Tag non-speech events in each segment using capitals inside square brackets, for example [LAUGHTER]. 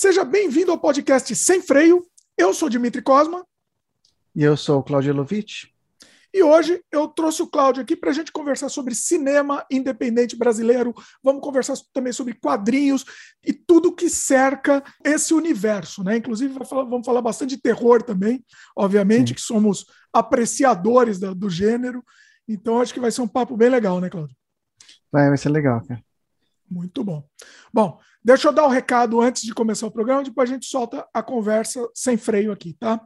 Seja bem-vindo ao podcast Sem Freio. Eu sou Dimitri Cosma. E eu sou o Claudio Lovitch. E hoje eu trouxe o Cláudio aqui para a gente conversar sobre cinema independente brasileiro. Vamos conversar também sobre quadrinhos e tudo que cerca esse universo, né? Inclusive vamos falar bastante de terror também, obviamente, Sim. que somos apreciadores do, do gênero. Então acho que vai ser um papo bem legal, né, Cláudio? Vai, vai ser legal, cara. Muito bom. Bom, deixa eu dar o um recado antes de começar o programa, depois a gente solta a conversa sem freio aqui, tá?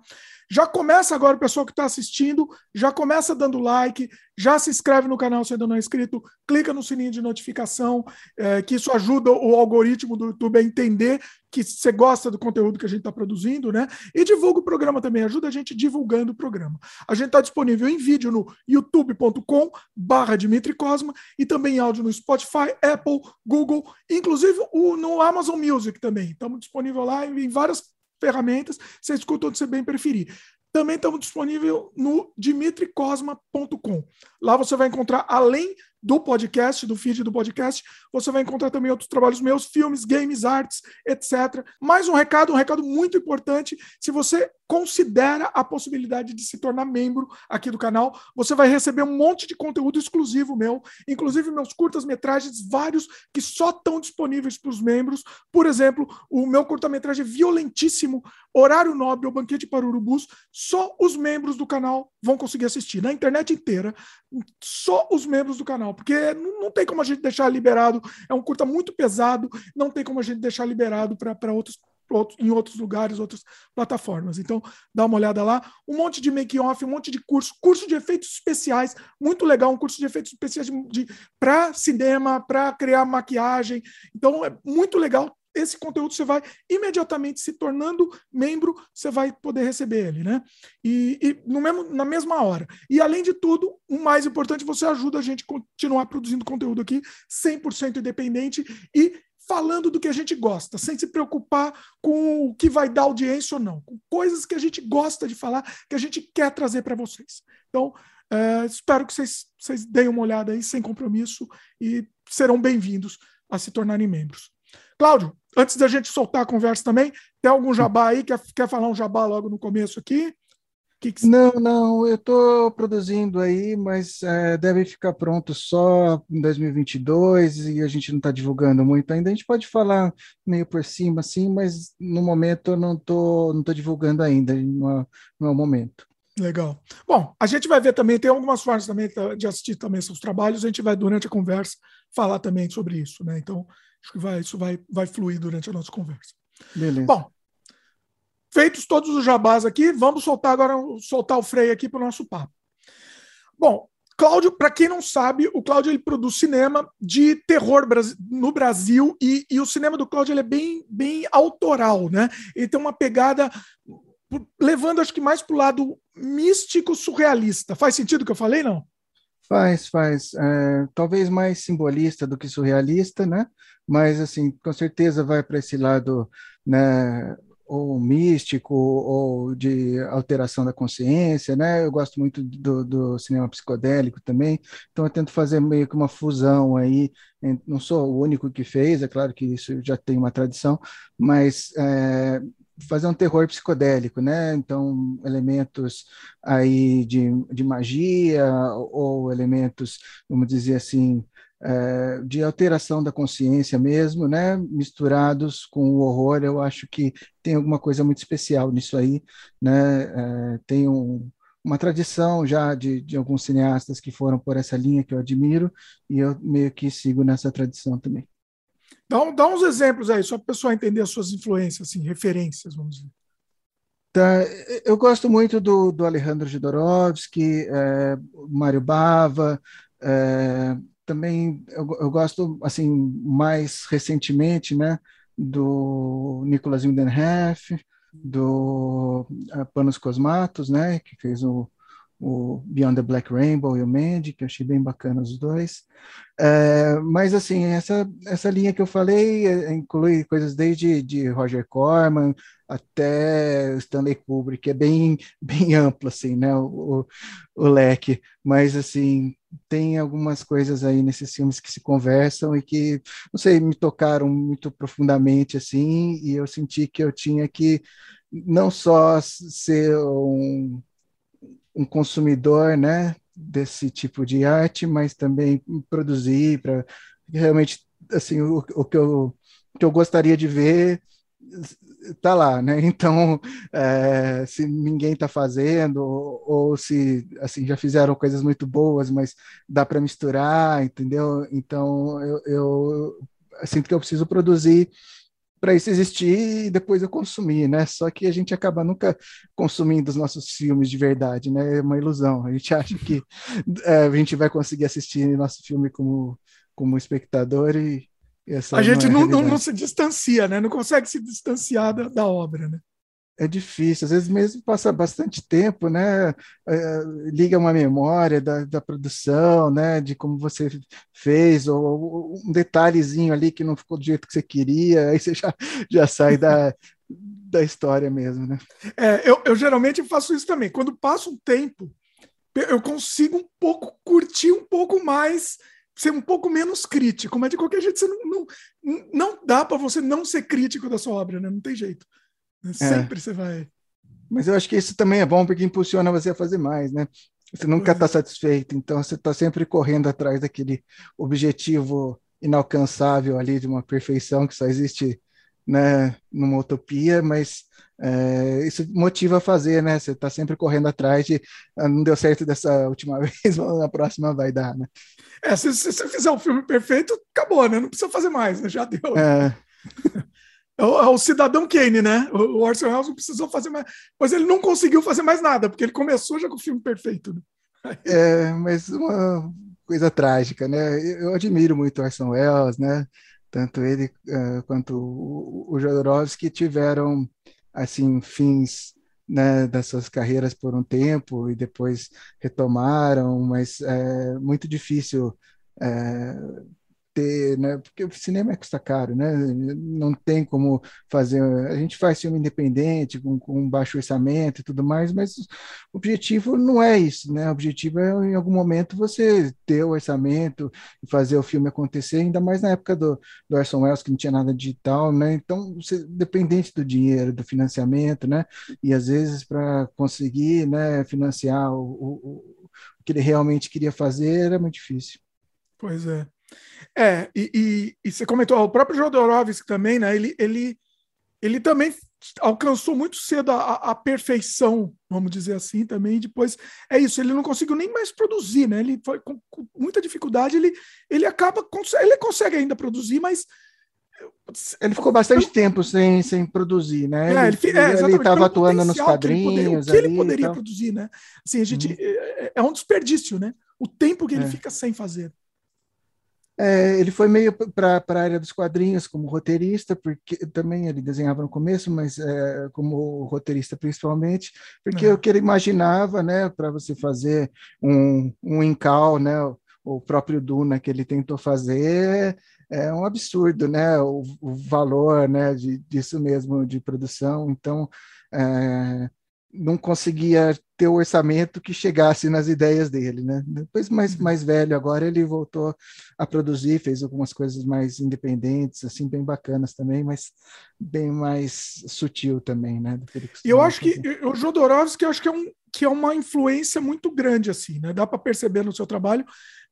Já começa agora, o pessoal que está assistindo, já começa dando like, já se inscreve no canal se ainda não é inscrito, clica no sininho de notificação, é, que isso ajuda o algoritmo do YouTube a entender que você gosta do conteúdo que a gente está produzindo, né? E divulga o programa também, ajuda a gente divulgando o programa. A gente está disponível em vídeo no youtube.com barra Dimitri Cosma e também em áudio no Spotify, Apple, Google, inclusive o, no Amazon Music também. Estamos disponível lá em várias ferramentas, você escuta onde você bem preferir. Também estamos disponível no dimitricosma.com. Lá você vai encontrar, além do podcast, do feed do podcast. Você vai encontrar também outros trabalhos meus, filmes, games, artes, etc. Mais um recado, um recado muito importante. Se você considera a possibilidade de se tornar membro aqui do canal, você vai receber um monte de conteúdo exclusivo meu, inclusive meus curtas-metragens, vários que só estão disponíveis para os membros. Por exemplo, o meu curta-metragem violentíssimo, Horário Nobre, o Banquete para Urubus, só os membros do canal vão conseguir assistir. Na internet inteira, só os membros do canal porque não, não, tem como a gente deixar liberado. É um curta muito pesado, não tem como a gente deixar liberado para outros, outros, em outros lugares, outras plataformas. Então, dá uma olhada lá. Um monte de make-off, um monte de curso, curso de efeitos especiais, muito legal, um curso de efeitos especiais de, de para cinema, para criar maquiagem. Então, é muito legal esse conteúdo você vai imediatamente se tornando membro, você vai poder receber ele, né? E, e no mesmo, na mesma hora. E além de tudo, o mais importante, você ajuda a gente a continuar produzindo conteúdo aqui 100% independente e falando do que a gente gosta, sem se preocupar com o que vai dar audiência ou não, com coisas que a gente gosta de falar, que a gente quer trazer para vocês. Então, é, espero que vocês, vocês deem uma olhada aí sem compromisso e serão bem-vindos a se tornarem membros. Cláudio, antes da gente soltar a conversa também, tem algum jabá aí? Quer, quer falar um jabá logo no começo aqui? Que que... Não, não, eu estou produzindo aí, mas é, deve ficar pronto só em 2022 e a gente não está divulgando muito ainda. A gente pode falar meio por cima, assim, mas no momento eu não estou não tô divulgando ainda, não é, não é o momento. Legal. Bom, a gente vai ver também, tem algumas formas também de assistir também seus trabalhos, a gente vai, durante a conversa, falar também sobre isso, né? Então, Acho que vai, isso vai, vai fluir durante a nossa conversa. Beleza. Bom, feitos todos os jabás aqui, vamos soltar agora soltar o freio aqui para o nosso papo. Bom, Cláudio, para quem não sabe, o Cláudio ele produz cinema de terror no Brasil e, e o cinema do Cláudio ele é bem, bem autoral, né? Ele tem uma pegada levando, acho que mais para o lado místico surrealista. Faz sentido o que eu falei, não? Faz, faz. É, talvez mais simbolista do que surrealista, né? Mas, assim, com certeza vai para esse lado, né? Ou místico, ou de alteração da consciência, né? Eu gosto muito do, do cinema psicodélico também, então eu tento fazer meio que uma fusão aí. Não sou o único que fez, é claro que isso já tem uma tradição, mas é, fazer um terror psicodélico, né? Então, elementos aí de, de magia ou elementos, vamos dizer assim, é, de alteração da consciência mesmo, né? Misturados com o horror, eu acho que tem alguma coisa muito especial nisso aí, né? É, tem um, uma tradição já de, de alguns cineastas que foram por essa linha que eu admiro e eu meio que sigo nessa tradição também. Dá, dá uns exemplos aí, só para o pessoal entender as suas influências, assim, referências, vamos dizer. Tá, eu gosto muito do, do Alejandro Jodorowsky, é, Mário Bava, é, também eu, eu, gosto, assim, mais recentemente, né, do Nicolas Windenhoff, do uh, Panos Cosmatos, né, que fez o o Beyond the Black Rainbow e o Mandy, que eu achei bem bacana os dois. É, mas, assim, essa, essa linha que eu falei é, inclui coisas desde de Roger Corman até Stanley Kubrick, é bem, [LAUGHS] bem amplo, assim, né, o, o, o leque. Mas, assim, tem algumas coisas aí nesses filmes que se conversam e que, não sei, me tocaram muito profundamente, assim, e eu senti que eu tinha que não só ser um, um consumidor, né, desse tipo de arte, mas também produzir para realmente, assim, o, o que eu o que eu gostaria de ver tá lá, né? [LAUGHS] Então, é, se ninguém está fazendo, ou, ou, se assim já fizeram coisas muito boas, mas dá para misturar, entendeu? Então, eu, eu sinto que eu preciso produzir para isso existir e depois eu consumir, né? Só que a gente acaba nunca consumindo os nossos filmes de verdade, né? É uma ilusão. A gente acha que [LAUGHS] é, a gente vai conseguir assistir nosso filme como como espectador e a gente não, é não, não, se distancia, né? Não consegue se distanciar da, da, obra, né? É difícil, às vezes mesmo passa bastante tempo, né? É, liga uma memória da, da, produção, né? De como você fez, ou, um detalhezinho ali que não ficou do jeito que você queria, aí você já, já sai da, da história mesmo, né? É, eu, eu geralmente faço isso também. Quando passa um tempo, eu consigo um pouco curtir um pouco mais ser um pouco menos crítico, mas de qualquer jeito você não, não, não dá para você não ser crítico da sua obra, né? Não tem jeito. É. Sempre é. você vai. Mas eu acho que isso também é bom porque impulsiona você a fazer mais, né? Você nunca está satisfeito, então você está sempre correndo atrás daquele objetivo inalcançável ali de uma perfeição que só existe né, numa utopia, mas é, isso motiva a fazer, né? Você está sempre correndo atrás de ah, não deu certo dessa última [LAUGHS] vez, na próxima vai dar, né? É, se, se você fizer um filme perfeito, acabou, né? Não precisa fazer mais, né? Já deu. É. [LAUGHS] É o, é o, Cidadão Kane, né? O Orson Welles não precisou fazer mais. Mas ele não conseguiu fazer mais nada, porque ele começou já com o filme perfeito. Né? [LAUGHS] É, mas uma coisa trágica, né? Eu admiro muito o Orson Welles, né? Tanto ele uh, quanto o, o Jodorowsky tiveram, assim, fins né, das suas carreiras por um tempo e depois retomaram, mas é muito difícil é, ter, né? Porque o cinema é custa caro, né? Não tem como fazer. A gente faz filme independente, com, com baixo orçamento e tudo mais, mas o objetivo não é isso, né? O objetivo é, em algum momento, você ter o orçamento e fazer o filme acontecer, ainda mais na época do, do Orson Welles, que não tinha nada digital, né? Então, você, dependente do dinheiro, do financiamento, né? E às vezes, para conseguir né, financiar o, o, o que ele realmente queria fazer, era muito difícil. Pois é. É, e, e, e, você comentou, o próprio Jodorowsky também, né? Ele, ele, ele também alcançou muito cedo a, a, perfeição, vamos dizer assim, também. depois é isso, ele não conseguiu nem mais produzir, né? Ele foi com, com muita dificuldade, ele, ele acaba, ele consegue ainda produzir, mas ele ficou bastante tempo sem, sem produzir, né? É, ele estava é, atuando nos quadrinhos. o que ele poderia, produzir, né? Assim, a gente, uhum. é, é, um desperdício, né? O tempo que ele é. fica sem fazer. É, ele foi meio para a área dos quadrinhos como roteirista, porque também ele desenhava no começo, mas é, como roteirista principalmente, porque o que ele imaginava, né, para você fazer um, um encal, né, o próprio Duna que ele tentou fazer é um absurdo, né, o, o valor, né, de, disso mesmo de produção. Então, é, não conseguia ter o orçamento que chegasse nas ideias dele, né? Depois, mais, uhum. mais velho, agora ele voltou a produzir, fez algumas coisas mais independentes, assim, bem bacanas também, mas bem mais sutil também, né? E eu acho fazer. que o Jodorowsky, eu acho que é, um, que é uma influência muito grande, assim, né? Dá para perceber no seu trabalho.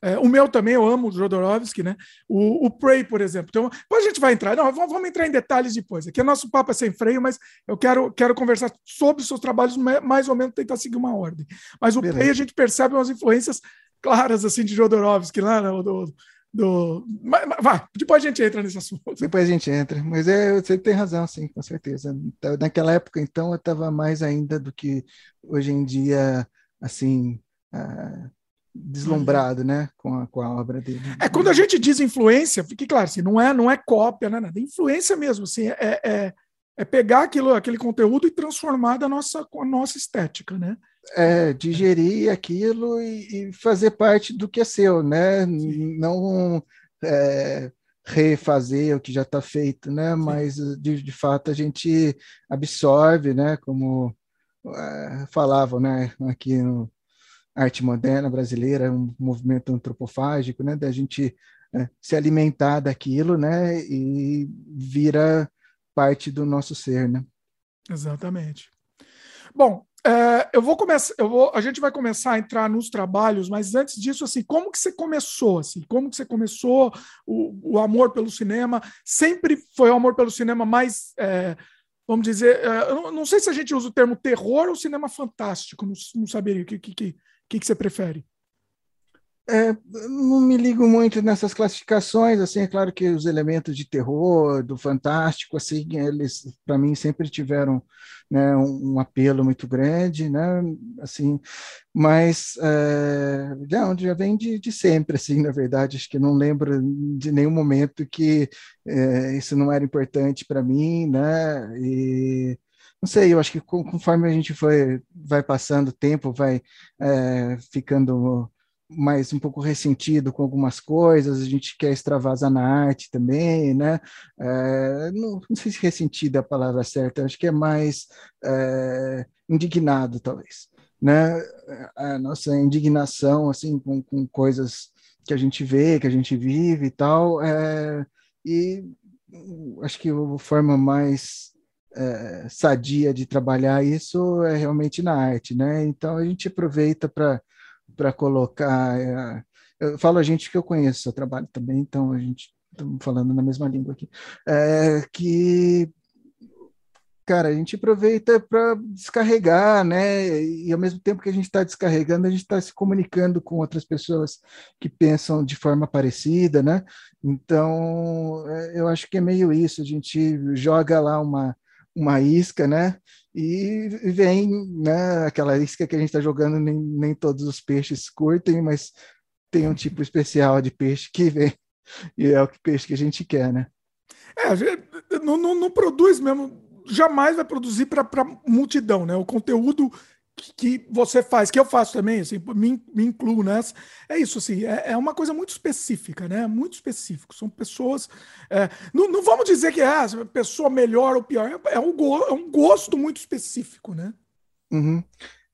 É, o meu também, eu amo o Jodorowsky, né? O, o Prey, por exemplo. Então, depois a gente vai entrar. Não, vamos, vamos entrar em detalhes depois. Aqui é nosso papo é sem freio, mas eu quero, quero conversar sobre os seus trabalhos, mais ou menos tentar seguir uma ordem. Mas o Beleza. Prey a gente percebe umas influências claras assim de Jodorowsky lá, né? Do, do... Mas, mas, vai, depois a gente entra nesse assunto. Depois a gente entra, mas é, você tem razão, sim, com certeza. Naquela época, então, eu estava mais ainda do que hoje em dia, assim, uh, deslumbrado, né, com a, com a obra dele. É quando a gente diz influência, fique claro, assim, não é não é cópia, não é nada, influência mesmo, assim, é, é, é pegar aquilo, aquele conteúdo e transformar da nossa a nossa estética, né? É, digerir aquilo e, e fazer parte do que é seu, né? Sim. Não é, refazer o que já está feito, né? Sim. Mas de, de fato a gente absorve, né? Como é, falavam, né? Aqui no arte moderna brasileira, um movimento antropofágico, né, da gente é, se alimentar daquilo, né, e vira parte do nosso ser, né? Exatamente. Bom, é, eu vou começar, eu vou, a gente vai começar a entrar nos trabalhos, mas antes disso, assim, como que você começou, assim, como que você começou o, o amor pelo cinema? Sempre foi o amor pelo cinema mais, é, vamos dizer, é, eu não sei se a gente usa o termo terror ou cinema fantástico, não, não saberia o que, que, que, que você prefere. É, não me ligo muito nessas classificações, assim, é claro que os elementos de terror, do fantástico, assim, eles, para mim, sempre tiveram né, um, um, apelo muito grande, né, assim, mas é, já, já vem de, de, sempre, assim, na verdade, acho que não lembro de nenhum momento que é, isso não era importante para mim, né, e não sei, eu acho que conforme a gente foi, vai passando o tempo, vai é, ficando mais um pouco ressentido com algumas coisas, a gente quer extravasar na arte também, né? É, não, não, sei se ressentido é a palavra certa, acho que é mais é, indignado, talvez, né? A nossa indignação, assim, com, com coisas que a gente vê, que a gente vive e tal, é, e acho que a forma mais é, sadia de trabalhar isso é realmente na arte, né? Então a gente aproveita para colocar. É, eu falo a gente que eu conheço seu trabalho também, então a gente estamos falando na mesma língua aqui. É, que cara, a gente aproveita para descarregar, né? E ao mesmo tempo que a gente está descarregando, a gente está se comunicando com outras pessoas que pensam de forma parecida, né? Então, eu acho que é meio isso. A gente joga lá uma, uma isca, né? E vem, né? Aquela isca que a gente está jogando, nem, nem todos os peixes curtem, mas tem um tipo especial de peixe que vem [LAUGHS] e é o peixe que a gente quer, né? É, não, não, não produz mesmo, jamais vai produzir para multidão, né? O conteúdo que você faz, que eu faço também, assim, me, me incluo nessa. É isso, assim, é, é uma coisa muito específica, né? Muito específico. São pessoas. É, não, não vamos dizer que é a ah, pessoa melhor ou pior, é, é um, go, é um gosto muito específico, né? Uhum.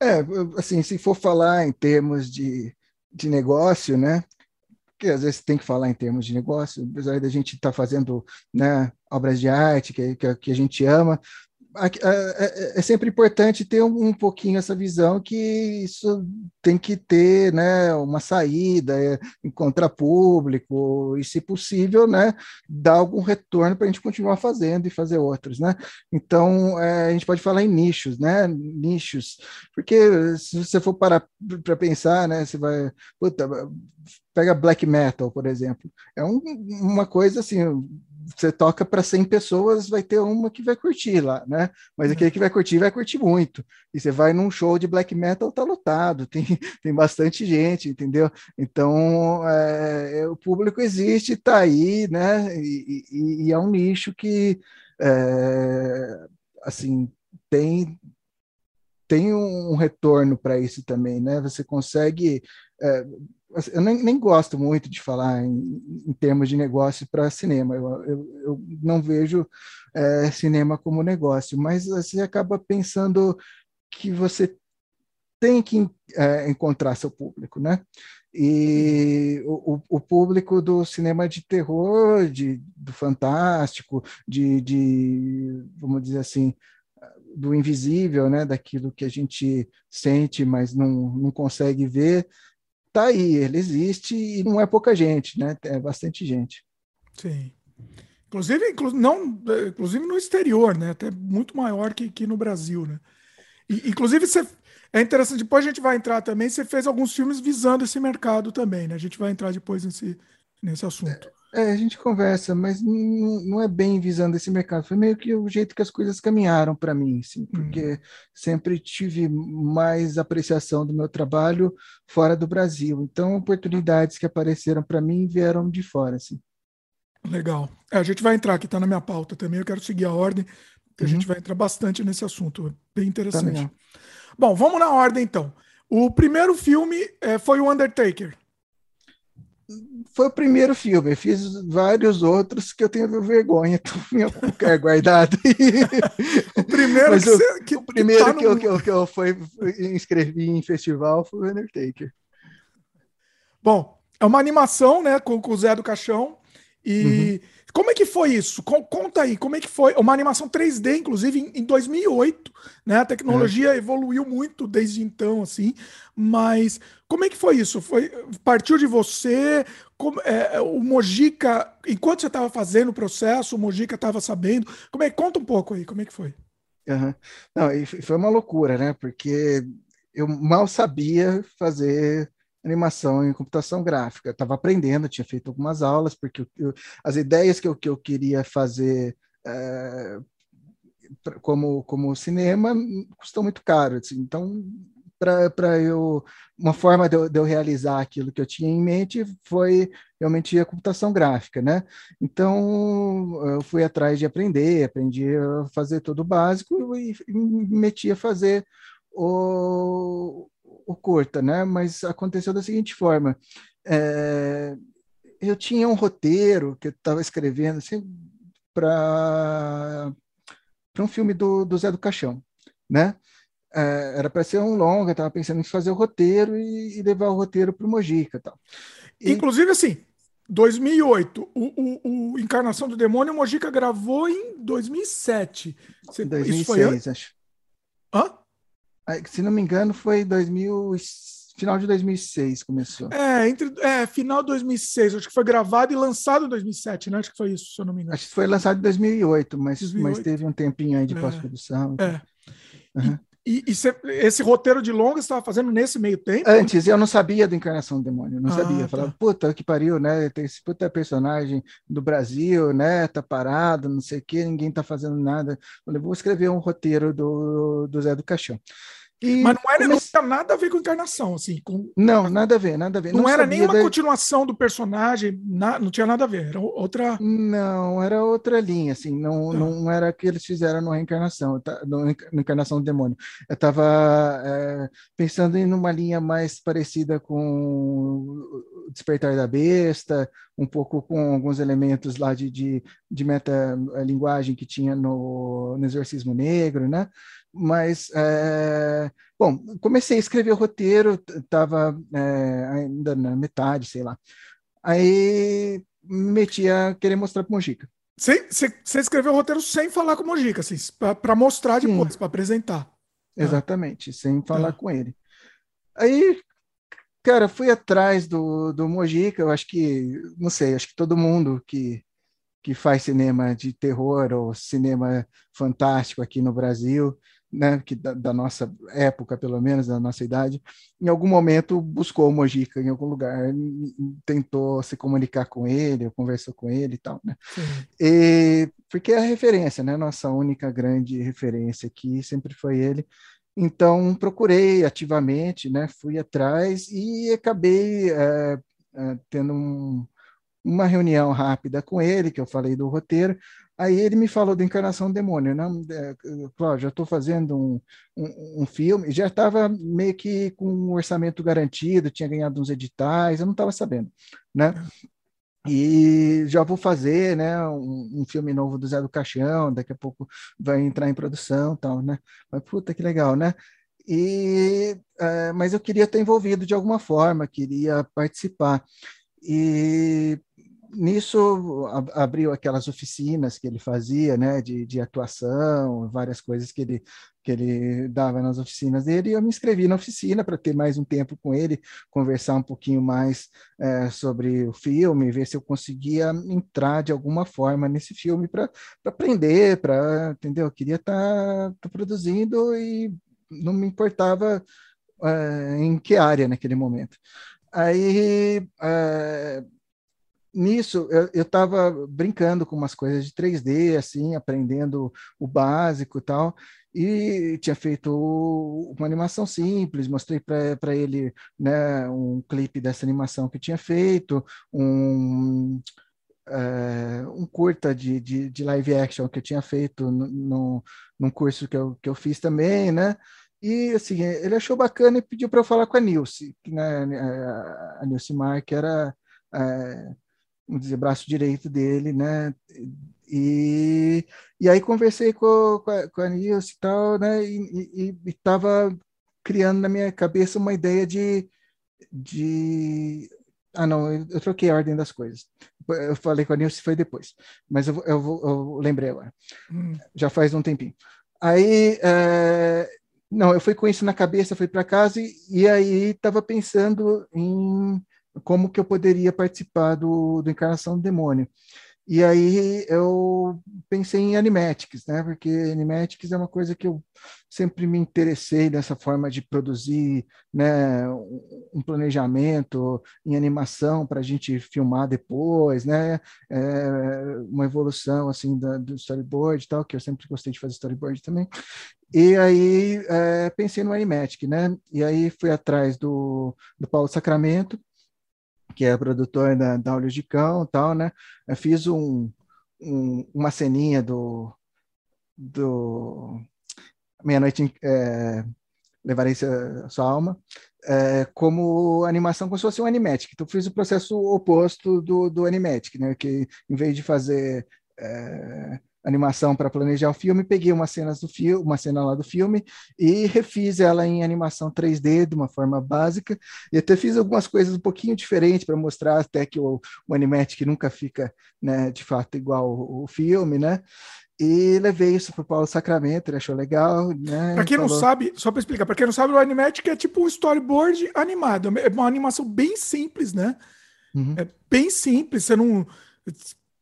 É, assim, se for falar em termos de, de negócio, né? que às vezes tem que falar em termos de negócio, apesar da gente estar tá fazendo né, obras de arte que, que, que, a gente ama, é, é, é, sempre importante ter um, pouquinho essa visão que isso tem que ter né, uma saída, é, encontrar público e, se possível, né, dar algum retorno para a gente continuar fazendo e fazer outros. Né? Então, é, a gente pode falar em nichos, né? nichos, porque se você for parar para pensar, né, você vai. Puta, pega black metal, por exemplo. É um, uma coisa assim você toca para 100 pessoas, vai ter uma que vai curtir lá, né? Mas aquele que vai curtir, vai curtir muito. E você vai num show de black metal, tá lotado, [LAUGHS] tem, tem bastante gente, entendeu? Então, é, o público existe, tá aí, né? E, e, e é um nicho que, é, assim, tem tem um retorno para isso também, né? Você consegue é, Assim, eu nem, nem, gosto muito de falar em, em termos de negócio para cinema. Eu, eu, eu, não vejo é, cinema como negócio, mas você acaba pensando que você tem que é, encontrar seu público, né? E o, o, público do cinema de terror, de, do fantástico, de, de, vamos dizer assim, do invisível, né? Daquilo que a gente sente, mas não, não consegue ver, tá aí, ele existe e não é pouca gente, né? É bastante gente. Sim. Inclusive, inclu não, inclusive no exterior, né? Até muito maior que, que no Brasil, né? E, inclusive, você, é interessante, depois a gente vai entrar também, você fez alguns filmes visando esse mercado também, né? A gente vai entrar depois nesse, nesse assunto. É, a gente conversa, mas não, não é bem visando esse mercado. Foi meio que o jeito que as coisas caminharam para mim, assim, porque hum. sempre tive mais apreciação do meu trabalho fora do Brasil. Então, oportunidades que apareceram para mim vieram de fora, assim. Legal. É, a gente vai entrar aqui, está na minha pauta também. Eu quero seguir a ordem, porque uhum. a gente vai entrar bastante nesse assunto. Bem interessante. Tá Bom, vamos na ordem então. O primeiro filme é, foi o Undertaker. Foi o primeiro filme. Eu fiz vários outros que eu tenho vergonha, [LAUGHS] algum lugar guardado. o primeiro Mas que, eu- você- que- o primeiro tá que, no- eu, que, eu, que eu fui, inscrevi em festival foi o Undertaker. Bom, é uma animação, né, com, com o Zé do Caixão. E como é que foi isso? Con- conta aí, como é que foi? Uma animação 3D, inclusive, em, em 2008, né? A tecnologia evoluiu muito desde então, assim. Mas como é que foi isso? Foi partiu de você? Como- é, o Mojica, enquanto você estava fazendo o processo, o Mojica estava sabendo. Como é? Conta um pouco aí, como é que foi? Aham. Não, foi uma loucura, né? Porque eu mal sabia fazer animação em computação gráfica. Estava aprendendo, tinha feito algumas aulas, porque eu- eu- as ideias que eu, que eu queria fazer pra- como, como cinema hum, custam muito caro. assim. Então, para eu. Uma forma de eu, de eu realizar aquilo que eu tinha em mente foi realmente a computação gráfica, né? Então, eu fui atrás de aprender, aprendi a fazer todo o básico e, e me meti a fazer o, o curta, né? Mas aconteceu da seguinte forma: é, eu tinha um roteiro que eu estava escrevendo assim, para um filme do, do Zé do Caixão, né? É, era para ser um longa, estava pensando em fazer o roteiro e, e levar o roteiro para o Mojica tal. E- Inclusive, assim, 2008, o, o, o Encarnação do Demônio, o Mojica gravou em 2007. Você- Isso foi 2006, acho. Hã? Se não me engano, foi 2000, e- final de 2006 começou. É, entre, é, final de 2006, acho que foi gravado e lançado em 2007, né? Acho que foi isso, se eu não me engano. Acho que foi lançado em 2008, mas, 2008. mas teve um tempinho aí de É. pós-produção. É. Uhum. E, e cê- esse roteiro de longa você estava fazendo nesse meio tempo? Antes eu não sabia do Encarnação do Demônio, não Ah, sabia. tá. Falava, puta que pariu, né? Tem esse puta personagem do Brasil, né? Tá parado, não sei o quê, ninguém tá fazendo nada. Eu falei, vou escrever um roteiro do, do Zé do Caixão. E Mas não, era, não comecei- tinha nada a ver com encarnação, assim. Com, Não, nada a ver, nada a ver. não, era sabia nenhuma da- continuação do personagem, na- não tinha nada a ver. Era outra. Não, era outra linha, assim, não, Tá. não era que eles fizeram no Reencarnação, Enca- no Encarnação do Demônio. Eu estava pensando em uma linha mais parecida com o Despertar da Besta, um pouco com alguns elementos lá de, de, de metalinguagem que tinha no, no Exorcismo Negro, né? Mas, é, bom, comecei a escrever o roteiro, estava ainda na metade, sei lá. Aí me meti a querer mostrar para Mojica. Você, escreveu o roteiro sem falar com o Mojica, assim, para mostrar depois, para apresentar. Exatamente, sem falar Tá. com ele. Aí, cara, fui atrás do, do Mojica, eu acho que, não sei, acho que todo mundo que, que faz cinema de terror ou cinema fantástico aqui no Brasil, né, que da, da nossa época, pelo menos, da nossa idade, em algum momento buscou o Mojica em algum lugar, tentou se comunicar com ele, ou conversou com ele e tal, né? E, porque é a referência, né? Nossa única grande referência aqui sempre foi ele. Então, procurei ativamente, né? Fui atrás e acabei é, é, tendo um- uma reunião rápida com ele, que eu falei do roteiro. Aí ele me falou da Encarnação do Demônio, né? É, Cláudio, já estou fazendo um, um, um filme, já estava meio que com um orçamento garantido, tinha ganhado uns editais, eu não estava sabendo, né? E já vou fazer, né, um, um filme novo do Zé do Caixão, daqui a pouco vai entrar em produção, tal, né? Mas puta que legal, né? E eh, mas eu queria estar envolvido de alguma forma, queria participar. E nisso abriu aquelas oficinas que ele fazia, né, de, de atuação, várias coisas que ele que ele dava nas oficinas dele, e eu me inscrevi na oficina para ter mais um tempo com ele, conversar um pouquinho mais é, sobre o filme, ver se eu conseguia entrar de alguma forma nesse filme para aprender, para, entendeu? Eu queria estar produzindo e não me importava é, em que área naquele momento. Aí, é, nisso, eu estava brincando com umas coisas de 3D, assim, aprendendo o básico e tal, e tinha feito uma animação simples, mostrei para ele né, um clipe dessa animação que tinha feito, um, é, um curta de, de, de, live action que eu tinha feito no, no, num curso que eu, que eu fiz também, né? E assim, ele achou bacana e pediu para eu falar com a Nilce, né? a Nilce Mar, que era é, vamos dizer, braço direito dele, né? E, e aí conversei com, com, a, com a Nilce e tal, né? E estava criando na minha cabeça uma ideia de, de ah, não, eu, eu, troquei a ordem das coisas. Eu falei com a Nilce, foi depois. Mas eu, eu, eu lembrei agora. Hum. Já faz um tempinho. Aí, é, não, eu fui com isso na cabeça, fui para casa e, e aí estava pensando em como que eu poderia participar do, do Encarnação do Demônio. E aí eu pensei em animatics, né? Porque animatics é uma coisa que eu sempre me interessei dessa forma de produzir, né? Um planejamento em animação para a gente filmar depois, né? É uma evolução assim da, do storyboard e tal, que eu sempre gostei de fazer storyboard também. E aí é, pensei no animatic, né? E aí fui atrás do, do Paulo Sacramento que é produtor da, da Olhos de Cão tal, né? Eu fiz um, um, uma ceninha do, do Meia-Noite é, Levarei a Sua Alma é, como animação, como se fosse um animatic. Então, fiz o processo oposto do, do animatic, né? Que em vez de fazer é, animação para planejar o filme, peguei umas cenas do filme, uma cena lá do filme e refiz ela em animação 3D de uma forma básica e até fiz algumas coisas um pouquinho diferentes para mostrar até que o, o animatic nunca fica, né, de fato igual o, o filme, né? E levei isso para o Paulo Sacramento, ele achou legal, né? Para quem falou... não sabe, só para explicar, para quem não sabe, o Animatic é tipo um storyboard animado, é uma animação bem simples, né? Uhum. É bem simples, você não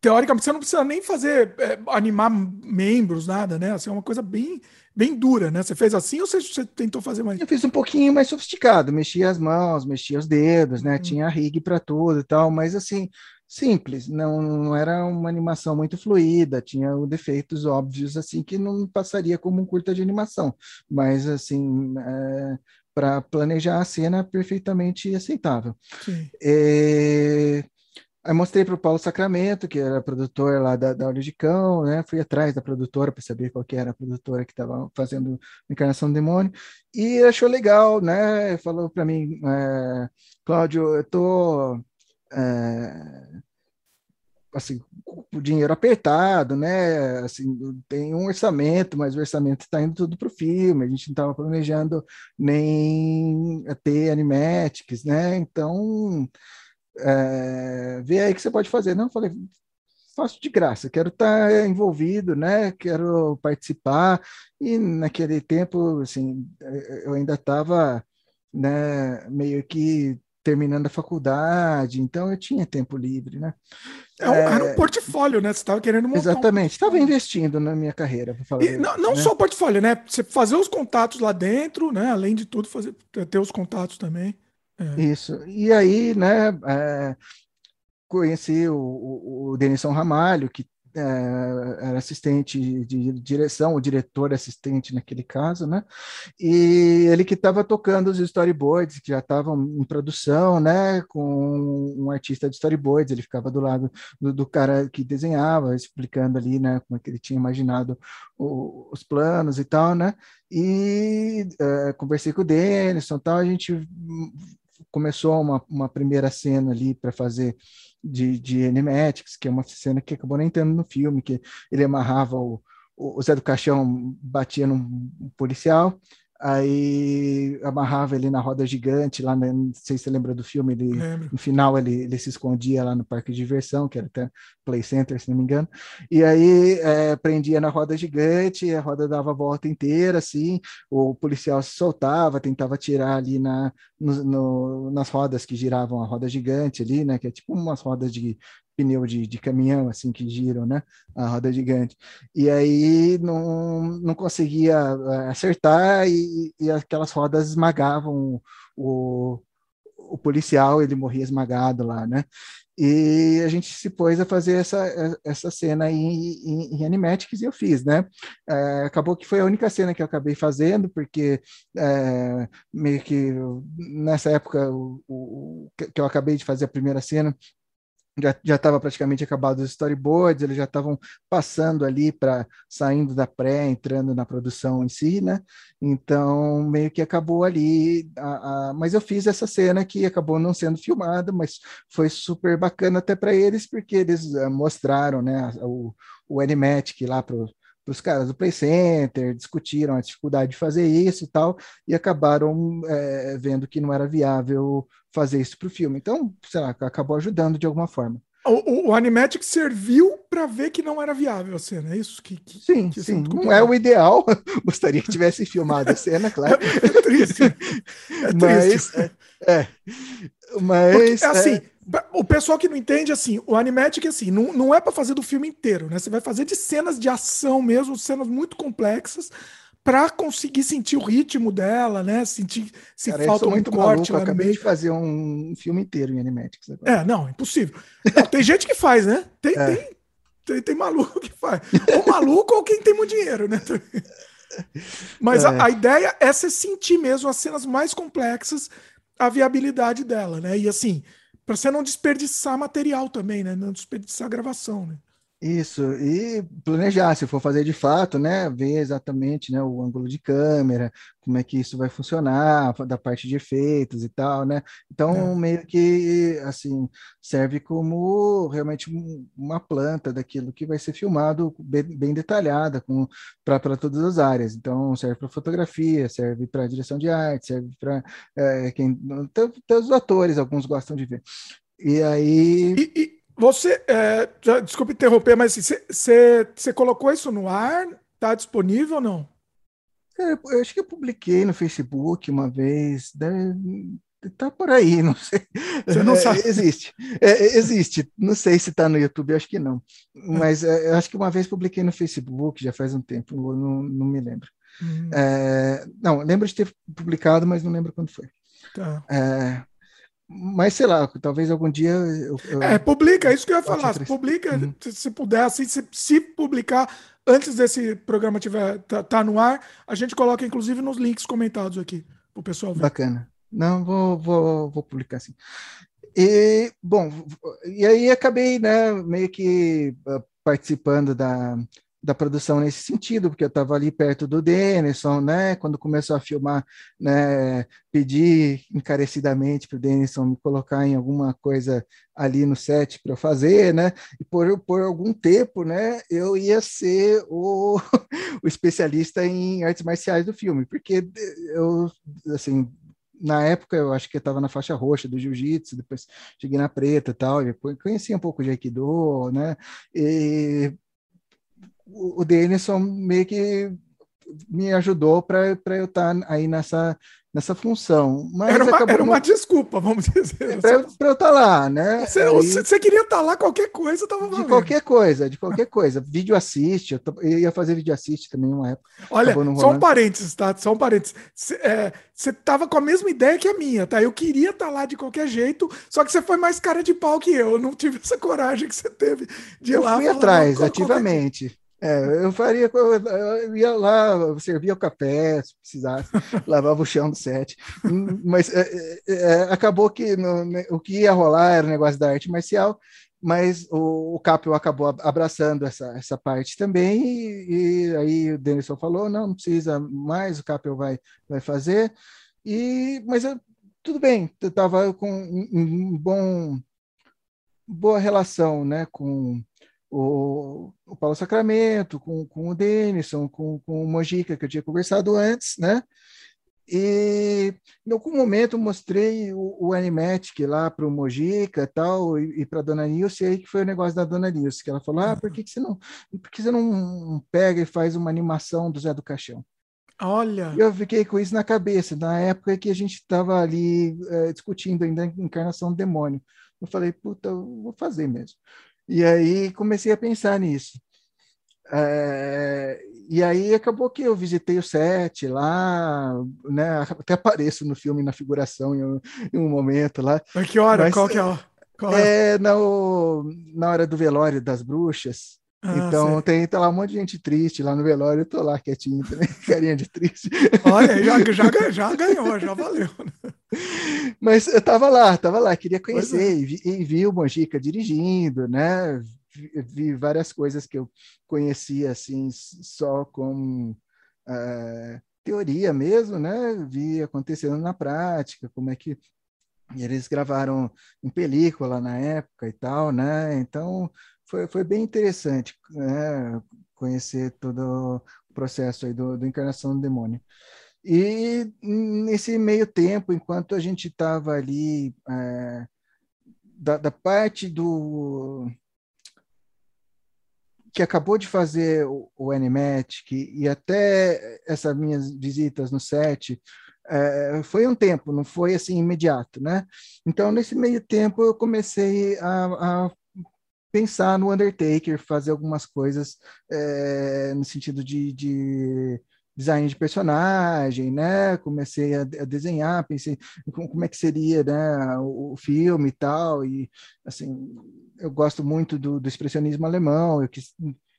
teoricamente, você não precisa nem fazer, é, animar membros, nada, né? Assim, é uma coisa bem, bem dura, né? Você fez assim ou você, você tentou fazer mais? Eu fiz um pouquinho mais sofisticado, mexia as mãos, mexia os dedos, né? Uhum. Tinha rig para tudo e tal, mas assim, simples, não, não era uma animação muito fluida, tinha defeitos óbvios, assim, que não passaria como um curta de animação, mas assim. É para planejar a cena perfeitamente aceitável. É, Aí mostrei para o Paulo Sacramento, que era produtor lá da, da Olho de Cão, né? Fui atrás da produtora para saber qual que era a produtora que estava fazendo Encarnação do Demônio. E achou legal, né? Falou para mim, é, Cláudio, eu tô é, assim, o dinheiro apertado, né? Assim, tem um orçamento, mas o orçamento está indo tudo para o filme. A gente não estava planejando nem ter animatics, né? Então é, vê aí o que você pode fazer. Não, eu falei, faço de graça, quero estar tá envolvido, né? Quero participar. E naquele tempo, assim, eu ainda estava, né, meio que terminando a faculdade, então eu tinha tempo livre, né? É um, é, era um portfôlio, né? Você estava querendo montar. Exatamente, estava um investindo na minha carreira. E, não, não né? só o portfólio, né? Você fazer os contatos lá dentro, né? Além de tudo, fazer, ter os contatos também. É. Isso. E aí, né, é, conheci o, o, o Denison Ramalho, que é, era assistente de direção, o diretor assistente naquele caso, né? E ele que estava tocando os storyboards, que já estavam em produção, né? Com um artista de storyboards, ele ficava do lado do, do cara que desenhava, explicando ali, né? Como é que ele tinha imaginado o, os planos e tal, né? E é, conversei com o Denison, tal, a gente começou uma, uma primeira cena ali para fazer de, de animatics, que é uma cena que acabou nem tendo no filme, que ele amarrava o, o Zé do Caixão batia num policial aí amarrava ele na roda gigante lá, né? não sei se você lembra do filme, ele, no final ele, ele se escondia lá no parque de diversão, que era até Play Center, se não me engano, e aí é, prendia na roda gigante, a roda dava a volta inteira, assim, o policial se soltava, tentava tirar ali na, no, no, nas rodas que giravam a roda gigante ali, né, que é tipo umas rodas de, pneu de, de caminhão, assim, que giram, né? A roda gigante. E aí não, não conseguia eh, acertar e, e aquelas rodas esmagavam o, o policial, ele morria esmagado lá, né? E a gente se pôs a fazer essa, essa cena em, em, em animatics e eu fiz, né? É, acabou que foi a única cena que eu acabei fazendo, porque é, meio que nessa época o, o, que eu acabei de fazer a primeira cena, já estava praticamente acabado os storyboards, eles já estavam passando ali para saindo da pré, entrando na produção em si, né? Então meio que acabou ali. A, a, mas eu fiz essa cena que acabou não sendo filmada, mas foi super bacana até para eles, porque eles uh, mostraram, né, o, o Animatic lá para os caras do Play Center, discutiram a dificuldade de fazer isso e tal, e acabaram é, vendo que não era viável fazer isso para o filme. Então, sei lá, acabou ajudando de alguma forma. O, o, Animatic serviu para ver que não era viável a cena, é isso? Que, que sim, que sim. Não é o ideal. [LAUGHS] Gostaria que tivesse filmado a cena, claro. [LAUGHS] É triste. É mas, triste. É, é, mas Porque, assim, é... o pessoal que não entende, assim, o Animatic, assim, não, não é para fazer do filme inteiro, né? Você vai fazer de cenas de ação mesmo, cenas muito complexas, para conseguir sentir o ritmo dela, né? Sentir se Cara, falta muito corte maluco, lá acabei de fazer um filme inteiro em Animatics. Agora. É, não, impossível. Não, tem gente que faz, né? Tem, é. tem, tem, tem, maluco que faz. Ou maluco ou quem tem muito dinheiro, né? Mas é. a, a, ideia é você sentir mesmo as cenas mais complexas, a viabilidade dela, né? E assim, para você não desperdiçar material também, né? Não desperdiçar gravação, né? Isso, e planejar, se for fazer de fato, né, ver exatamente, né, o ângulo de câmera, como é que isso vai funcionar, da parte de efeitos e tal, né? Então, é. meio que, assim, serve como realmente uma planta daquilo que vai ser filmado bem, bem detalhada para todas as áreas. Então, serve para fotografia, serve para direção de arte, serve para é, quem... Até os atores, alguns gostam de ver. E aí... E, e você, é, já, desculpe interromper, mas você assim, colocou isso no ar? Está disponível ou não? É, eu acho que eu publiquei no Facebook uma vez. Deve, tá por aí, [LAUGHS] não sei. Você não é, sabe? existe. É, existe. Não sei se está no YouTube, acho que não. Mas é, acho que uma vez publiquei no Facebook, já faz um tempo, não, não me lembro. Hum. É, não, lembro de ter publicado, mas não lembro quando foi. Tá. Mas sei lá, talvez algum dia. Eu, eu... É, publica, é isso que eu ia falar. Publica, uhum. se puder, assim, se, se, publicar antes desse programa tiver tá, tá, no ar, a gente coloca inclusive nos links comentados aqui para o pessoal ver. Bacana. Não, vou, vou, vou publicar sim. E, bom, e aí acabei, né, meio que ah, participando da, da produção nesse sentido, porque eu estava ali perto do Denison, né? Quando começou a filmar, né? Pedi encarecidamente para o Denison me colocar em alguma coisa ali no set para eu fazer, né? E por, por algum tempo, né? Eu ia ser o, [LAUGHS] o especialista em artes marciais do filme, porque eu, assim, na época eu acho que eu estava na faixa roxa do jiu-jitsu, depois cheguei na preta e tal, e conheci um pouco de aikido, né? E o, Denison meio que me ajudou para eu estar tá aí nessa, nessa função. Mas era uma, era uma desculpa, vamos dizer. [LAUGHS] Para eu estar tá lá, né? Você, aí, você queria estar tá lá, qualquer coisa estava De qualquer coisa, de qualquer coisa. Vídeo assiste, eu, eu, ia fazer vídeo assiste também uma época. Olha, só um parênteses, tá? Só um parênteses. É, você estava com a mesma ideia que a minha, tá? Eu queria estar lá de qualquer jeito, só que você foi mais cara de pau que eu. Eu não tive essa coragem que você teve de ir eu lá. Eu fui atrás, ativamente. É, eu faria, eu ia lá, servia o café, se precisasse, [LAUGHS] lavava o chão do set. Mas é, é, é, acabou que no, né, o que ia rolar era o negócio da arte marcial, mas o, o Capel acabou abraçando essa, essa parte também, e, e aí o Denison falou: não, não precisa mais, o Capel vai, vai fazer. E, mas eu, tudo bem, eu estava com um, um bom boa relação né, com o, o Paulo Sacramento, com, com o Denison, com, com o Mojica, que eu tinha conversado antes, né? E em algum momento mostrei o, o Animatic lá para o Mojica tal, e, e para a dona Nilce, aí que foi o negócio da dona Nilce, que ela falou: ah, por que, que você não por que você não pega e faz uma animação do Zé do Caixão? Olha! Eu fiquei com isso na cabeça, na época que a gente estava ali é, discutindo ainda a encarnação do demônio. Eu falei, puta, eu vou fazer mesmo. E aí comecei a pensar nisso. É, e aí acabou que eu visitei o set lá, né? Até apareço no filme na figuração em um, em um momento lá. Mas que hora? Mas, Qual que é? Qual é, é no, na hora do velório das bruxas. Ah, então tem tá lá um monte de gente triste lá no velório, eu tô lá quietinho também, [LAUGHS] carinha de triste. Olha, já, [LAUGHS] já, já ganhou, já valeu. Mas eu estava lá, estava lá, queria conhecer é. e, vi, e vi o Mojica dirigindo, né? Vi, vi, várias coisas que eu conhecia assim só com uh, teoria mesmo, né? Vi acontecendo na prática, como é que eles gravaram em película na época e tal, né? Então foi, foi bem interessante, né? Conhecer todo o processo aí do, do Encarnação do Demônio. E nesse meio tempo, enquanto a gente estava ali, é, da, da, parte do. que acabou de fazer o, o Animatic e até essas minhas visitas no set, é, foi um tempo, não foi assim imediato, né? Então, nesse meio tempo, eu comecei a, a pensar no Undertaker, fazer algumas coisas é, no sentido de, de design de personagem, né? Comecei a, a desenhar, pensei como, é que seria, né, o, o, filme e tal, e assim, eu gosto muito do, do expressionismo alemão, eu quis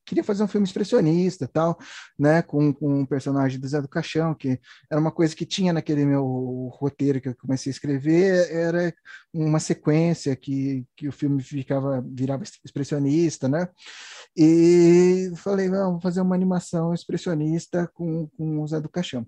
queria fazer um filme expressionista tal, né, com, com um personagem do Zé do Caixão, que era uma coisa que tinha naquele meu roteiro que eu comecei a escrever, era uma sequência que, que o filme ficava virava expressionista, né? E falei, vamos fazer uma animação expressionista com, com o Zé do Caixão.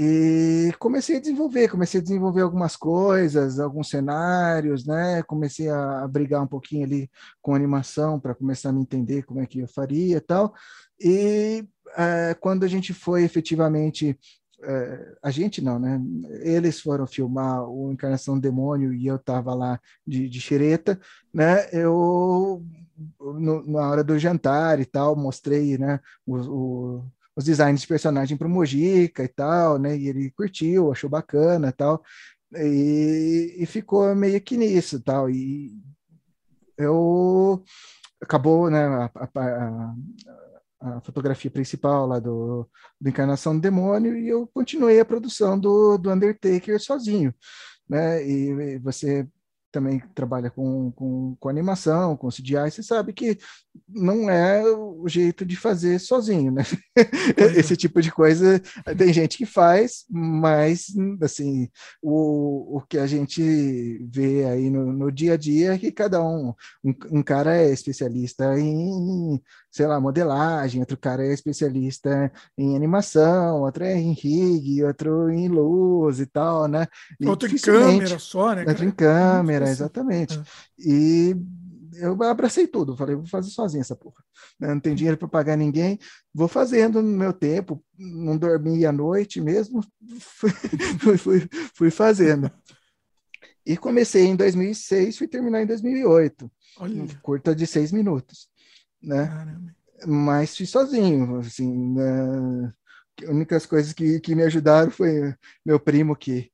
E comecei a desenvolver, comecei a desenvolver algumas coisas, alguns cenários, né? Comecei a, brigar um pouquinho ali com animação para começar a me entender como é que eu faria e tal. E é, quando a gente foi efetivamente é, a gente não, né? Eles foram filmar o Encarnação do Demônio e eu estava lá de, de xereta, né? Eu no, na hora do jantar e tal mostrei, né? O, o, os designs de personagem para o Mojica e tal, né? E ele curtiu, achou bacana e tal. E, e ficou meio que nisso tal. E eu acabou, né? A, a, a fotografia principal lá do, do Encarnação do Demônio e eu continuei a produção do, do Undertaker sozinho, né? E você também trabalha com, com, com, animação, com CGI, você sabe que não é o jeito de fazer sozinho, né? [LAUGHS] É. Esse tipo de coisa tem gente que faz, mas assim o, o que a gente vê aí no, no dia a dia é que cada um, um, um cara é especialista em, sei lá, modelagem, outro cara é especialista em animação, outro é em rig, outro em luz e tal, né? E outro em câmera só, né? Outro em câmera, exatamente. É. E eu abracei tudo, falei, vou fazer sozinho essa porra. Não tem dinheiro para pagar ninguém, vou fazendo no meu tempo, não dormi à noite mesmo, fui, [LAUGHS] fui, fui fazendo. E comecei em 2006, fui terminar em 2008. Olha. Curta de seis minutos, né? Caramba. Mas fui sozinho, assim, né? As únicas coisas que, que me ajudaram foi meu primo que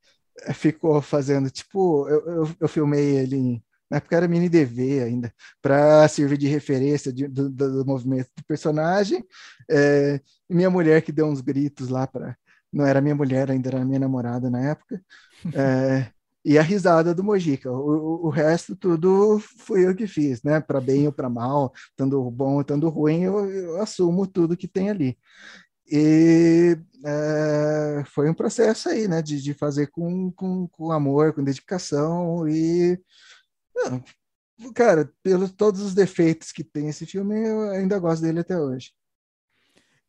ficou fazendo, tipo, eu, eu, eu filmei ele em na época era mini DV ainda, para servir de referência de, do, do, movimento do personagem. É, minha mulher que deu uns gritos lá para. Não era minha mulher, ainda era minha namorada na época. [LAUGHS] É, e a risada do Mojica. O, o, resto tudo fui eu que fiz, né? Para bem ou para mal, tanto bom, tanto ruim, eu, eu, assumo tudo que tem ali. E é, foi um processo aí, né? De, de fazer com, com, com amor, com dedicação e não, cara, pelos todos os defeitos que tem esse filme, eu ainda gosto dele até hoje.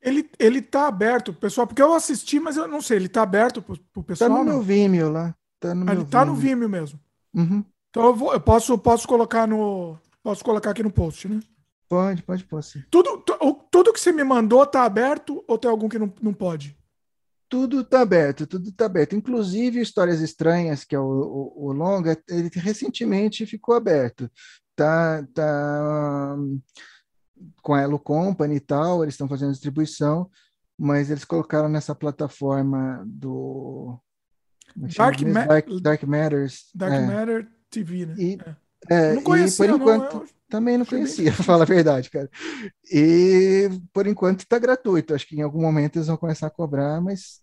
Ele, ele tá aberto, pessoal, porque eu assisti, mas eu não sei, ele tá aberto pro, pro pessoal? Tá no meu Vimeo lá. Tá no ah, ele tá no Vimeo mesmo. Uhum. Então eu, vou, eu posso, posso colocar no. Posso colocar aqui no post, né? Pode, pode, pode. Tudo, tudo que você me mandou tá aberto ou tem algum que não, não pode? Tudo está aberto, tudo está aberto. Inclusive Histórias Estranhas, que é o, o, o, longa, ele recentemente ficou aberto. Tá, tá com a Elo Company e tal, eles estão fazendo distribuição, mas eles colocaram nessa plataforma do é Dark, Ma Dark, Dark, Matters. Dark é. Matter TV, né? E, é. Não conhecia, por enquanto, não, eu... também não conhecia, [LAUGHS] para falar a verdade, cara. E por enquanto está gratuito. Acho que em algum momento eles vão começar a cobrar, mas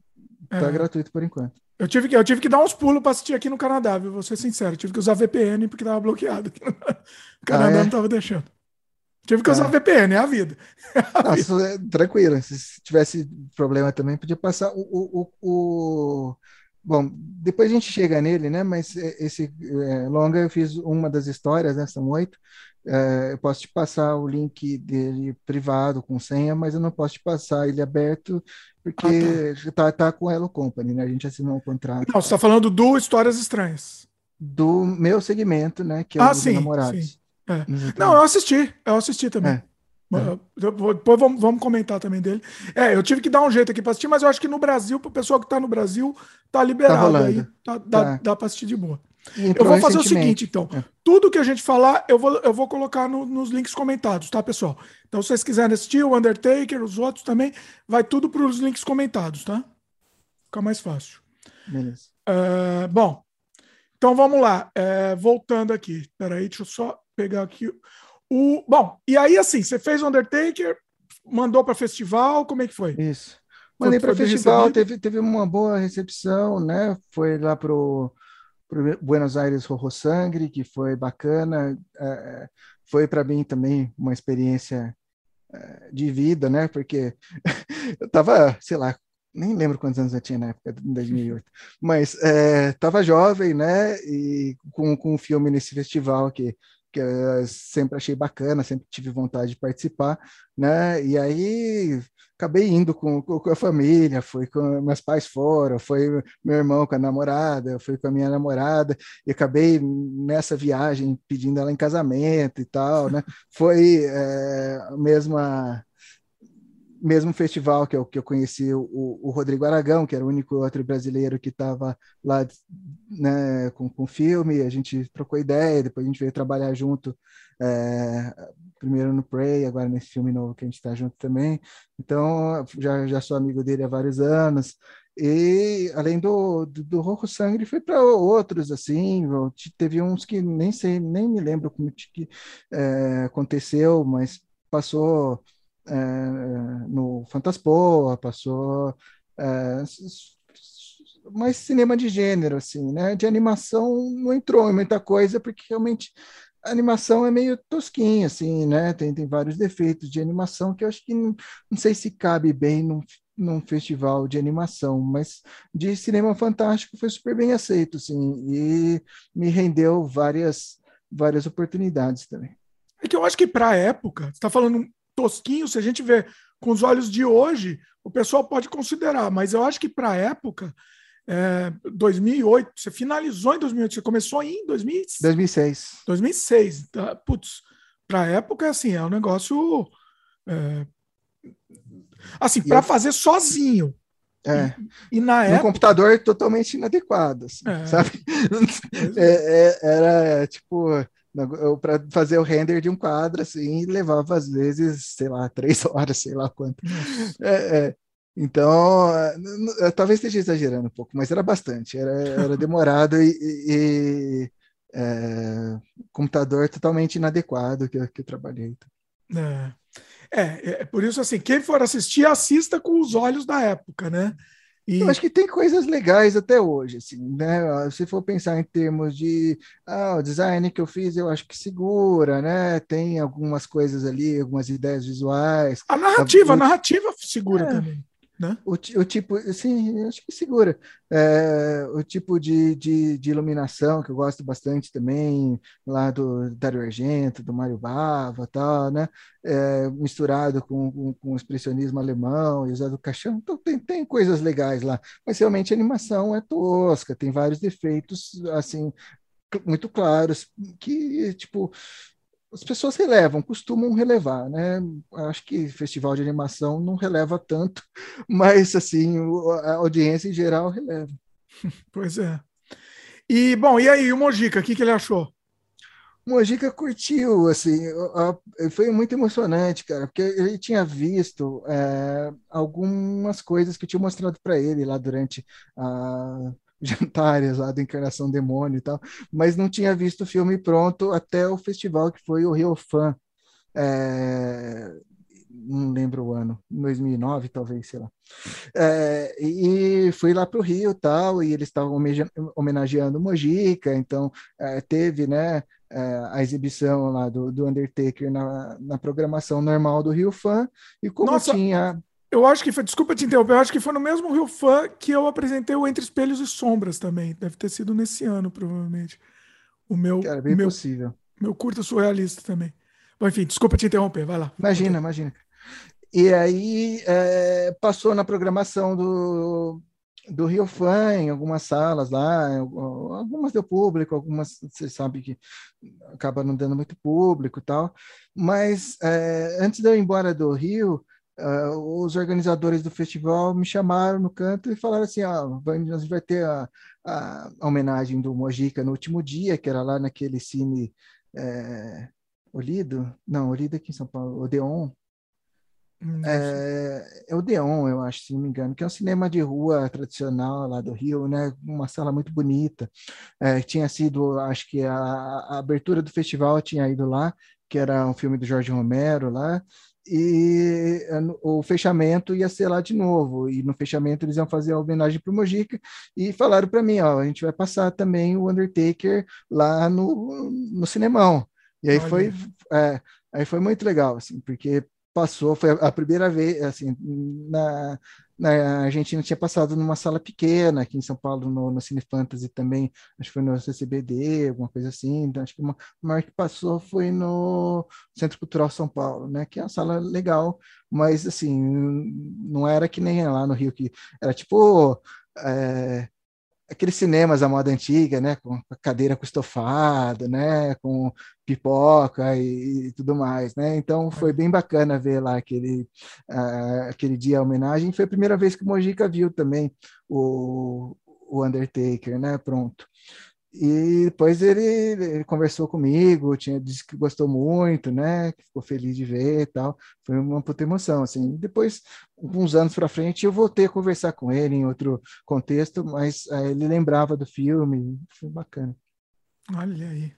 Tá é. gratuito por enquanto. Eu tive, que, eu tive que dar uns pulos para assistir aqui no Canadá, viu? Vou ser sincero. Eu tive que usar VPN porque tava bloqueado. [LAUGHS] O Canadá ah, é? não tava deixando. Tive que usar ah. VPN, é a vida. [LAUGHS] É a vida. É, tranquilo. Se tivesse problema também, podia passar. O, o, o, Bom, depois a gente chega nele, né? Mas esse é, longa eu fiz uma das histórias, né? São oito. É, eu posso te passar o link dele privado com senha, mas eu não posso te passar ele aberto porque ah, tá. tá. tá com Hello Company, né? A gente assinou um contrato. Não, você está falando do Histórias Estranhas. Do meu segmento, né? Que é ah, o sim, Namorados. Sim. É. Não, eu assisti, eu assisti também. Depois vamos, vamos, comentar também dele. É, eu tive que dar um jeito aqui para assistir, mas eu acho que no Brasil, para o pessoal que está no Brasil, tá liberado tá aí, tá, dá, tá. dá para assistir de boa. eu vou fazer o seguinte, então. É. Tudo que a gente falar, eu vou, eu vou colocar no, nos links comentados, tá, pessoal? Então, se vocês quiserem assistir o Undertaker, os outros também, vai tudo para os links comentados, tá? Fica mais fácil. Beleza. É, bom, então vamos lá. É, voltando aqui. Peraí, deixa eu só pegar aqui o, bom, e aí assim, você fez o Undertaker, mandou para festival, como é que foi? Isso. Mandei para festival, teve, teve uma boa recepção, né? Foi lá pro, pro Buenos Aires Rorro Sangre, que foi bacana. É, foi para mim também uma experiência é, de vida, né? Porque [LAUGHS] eu tava, sei lá, nem lembro quantos anos eu tinha na época, em 2008, mas é, jovem, né? E com, com um filme nesse festival que que eu sempre achei bacana, sempre tive vontade de participar, né? E aí acabei indo com, com a família, fui com meus pais fora, foi meu irmão com a namorada, fui com a minha namorada, e acabei nessa viagem pedindo ela em casamento e tal, né? Foi é, a mesma mesmo festival que eu, que eu conheci o, o Rodrigo Aragão, que era o único outro brasileiro que estava lá né, com, com filme, a gente trocou ideia, depois a gente veio trabalhar junto, é, primeiro no Prey, agora nesse filme novo que a gente está junto também. Então, já, já sou amigo dele há vários anos. E além do, do, do Rojo Sangue, foi para outros, assim, teve uns que nem sei, nem me lembro como que é, aconteceu, mas passou é, no Fantaspoa, passou é, mais cinema de gênero, assim, né? De animação não entrou em muita coisa, porque realmente a animação é meio tosquinha, assim, né? Tem, tem vários defeitos de animação que eu acho que não, não sei se cabe bem num, num festival de animação, mas de cinema fantástico foi super bem aceito, assim, e me rendeu várias, várias oportunidades também. É que eu acho que para a época, você está falando tosquinho, se a gente vê com os olhos de hoje, o pessoal pode considerar, mas eu acho que para a época, é, 2008, você finalizou em 2008, você começou em 2000, 2006. 2006. Tá? Putz, para a época, assim, é um negócio. É, assim, para eu... fazer sozinho. É. E, e na época... Um computador totalmente inadequado, assim, é. sabe? [LAUGHS] É, é, era tipo para fazer o render de um quadro assim levava às vezes sei lá [LAUGHS] três horas sei lá quanto é, é. então talvez esteja exagerando um pouco mas era bastante era, era demorado e, e é, computador totalmente inadequado que, que eu trabalhei é. é. é por isso assim quem for assistir assista com os olhos da época né e... Eu acho que tem coisas legais até hoje, assim, né? Se for pensar em termos de ah, o design que eu fiz, eu acho que segura, né? Tem algumas coisas ali, algumas ideias visuais. A narrativa, a, a narrativa segura é. também. Né? O, o tipo, sim, acho que segura. É, o tipo de, de, de, iluminação que eu gosto bastante também, lá do Dario Argento, do Mário Bava, tal, né? É, misturado com, com, com, o expressionismo alemão e usado caixão. Então tem, tem coisas legais lá, mas realmente a animação é tosca, tem vários defeitos assim muito claros que tipo as pessoas relevam, costumam relevar, né? Acho que festival de animação não releva tanto, [LAUGHS] mas assim, a audiência em geral releva. [LAUGHS] Pois é. E bom, e aí, o Mojica, o que, que ele achou? O Mojica curtiu, assim, foi muito emocionante, cara, porque ele tinha visto é, algumas coisas que eu tinha mostrado para ele lá durante a jantares lá da Encarnação Demônio e tal, mas não tinha visto o filme pronto até o festival que foi o Rio Fan, é, não lembro o ano, 2009 talvez, sei lá. É, e fui lá para o Rio tal, e eles estavam homenageando Mojica, então é, teve, né, é, a exibição lá do, do Undertaker na, na programação normal do Rio Fan, e como Nossa. tinha Eu acho que foi, desculpa te interromper, eu acho que foi no mesmo Rio Fã que eu apresentei o Entre Espelhos e Sombras também. Deve ter sido nesse ano, provavelmente. O meu. Cara, bem meu, possível. Meu curta surrealista também. Bom, enfim, desculpa te interromper, vai lá. Imagina, imagina. E aí é, passou na programação do, do Rio Fã, em algumas salas lá, algumas deu público, algumas você sabe que acaba não dando muito público e tal. Mas é, antes de eu ir embora do Rio, uh, os organizadores do festival me chamaram no canto e falaram assim: ah, a gente vai ter a, a, a, homenagem do Mojica no último dia, que era lá naquele cine é, Olido, não, Olido aqui em São Paulo, Odeon. Hum, é, é, o Deon, eu acho, se não me engano, que é um cinema de rua tradicional lá do Rio, né? Uma sala muito bonita. É, tinha sido, acho que a, a abertura do festival tinha ido lá, que era um filme do Jorge Romero lá, e eh, o fechamento ia ser lá de novo. E no fechamento eles iam fazer a homenagem para o Mojica e falaram para mim: ó, a gente vai passar também o Undertaker lá no, no cinemão. E aí foi, é, aí foi muito legal, assim, porque passou, foi a primeira vez, assim, na, na Argentina tinha passado numa sala pequena, aqui em São Paulo, no, no Cine Fantasy também, acho que foi no CCBD, alguma coisa assim, então acho que uma maior que passou foi no Centro Cultural São Paulo, né, que é uma sala legal, mas assim, não era que nem lá no Rio, que era tipo... É, aqueles cinemas da moda antiga, né, com a cadeira com estofado, né, com pipoca e, e, tudo mais, né? Então foi bem bacana ver lá aquele uh, aquele dia a homenagem. Foi a primeira vez que o Mojica viu também o, o Undertaker, né? Pronto. E depois ele, ele, conversou comigo, tinha disse que gostou muito, né? Que ficou feliz de ver e tal. Foi uma puta emoção, assim. Depois, uns anos para frente, eu voltei a conversar com ele em outro contexto, mas uh, ele lembrava do filme, foi bacana. Olha aí.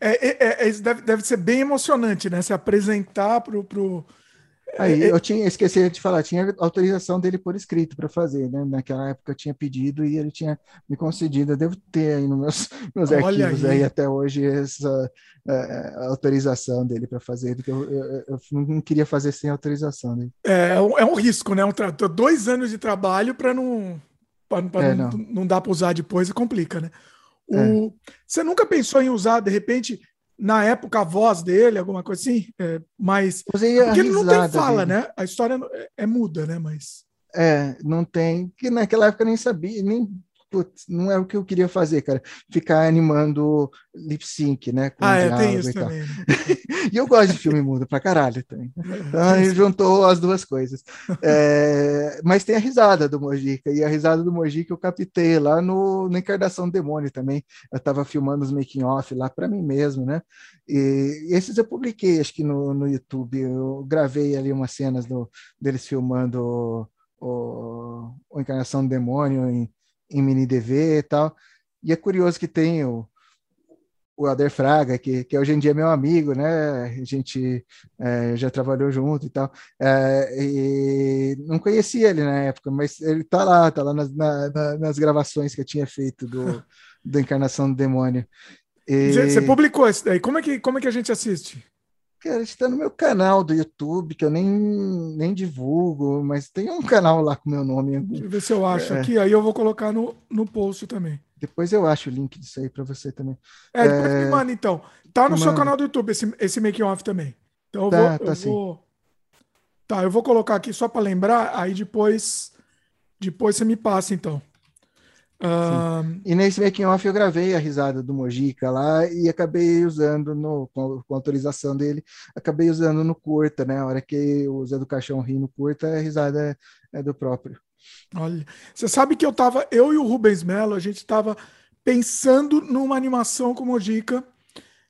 É, é, é, deve, deve ser bem emocionante, né? Se apresentar pro Aí é, é, eu tinha esqueci de falar, tinha autorização dele por escrito para fazer, né? Naquela época eu tinha pedido e ele tinha me concedido. Eu devo ter aí nos meus, [LAUGHS] meus arquivos aí. aí. até hoje essa uh, autorização dele para fazer, porque eu, eu, eu, não queria fazer sem autorização dele. É, é um, é risco, né? Um dois anos de trabalho para não, pra, não, não. não dar para usar depois e complica, né? O, Você nunca pensou em usar, de repente, na época, a voz dele, alguma coisa assim, é, mas. Porque ele não tem fala, dele. né? A história é, é, muda, né? Mas. É, não tem. Que naquela época nem sabia, nem putz, não é o que eu queria fazer, cara. Ficar animando lip sync, né? ah, é, tem isso e também. Né? [LAUGHS] e eu gosto de filme mudo pra caralho também. [LAUGHS] Então ele juntou as duas coisas. [LAUGHS] É, mas tem a risada do Mojica, e a risada do Mojica eu captei lá no, no Encarnação do Demônio também. Eu tava filmando os making off lá para mim mesmo, né? E, e, esses eu publiquei, acho que no, no YouTube. Eu gravei ali umas cenas do, deles filmando o, o Encarnação do Demônio em em mini DV e tal. E é curioso que tem o, o Ader Fraga, que, que hoje em dia é meu amigo, né? A gente é, já trabalhou junto e tal. É, e não conhecia ele na época, mas ele tá lá, tá lá nas, na, nas gravações que eu tinha feito do, [LAUGHS] do Encarnação do Demônio. E... Você publicou isso daí. Como é que, como é que a gente assiste? Cara, está no meu canal do YouTube, que eu nem, nem divulgo, mas tem um canal lá com meu nome. Deixa eu ver se eu acho é. aqui, aí eu vou colocar no, no post também. Depois eu acho o link disso aí para você também. É, depois é... me manda então. Tá no seu canal do YouTube esse, esse making off também. Então eu tá, vou. Tá, eu vou... tá, eu vou colocar aqui só para lembrar, aí depois, depois você me passa então. E nesse making off eu gravei a risada do Mojica lá e acabei usando no, com, com autorização dele, acabei usando no curta, né? A hora que o Zé do Caixão ri no curta, a risada é, é do próprio. Olha, você sabe que eu tava, eu e o Rubens Mello, a gente tava pensando numa animação com Mojica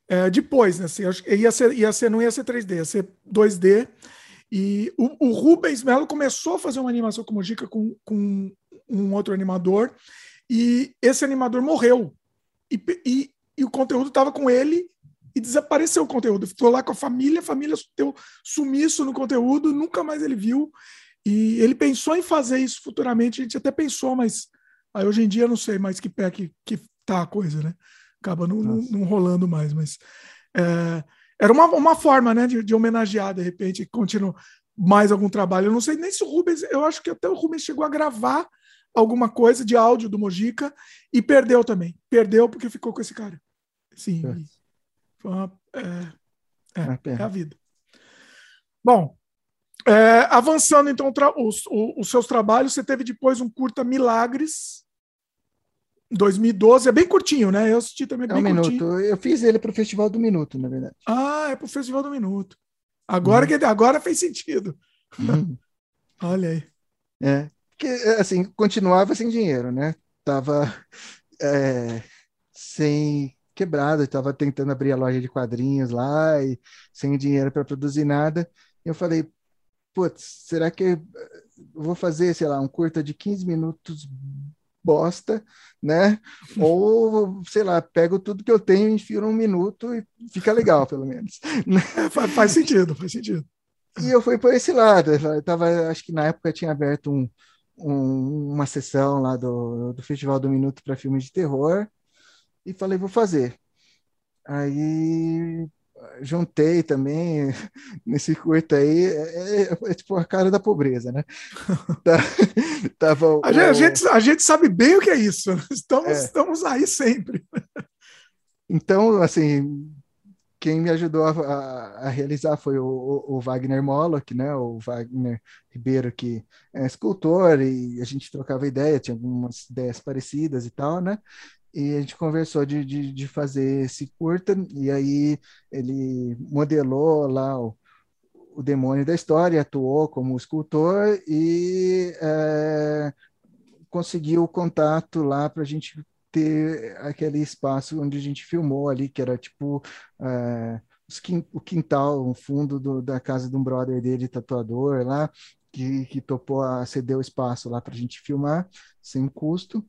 é, depois, né? Assim, ia ser, ia ser, não ia ser 3D, ia ser 2D. E o, o Rubens Mello começou a fazer uma animação com Mojica com, com um outro animador e esse animador morreu. E, e, e o conteúdo estava com ele e desapareceu o conteúdo. Ficou lá com a família, a família deu sumiço no conteúdo, nunca mais ele viu. E ele pensou em fazer isso futuramente, a gente até pensou, mas aí hoje em dia não sei mais que pé que, que tá a coisa, né? Acaba não, não, não rolando mais, mas é, era uma, uma forma, né, de, de homenagear, de repente, continuar mais algum trabalho. Eu não sei nem se o Rubens, eu acho que até o Rubens chegou a gravar alguma coisa de áudio do Mojica e perdeu também. Perdeu porque ficou com esse cara. Sim. É, uma, é, é, é, a vida. Bom, é, avançando então os, os, seus trabalhos, você teve depois um curta Milagres, 2012, é bem curtinho, né? Eu assisti também é bem um curtinho. minuto. Eu fiz ele para o Festival do Minuto, na verdade. Ah, é para o Festival do Minuto. Agora, uhum. que, agora fez sentido. Uhum. [LAUGHS] Olha aí. É, que assim, continuava sem dinheiro, né? Tava é, sem quebrado, estava tentando abrir a loja de quadrinhos lá e sem dinheiro para produzir nada. Eu falei, putz, será que eu vou fazer, sei lá, um curta de 15 minutos bosta, né? [LAUGHS] Ou, sei lá, pego tudo que eu tenho, enfio num minuto e fica legal, pelo menos. [LAUGHS] É, faz, faz sentido, faz sentido. E eu fui por esse lado. Eu tava, acho que na época tinha aberto um, um, uma sessão lá do, do Festival do Minuto para filmes de terror e falei, vou fazer. Aí juntei também [LAUGHS] nesse curto aí, é, é, é, tipo a cara da pobreza, né? [LAUGHS] Tá, tava a, o... gente, a gente sabe bem o que é isso, [LAUGHS] estamos, é. estamos aí sempre. Então, assim, quem me ajudou a, a, a realizar foi o, o, Wagner Moloch, né? O Wagner Ribeiro, que é escultor, e a gente trocava ideia, tinha algumas ideias parecidas e tal, né? e a gente conversou de, de, de, fazer esse curta, e aí ele modelou lá o, o demônio da história, atuou como escultor e é, conseguiu o contato lá para a gente ter aquele espaço onde a gente filmou ali, que era tipo é, o quintal, o fundo do, da casa de um brother dele, tatuador lá, que, que topou a ceder o espaço lá para a gente filmar sem custo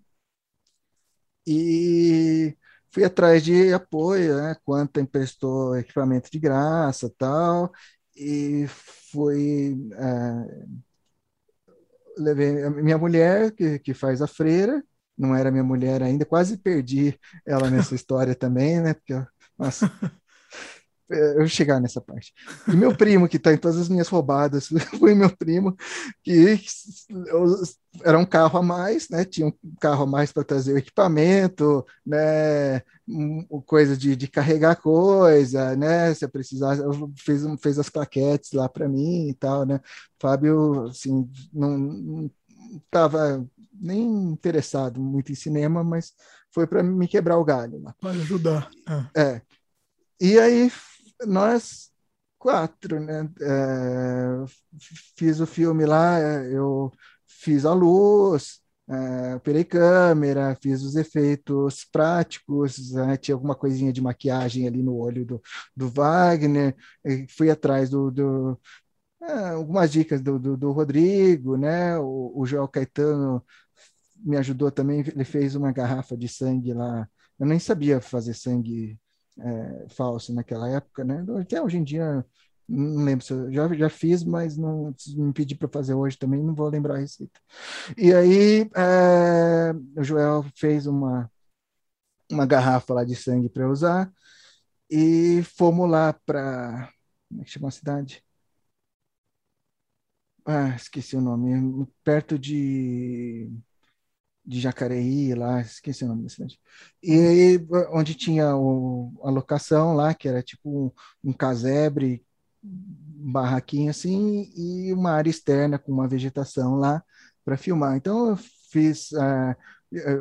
e fui atrás de apoio, né? Quanta emprestou equipamento de graça tal, e fui. É, levei a minha mulher, que, que faz a freira, não era minha mulher ainda, quase perdi ela nessa história também, né? Porque, nossa, [LAUGHS] é, eu vou chegar nessa parte. E meu primo, que está em todas as minhas roubadas, [LAUGHS] foi meu primo, que era um carro a mais, né? Tinha um carro a mais para trazer o equipamento, né? Coisa de, de carregar coisa, né? Se eu precisasse, fez, fez as claquetes lá para mim e tal, né? Fábio, assim, não estava nem interessado muito em cinema, mas foi para me quebrar o galho lá. Para ajudar. É. é. E aí nós quatro, né? É, fiz o filme lá, eu fiz a luz, é, operei câmera, fiz os efeitos práticos, né? tinha alguma coisinha de maquiagem ali no olho do, do Wagner, fui atrás do, do é, algumas dicas do, do, do, Rodrigo, né? O, o Joel Caetano me ajudou também, ele fez uma garrafa de sangue lá. Eu nem sabia fazer sangue é, falso naquela época, né? Até hoje em dia, não lembro se eu já, já fiz, mas não me pedir para fazer hoje também, não vou lembrar a receita. E aí, é, o Joel fez uma, uma garrafa lá de sangue para usar e fomos lá para. Como é que chama a cidade? Ah, esqueci o nome. Perto de de Jacareí, lá, esqueci o nome da cidade. E aí, onde tinha o, a locação lá, que era tipo um, um casebre, um barraquinho assim, e uma área externa com uma vegetação lá para filmar. Então, eu fiz uh,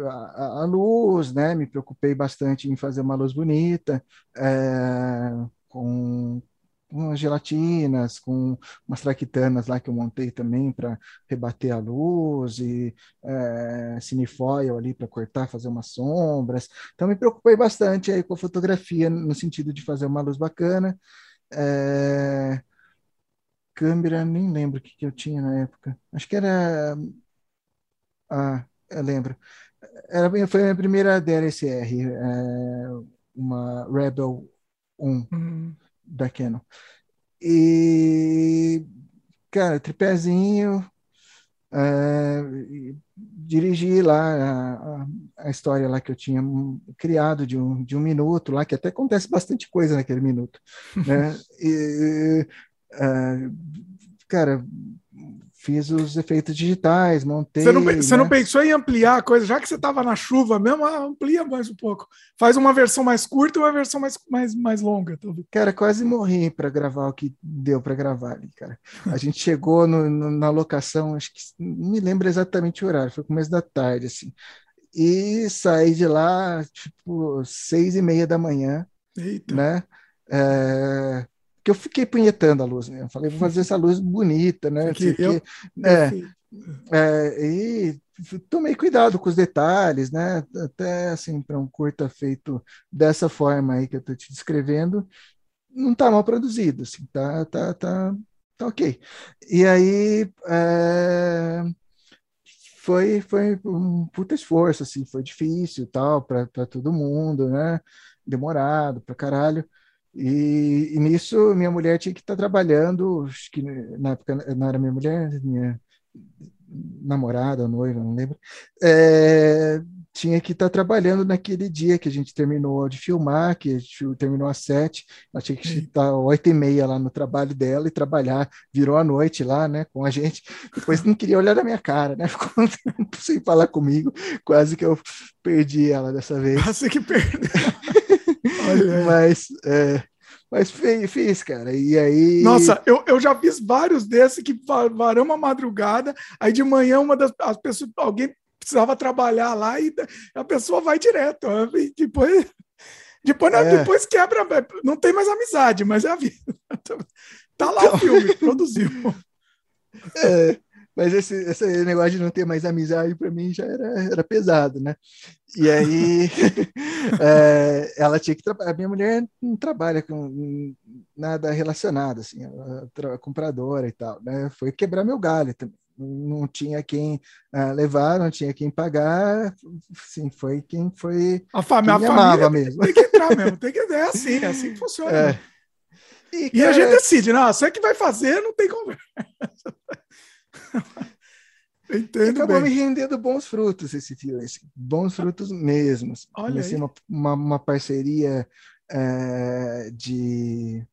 a, a, luz, né? Me preocupei bastante em fazer uma luz bonita, uh, com com as gelatinas, com umas traquitanas lá que eu montei também para rebater a luz e é, cinefoil ali para cortar, fazer umas sombras. Então me preocupei bastante aí com a fotografia no sentido de fazer uma luz bacana. É, câmera, nem lembro o que, que eu tinha na época. Acho que era. Ah, eu lembro. Era, foi a minha primeira DLSR, é, uma Rebel 1. Uhum da Canon. E, cara, tripézinho, é, dirigi lá a, a, história lá que eu tinha criado de um, de um minuto lá, que até acontece bastante coisa naquele minuto, né? [LAUGHS] E, é, cara, fiz os efeitos digitais, montei. Você não, você né? não pensou em ampliar a coisa, já que você estava na chuva mesmo, ah, amplia mais um pouco. Faz uma versão mais curta e uma versão mais, mais, mais longa. Tudo. Cara, quase morri para gravar o que deu para gravar ali, cara. A gente chegou no, no, na locação, acho que não me lembro exatamente o horário, foi começo da tarde, assim. E saí de lá, tipo, seis e meia da manhã, Eita. né? É, que eu fiquei punhetando a luz mesmo. Falei, vou fazer essa luz bonita, né? Que eu, é, é, e tomei cuidado com os detalhes, né? Até assim, para um curta feito dessa forma aí que eu estou te descrevendo, não está mal produzido, assim, tá, tá, tá, tá ok. E aí é, foi, foi um puta esforço, assim, foi difícil tal, para todo mundo, né? Demorado pra caralho. E, e, nisso minha mulher tinha que estar tá trabalhando, acho que na época não era minha mulher, minha namorada, noiva, não lembro, é, tinha que estar tá trabalhando naquele dia que a gente terminou de filmar, que a gente terminou às sete, ela tinha que estar oito e meia lá no trabalho dela e trabalhar, virou a noite lá, né, com a gente, depois não queria olhar na minha cara, né, [LAUGHS] ficou sem falar comigo, quase que eu perdi ela dessa vez. Quase que perdeu. [LAUGHS] mas, é, mas fiz, fiz, cara. E aí. Nossa, eu, eu já fiz vários desses que varão uma madrugada, aí de manhã uma das as pessoas, alguém precisava trabalhar lá e a pessoa vai direto. E depois, depois, é. depois quebra, não tem mais amizade, mas é a vida. [LAUGHS] Tá lá então... o filme, produziu. É, mas esse, esse negócio de não ter mais amizade para mim já era, era pesado, né? E aí [LAUGHS] é, ela tinha que trabalhar. Minha mulher não trabalha com nada relacionado, assim, ela é compradora e tal, né? Foi quebrar meu galho também. Não tinha quem uh, levar, não tinha quem pagar, sim, foi quem foi. A, fam a família mesmo. tem que entrar mesmo, tem que é assim, é assim que funciona. É. E, e, a gente decide, não, você que vai fazer, não tem conversa. [LAUGHS] [LAUGHS] Entendo acabou bem. me rendendo bons frutos esse filme, assim, bons frutos mesmo. Assim. Olha Comecei uma, uma, uma, parceria é, de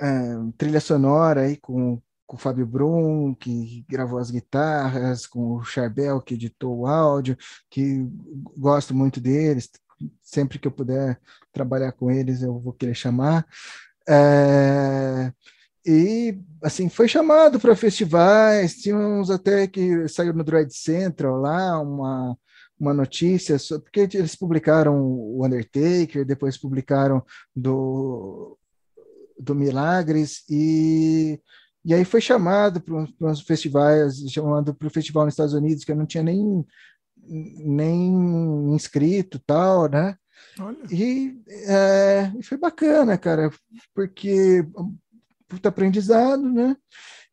é, trilha sonora aí com, com o Fábio Brum, que gravou as guitarras, com o Charbel, que editou o áudio, que gosto muito deles. Sempre que eu puder trabalhar com eles, eu vou querer chamar. É, e, assim, foi chamado para festivais, tinha uns até que saiu no Dread Central lá, uma, uma notícia, porque eles publicaram o Undertaker, depois publicaram do, do Milagres, e, e aí foi chamado para uns festivais, chamado para o festival nos Estados Unidos, que eu não tinha nem, nem inscrito tal, né? Olha. E é, foi bacana, cara, porque puta aprendizado, né?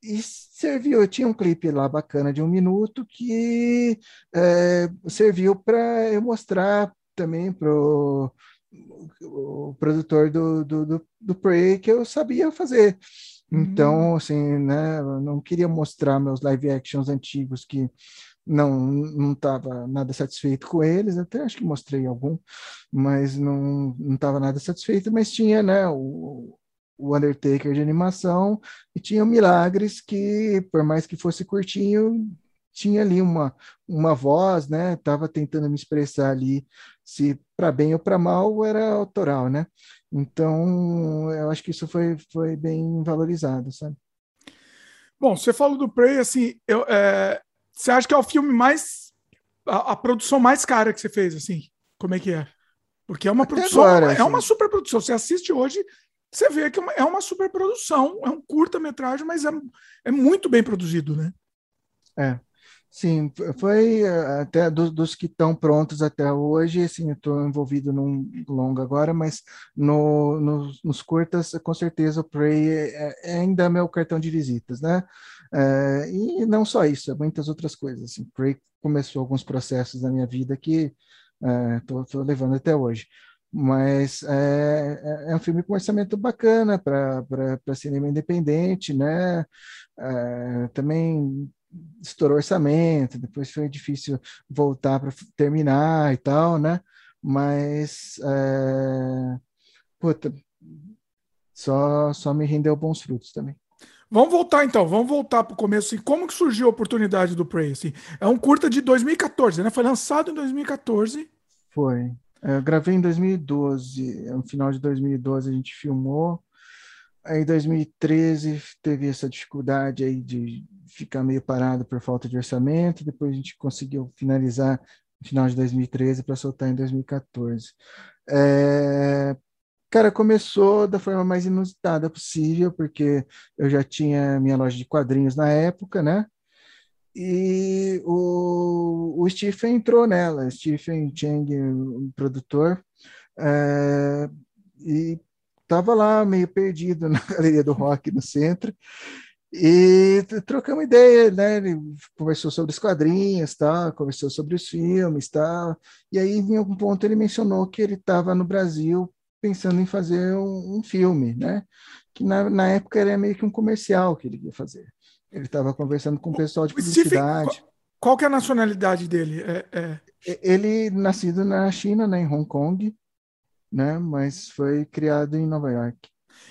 E serviu, eu tinha um clipe lá bacana de um minuto que é, serviu para eu mostrar também para o produtor do, do, do, do Prey que eu sabia fazer. Então, uhum. assim, né, eu não queria mostrar meus live actions antigos que não não estava nada satisfeito com eles, até acho que mostrei algum, mas não não estava nada satisfeito, mas tinha, né, o, o Undertaker de animação e tinha Milagres que, por mais que fosse curtinho, tinha ali uma, uma voz, né? Tava tentando me expressar ali se para bem ou para mal era autoral, né? Então, eu acho que isso foi, foi bem valorizado, sabe? Bom, você falou do Prey, assim, eu, é, você acha que é o filme mais a, a, produção mais cara que você fez, assim? Como é que é? Porque é uma Até produção, agora, é assim. uma super produção. Você assiste hoje, você vê que é uma é superprodução, é um curta-metragem, mas é, é muito bem produzido, né? É. Sim, foi eh, até dos, que estão prontos até hoje, assim, estou envolvido num longo agora, mas no, no, nos curtas, com certeza o Prey é, é ainda meu cartão de visitas, né? É, e não só isso, é muitas outras coisas. Assim, Prey começou alguns processos na minha vida que estou é, levando até hoje mas é, é, é um filme com orçamento bacana para cinema independente, né? É, também estourou orçamento, depois foi difícil voltar para terminar e tal, né? Mas, é, puta, só, só me rendeu bons frutos também. vamos voltar então, vamos voltar para o começo. Assim, como que surgiu a oportunidade do Prey? Assim? É um curta de 2014, né? Foi lançado em 2014. Foi. É, eu gravei em 2012, no final de 2012 a gente filmou. Aí em 2013 teve essa dificuldade aí de ficar meio parado por falta de orçamento, depois a gente conseguiu finalizar no final de 2013 para soltar em 2014. É, cara, começou da forma mais inusitada possível, porque eu já tinha minha loja de quadrinhos na época, né? E o, o Stephen entrou nela, Stephen Chang, produtor, é, e estava lá meio perdido [LAUGHS] na galeria do rock no centro, e trocamos ideia, né? Ele conversou sobre os quadrinhos, tá? conversou sobre os filmes, tá? e aí em algum ponto ele mencionou que ele estava no Brasil pensando em fazer um, um filme, né? que na, na época era meio que um comercial que ele ia fazer. Ele estava conversando com o pessoal de publicidade. Qual, que é a nacionalidade dele? É, é... Ele nascido na China, né, em Hong Kong, né, mas foi criado em Nova York.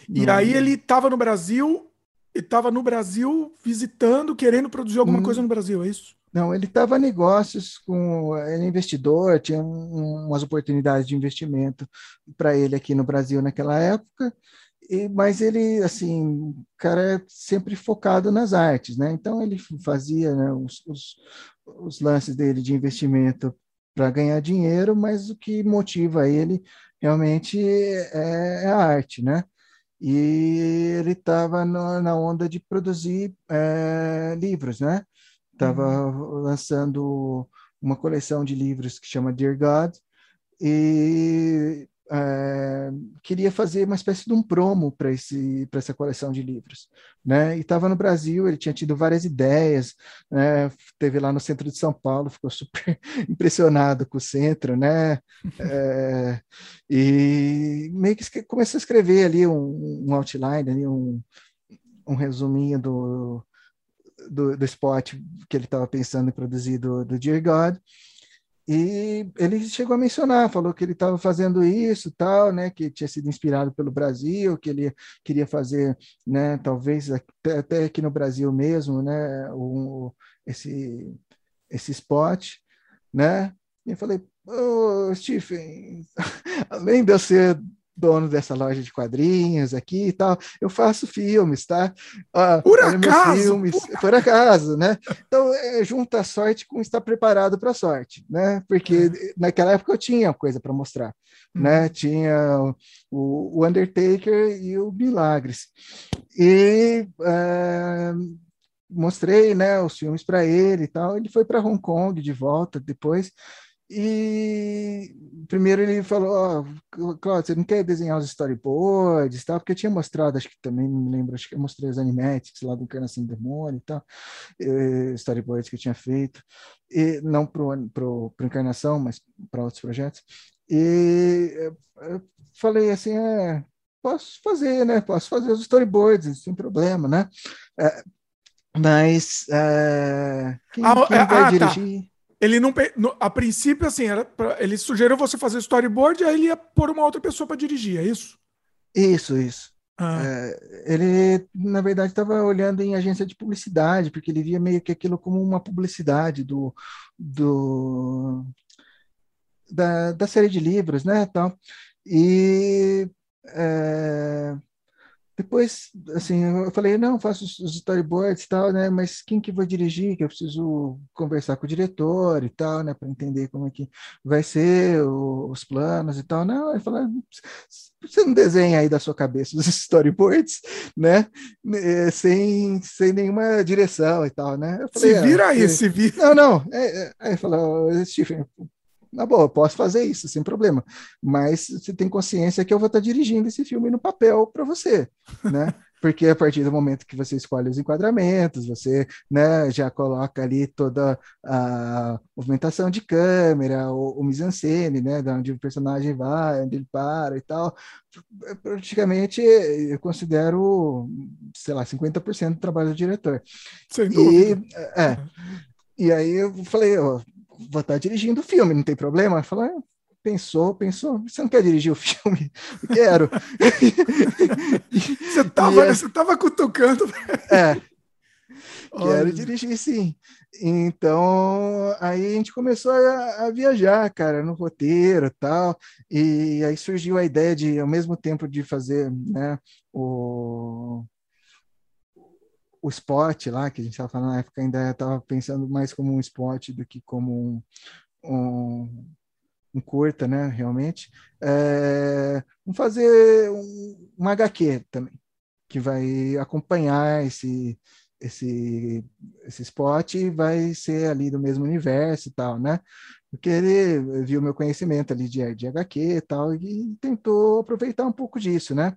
E aí ele estava no Brasil, estava no Brasil visitando, querendo produzir alguma hum, coisa no Brasil, é isso? Não, ele estava negócios com, ele é investidor, tinha um, umas oportunidades de investimento para ele aqui no Brasil naquela época, e, mas ele, assim, cara é sempre focado nas artes, né? Então ele fazia né, os, os, os lances dele de investimento para ganhar dinheiro, mas o que motiva ele realmente é, é a arte, né? E ele estava na onda de produzir é, livros, né? Estava uhum. lançando uma coleção de livros que chama Dear God, e é, queria fazer uma espécie de um promo para essa coleção de livros. Né? E estava no Brasil, ele tinha tido várias ideias, né? teve lá no centro de São Paulo, ficou super [LAUGHS] impressionado com o centro, né? É, e meio que começou a escrever ali um, um outline, ali um, um resuminho do, do, do spot que ele estava pensando em produzir do, do Dear God. E ele chegou a mencionar, falou que ele estava fazendo isso, tal, né, que tinha sido inspirado pelo Brasil, que ele queria fazer, né, talvez até, até aqui no Brasil mesmo, né, um, esse esse spot, né? E eu falei, ô, oh, Stephen, [LAUGHS] além de eu ser dono dessa loja de quadrinhos aqui e tal. Eu faço filmes, tá? Ah, por acaso? Filmes, por... por acaso, né? Então, é, junta a sorte com estar preparado para a sorte, né? Porque é. naquela época eu tinha coisa para mostrar, hum. né? Tinha o, o, Undertaker e o Milagres. E é, mostrei, né, os filmes para ele e tal. Ele foi para Hong Kong de volta depois. E primeiro ele falou, oh, Claudio, você não quer desenhar os storyboards tal? Porque eu tinha mostrado, acho que também, não me lembro, acho que eu mostrei os animatics lá do Encarnação Demônio e tal, eh, storyboards que eu tinha feito, e não para o Encarnação, mas para outros projetos. E eu falei assim, é, posso fazer, né? Posso fazer os storyboards, sem problema, né? É, mas é, quem, ah, quem vai ah, tá. dirigir... Tá. Ele não. A princípio, assim, era pra, ele sugeriu você fazer storyboard e aí ele ia pôr uma outra pessoa para dirigir, é isso? Isso, isso. Ah. É, ele, na verdade, estava olhando em agência de publicidade, porque ele via meio que aquilo como uma publicidade do, do da, da série de livros, né? Tal. E é, depois, assim, eu falei, não, faço os storyboards e tal, né? Mas quem que vai dirigir? Que eu preciso conversar com o diretor e tal, né? Para entender como é que vai ser o, os planos e tal. Não, ele falou, você não desenha aí da sua cabeça os [LAUGHS] storyboards, né? É, sem, sem nenhuma direção e tal, né? Falei, se vira ah, aí, se vira. Não, não. É, é, aí falou, Stephen, na boa, posso fazer isso sem problema, mas você tem consciência que eu vou estar dirigindo esse filme no papel para você, né? [LAUGHS] Porque a partir do momento que você escolhe os enquadramentos, você né, já coloca ali toda a movimentação de câmera, o, o mise-en-scène, né, de onde o personagem vai, onde ele para e tal. Praticamente eu considero, sei lá, 50% do trabalho do diretor. Sem dúvida. E, é, e aí eu falei, ó, vou estar dirigindo o filme, não tem problema? Ela falou, pensou, pensou, você não quer dirigir o filme? [LAUGHS] Quero. você [LAUGHS] estava é, você tava cutucando. É. [LAUGHS] Quero dirigir, sim. Então, aí a gente começou a, a, viajar, cara, no roteiro e tal, e aí surgiu a ideia de, ao mesmo tempo de fazer, né, o, o spot lá, que a gente estava falando na época, ainda estava pensando mais como um spot do que como um, um, um curta, né, realmente, é, vamos fazer um, um HQ também, que vai acompanhar esse esse, esse spot vai ser ali do mesmo universo e tal, né? Porque ele viu meu conhecimento ali de, de HQ e tal, e tentou aproveitar um pouco disso, né?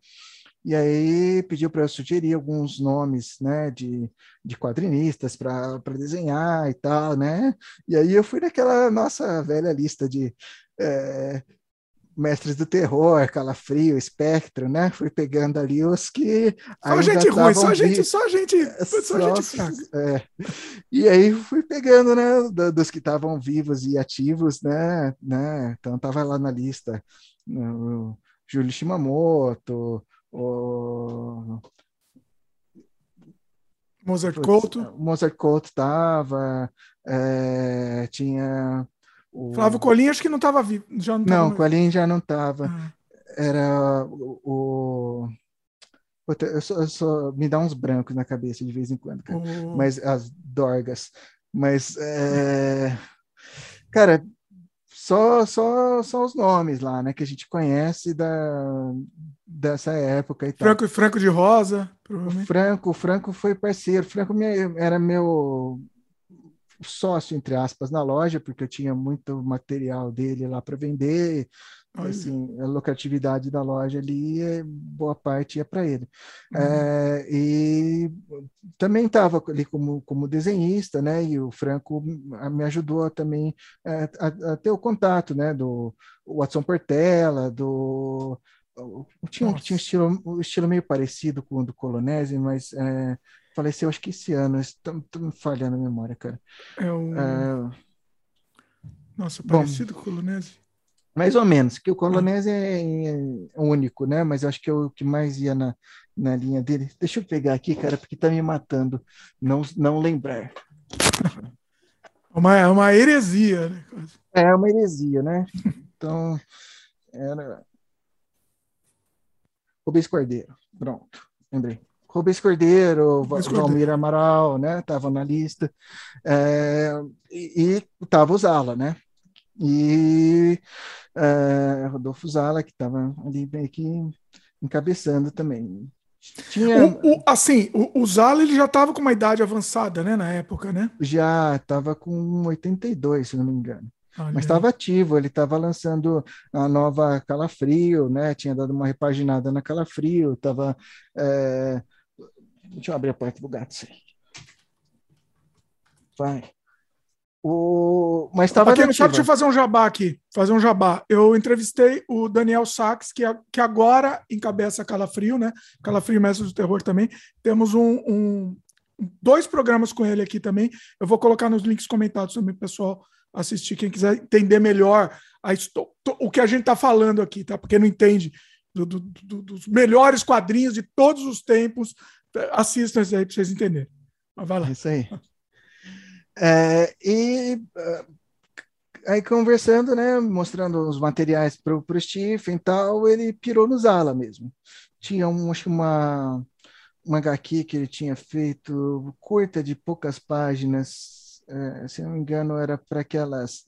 E aí pediu para eu sugerir alguns nomes, né, de, de quadrinistas para desenhar e tal, né? E aí eu fui naquela nossa velha lista de é, Mestres do Terror, Calafrio, Espectro, né? Fui pegando ali os que. Só gente ruim, só gente, só gente, só, só gente fraca. É. E aí fui pegando, né? Dos que estavam vivos e ativos, né? né? Então tava lá na lista o Júlio Shimamoto, o. Mozart Couto. Mozart Couto tava, é, tinha o... Flávio Colim acho que não estava vivo. Já não, não Colim já não estava. Ah. Era o. Eu só, eu só, me dá uns brancos na cabeça de vez em quando, cara. Mas as dorgas. Mas, é... cara, só, só, só os nomes lá, né? Que a gente conhece da, dessa época e Franco e Franco de Rosa, provavelmente. O Franco, o Franco foi parceiro. O Franco era meu sócio, entre aspas, na loja, porque eu tinha muito material dele lá para vender. Assim, a lucratividade da loja ali, é, boa parte ia para ele. Uhum. É, e também estava ali como, como desenhista, né? E o Franco me ajudou também é, a, a, ter o contato, né? Do Watson Portela, do tinha um tinha um estilo, um estilo meio parecido com o do Colonese, mas é, faleceu acho que esse ano. Estou me falhando a memória, cara. É um. É... Nossa, parecido Bom, com o Colonese? Mais ou menos, que o Colonese é, é, único, né? Mas eu acho que é o que mais ia na, na linha dele. Deixa eu pegar aqui, cara, porque tá me matando não, não lembrar. [LAUGHS] Uma, é uma heresia, né? É uma heresia, né? Então, era. Rubens Cordeiro. Pronto, lembrei. Rubens Cordeiro, Valmir Amaral, né? Estavam na lista. É, e estava o Zala, né? E é, Rodolfo Zala, que estava ali meio que encabeçando também. Tinha... O, o, assim, o, o Zala ele já estava com uma idade avançada, né, na época, né? Já, estava com 82, se não me engano. Olha Mas estava ativo, ele estava lançando a nova Calafrio, né? Tinha dado uma repaginada na Calafrio, estava é, Deixa eu abrir a porta do gato. Sim. Vai. O... Mas estava. Aqui, deixa eu fazer um jabá aqui. Fazer um jabá. Eu entrevistei o Daniel Sachs, que, que agora encabeça Calafrio, né? Calafrio Mestre do Terror também. Temos um, um, dois programas com ele aqui também. Eu vou colocar nos links comentados também, pessoal assistir. Quem quiser entender melhor a, o que a gente está falando aqui, tá? Porque não entende do, do, do, dos melhores quadrinhos de todos os tempos assistam isso aí para vocês entenderem. Mas vai lá. Isso aí. É, e uh, aí conversando, né, mostrando os materiais para o Stephen e tal, ele pirou no Zala mesmo. Tinha um, acho uma, uma HQ que ele tinha feito curta de poucas páginas, é, se não me engano, era para aquelas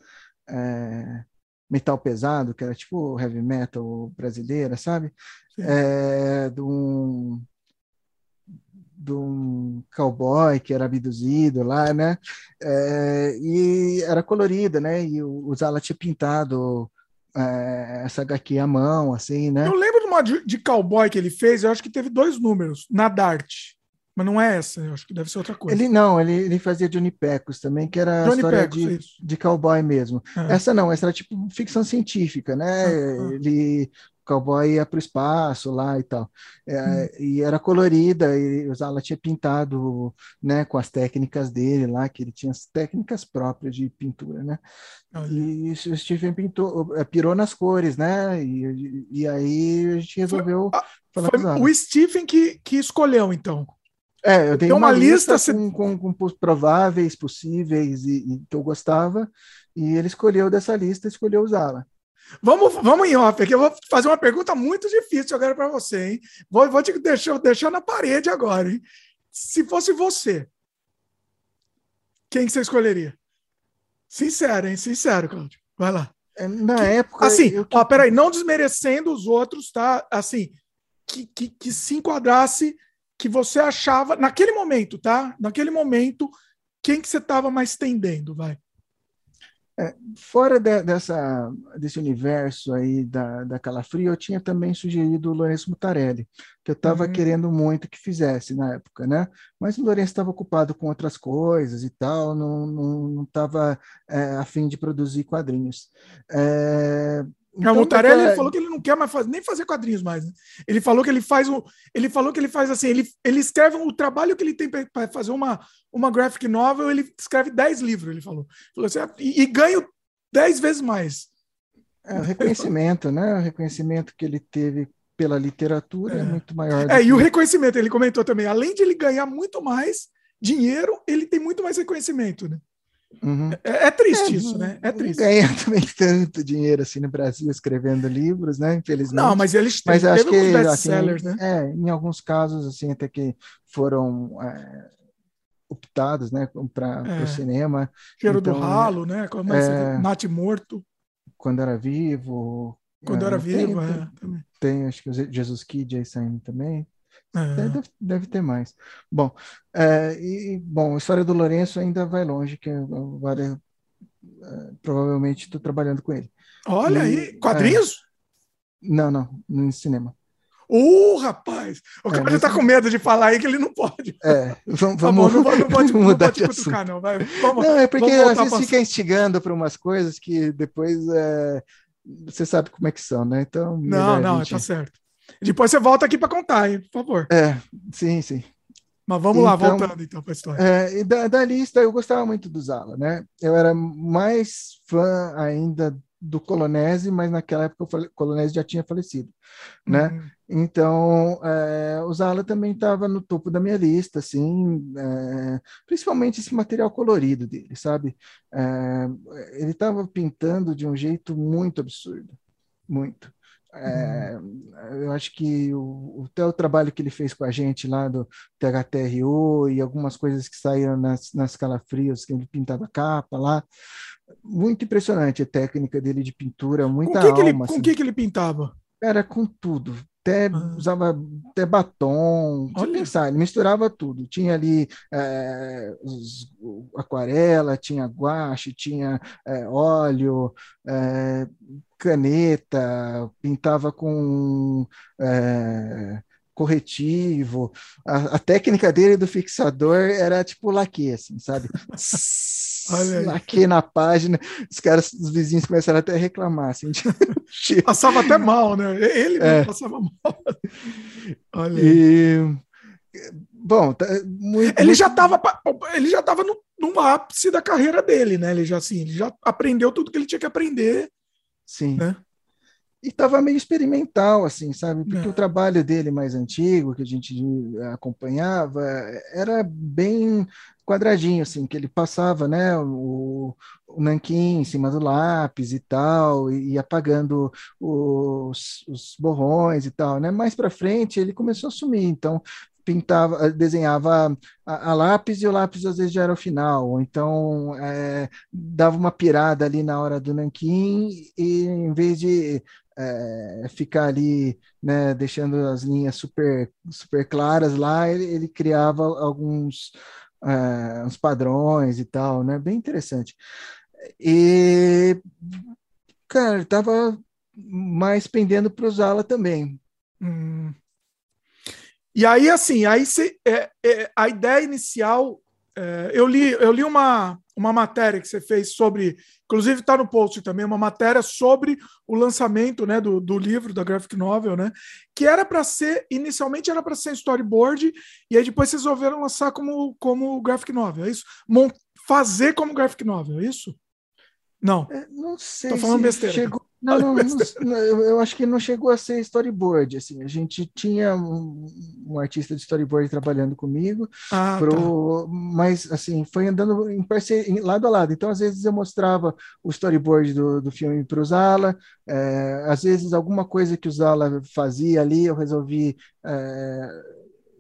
é, metal pesado, que era tipo heavy metal brasileira, sabe? É, de um de um cowboy que era abduzido lá, né? É, e era colorida, né? E o, Zala tinha pintado é, essa HQ à mão, assim, né? Eu lembro de uma de, de, cowboy que ele fez, eu acho que teve dois números, na Dart. Mas não é essa, eu acho que deve ser outra coisa. Ele não, ele, ele fazia Johnny Pecos também, que era Johnny história Pecos, de, de cowboy mesmo. É. Essa não, essa era tipo ficção científica, né? Ele cowboy ia para o espaço lá e tal. É, hum. E era colorida, e o Zala tinha pintado né, com as técnicas dele lá, que ele tinha as técnicas próprias de pintura, né? E o Stephen pintou, é, pirou nas cores, né? E, e aí a gente resolveu foi, falar foi o Stephen que, que escolheu, então. É, eu tenho uma, uma, lista, lista com, com, com, prováveis, possíveis e, e, que eu gostava, e ele escolheu dessa lista, escolheu usá-la. Vamos, vamos em off aqui. Eu vou fazer uma pergunta muito difícil agora para você, hein? Vou, vou te deixar, deixar na parede agora, hein? Se fosse você, quem que você escolheria? Sincero, hein? Sincero, Claudio. Vai lá. É, na que, época. Assim, eu... ó, peraí, não desmerecendo os outros, tá? Assim, que, que, que se enquadrasse que você achava, naquele momento, tá? Naquele momento, quem que você estava mais tendendo, vai? É, fora de, dessa, desse universo aí da, da Calafrio, eu tinha também sugerido o Lourenço Mutarelli, que eu estava uhum. querendo muito que fizesse na época, né? Mas o Lourenço estava ocupado com outras coisas e tal, não estava é, afim de produzir quadrinhos. É, então, o Mutarelli daquela... falou que ele não quer mais fazer, nem fazer quadrinhos mais. Né? Ele falou que ele faz o, ele falou que ele faz assim, ele, ele escreve o trabalho que ele tem para fazer uma, uma graphic novel, ele escreve 10 livros, ele falou. falou assim, ah, e, e ganho 10 vezes mais. É, o reconhecimento, né? O reconhecimento que ele teve pela literatura é, é muito maior. É, e o reconhecimento, ele comentou também, além de ele ganhar muito mais dinheiro, ele tem muito mais reconhecimento, né? Uhum. É, é, triste é, isso, né? É triste. Ganha [LAUGHS] também tanto dinheiro assim no Brasil escrevendo livros, né? Infelizmente. Não, mas eles mas acho que assim, né? É, em alguns casos assim até que foram é, optados, né, para é. o cinema. Cheiro então, do ralo, né? Como é, Nath morto. Quando era vivo. Quando era vivo, tem, é, tem, tem, acho que o Jesus Kid aí saindo também. É. Deve, deve, ter mais. Bom, é, e, bom, a história do Lourenço ainda vai longe, que vale, é, provavelmente estou trabalhando com ele. Olha e, aí, quadrinhos? É, não, não, no cinema. Ô, rapaz! O cara é, tá com medo de falar aí que ele não pode. É, vamos, tá vamos, não, não pode, [LAUGHS] mudar não pode de cutucar, não. Vai, vamos, não, é porque às vezes fica instigando para umas coisas que depois é, você sabe como é que são, né? Então. Não, não, gente... tá certo. Depois você volta aqui para contar, hein, por favor. É, sim, sim. Mas vamos então, lá, voltando então para a história. É, da, da, lista, eu gostava muito do Zala, né? Eu era mais fã ainda do Colonese, mas naquela época o Colonese já tinha falecido, né? Uhum. Então, é, o Zala também estava no topo da minha lista, assim, é, principalmente esse material colorido dele, sabe? É, ele estava pintando de um jeito muito absurdo, muito. É, eu acho que o, até o trabalho que ele fez com a gente lá do THTRO e algumas coisas que saíram nas, nas calafrios, que ele pintava capa lá, muito impressionante a técnica dele de pintura, muita com que alma. Que ele, assim. Com o que, que ele pintava? Era com tudo, até ah. usava até batom, Olha. pensar, ele misturava tudo. Tinha ali é, os, aquarela, tinha guache, tinha é, óleo, é, caneta, pintava com corretivo. A, a, técnica dele do fixador era tipo laque, assim, sabe? [LAUGHS] laque na página, os caras, os vizinhos começaram até a reclamar, assim. De... [LAUGHS] Passava até mal, né? Ele é. passava mal. Olha. E... Bom, tá, muito, ele. Já tava, ele já estava no, no, ápice da carreira dele, né? Ele já assim, ele já aprendeu tudo que ele tinha que aprender. Sim. Né? E estava meio experimental, assim, sabe? Porque é. o trabalho dele mais antigo, que a gente acompanhava, era bem quadradinho, assim, que ele passava, né, o, o nanquim em cima do lápis e tal, e, e apagando os, os borrões e tal, né? Mais para frente ele começou a sumir, então pintava, desenhava a, a, lápis e o lápis às vezes já era o final, ou então é, dava uma pirada ali na hora do nanquim e em vez de é, ficar ali, né, deixando as linhas super, super claras lá, ele, ele criava alguns é, uns padrões e tal, né, bem interessante. E, cara, estava mais pendendo para usá-la também. Hum. E aí, assim, aí cê, é, é, a ideia inicial é, eu li, eu li uma, uma matéria que você fez sobre, inclusive está no post também, uma matéria sobre o lançamento né, do, do livro, da graphic novel, né? Que era para ser, inicialmente era para ser storyboard, e aí depois vocês resolveram lançar como, como graphic novel, é isso? Mont, fazer como graphic novel, é isso? Não. É, não sei. Tô falando se besteira. Chegou, não, não, não, eu acho que não chegou a ser storyboard. Assim, a gente tinha um, um artista de storyboard trabalhando comigo, ah, pro, tá. mas assim foi andando em parceria, lado a lado. Então, às vezes eu mostrava o storyboard do, do filme para o Zala, é, às vezes alguma coisa que o Zala fazia ali, eu resolvi é,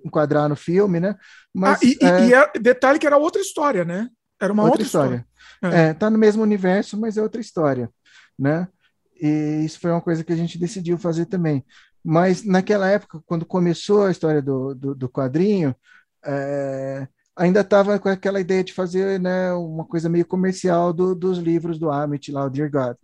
enquadrar no filme, né? Mas, ah, e, é, e, é, detalhe que era outra história, né? Era uma outra, outra história. história. É. é, tá no mesmo universo, mas é outra história, né? E isso foi uma coisa que a gente decidiu fazer também. Mas naquela época, quando começou a história do, do, do quadrinho, é, ainda estava com aquela ideia de fazer né, uma coisa meio comercial do, dos livros do Amit, lá, o Dear God.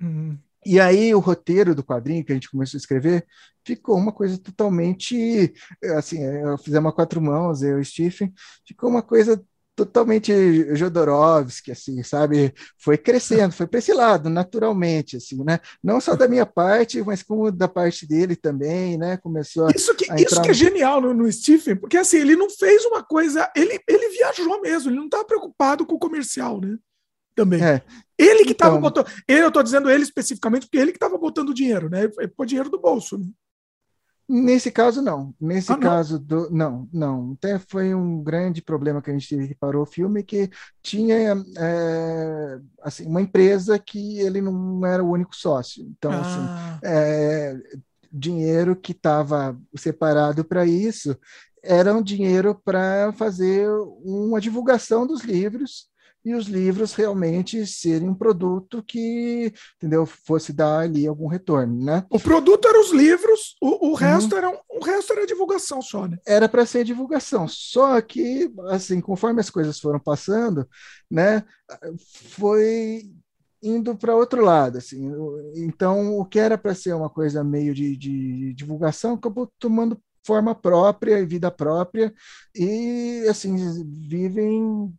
Uhum. E aí o roteiro do quadrinho que a gente começou a escrever ficou uma coisa totalmente assim, eu fizemos a quatro mãos, eu e o Stephen, ficou uma coisa totalmente Jodorowsky, assim, sabe? Foi crescendo, foi para esse lado, naturalmente, assim, né? Não só da minha parte, mas como da parte dele também, né? Começou isso que, Isso que é genial no, no, Stephen, porque assim, ele não fez uma coisa, ele, ele viajou mesmo, ele não estava preocupado com o comercial, né? Também. É. Ele que estava então, botando, ele, eu estou dizendo ele especificamente, porque ele que estava botando dinheiro, né? Pôr dinheiro do bolso, né? Nesse caso, não. Nesse ah, caso, não. Do, não, não. Até foi um grande problema que a gente teve que parou o filme, que tinha é, assim, uma empresa que ele não era o único sócio. Então, assim, ah. assim, é, dinheiro que estava separado para isso era um dinheiro para fazer uma divulgação dos livros e os livros realmente serem um produto que, entendeu, fosse dar ali algum retorno, né? O produto eram os livros, o, o uhum. resto era o resto era divulgação só, né? Era para ser divulgação, só que assim, conforme as coisas foram passando, né, foi indo para outro lado, assim. Então, o que era para ser uma coisa meio de, de divulgação acabou tomando forma própria e vida própria e assim vivem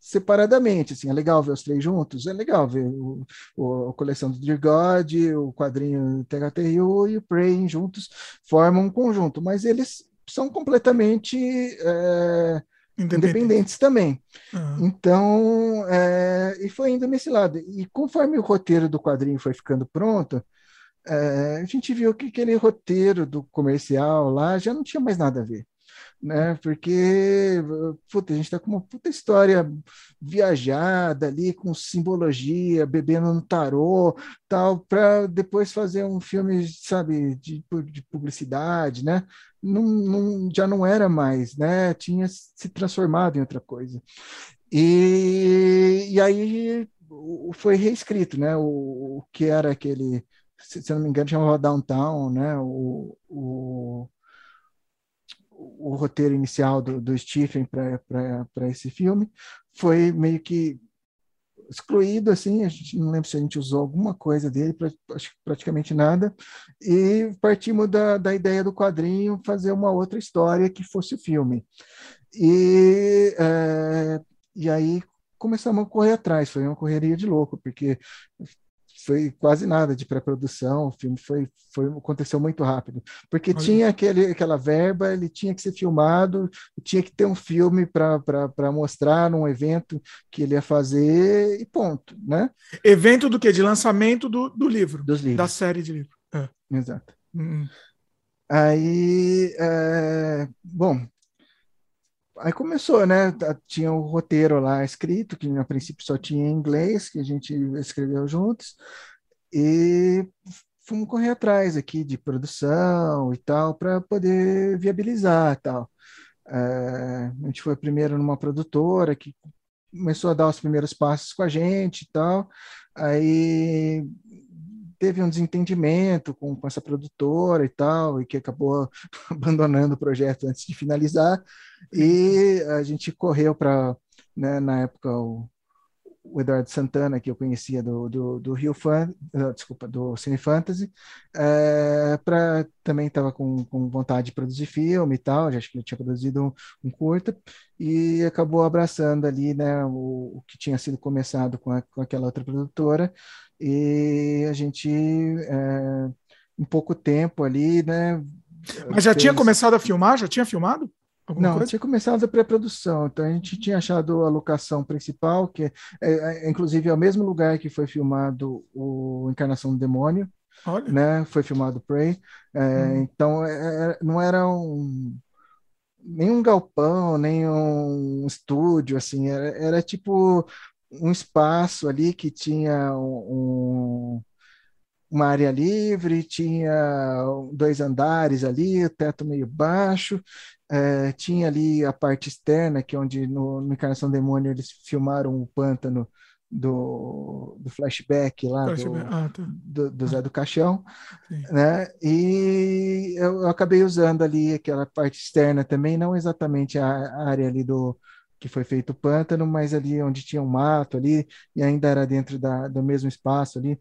separadamente. Assim, é legal ver os três juntos? É legal ver o, o a coleção do Dear God, o quadrinho THTU e o Prey juntos formam um conjunto, mas eles são completamente é, independentes também. Uhum. Então, é, e foi indo nesse lado. E conforme o roteiro do quadrinho foi ficando pronto, é, a gente viu que aquele roteiro do comercial lá já não tinha mais nada a ver né? Porque puta, a gente está com uma puta história viajada ali, com simbologia, bebendo no tarô, tal, para depois fazer um filme, sabe, de, de publicidade, né? Não, não, já não era mais, né? Tinha se transformado em outra coisa. E, e aí foi reescrito, né? O, o que era aquele, se, se não me engano, chamava Downtown, né? O, o o roteiro inicial do, do Stephen para esse filme foi meio que excluído, assim, a gente não lembro se a gente usou alguma coisa dele, pra, acho praticamente nada, e partimos da, da ideia do quadrinho fazer uma outra história que fosse o filme. E, é, e aí começamos a correr atrás, foi uma correria de louco, porque foi quase nada de pré-produção, o filme foi, foi aconteceu muito rápido, porque Olha. tinha aquele, aquela verba, ele tinha que ser filmado, tinha que ter um filme para mostrar num evento que ele ia fazer e ponto, né? Evento do que? De lançamento do, do livro, Dos livros. da série de livro. É. Exato. Hum. Aí, é, bom, aí começou, né? Tinha o roteiro lá escrito, que a princípio só tinha em inglês, que a gente escreveu juntos, e fomos correr atrás aqui de produção e tal, para poder viabilizar tal. É, a gente foi primeiro numa produtora que começou a dar os primeiros passos com a gente e tal, aí teve um desentendimento com, com essa produtora e tal, e que acabou [LAUGHS] abandonando o projeto antes de finalizar, e a gente correu para, né, na época, o, o Eduardo Santana, que eu conhecia do, do, do Rio Fan, uh, desculpa, do Cine Fantasy, é, pra, também estava com, com vontade de produzir filme e tal, já acho que ele tinha produzido um, um curta, e acabou abraçando ali né, o, o que tinha sido começado com, a, com aquela outra produtora, e a gente, é, em pouco tempo ali, né? Mas já fez... tinha começado a filmar? Já tinha filmado? Alguma Não, coisa? tinha começado a pré-produção, então a gente tinha achado a locação principal, que é, é, inclusive é o mesmo lugar que foi filmado o Encarnação do Demônio, Olha. né? Foi filmado Prey, é, hum. então é, é, não era um nenhum galpão, nem um estúdio, assim, era, era tipo um espaço ali que tinha um, uma área livre, tinha dois andares ali, o teto meio baixo, é, tinha ali a parte externa, que é onde no, no Encarnação Demônio eles filmaram o pântano do, do flashback lá flashback. Do, ah, tá. do, do, Zé do Caixão, Sim. né? E eu, eu, acabei usando ali aquela parte externa também, não exatamente a, a área ali do que foi feito o pântano, mas ali onde tinha um mato ali, e ainda era dentro da, do mesmo espaço ali,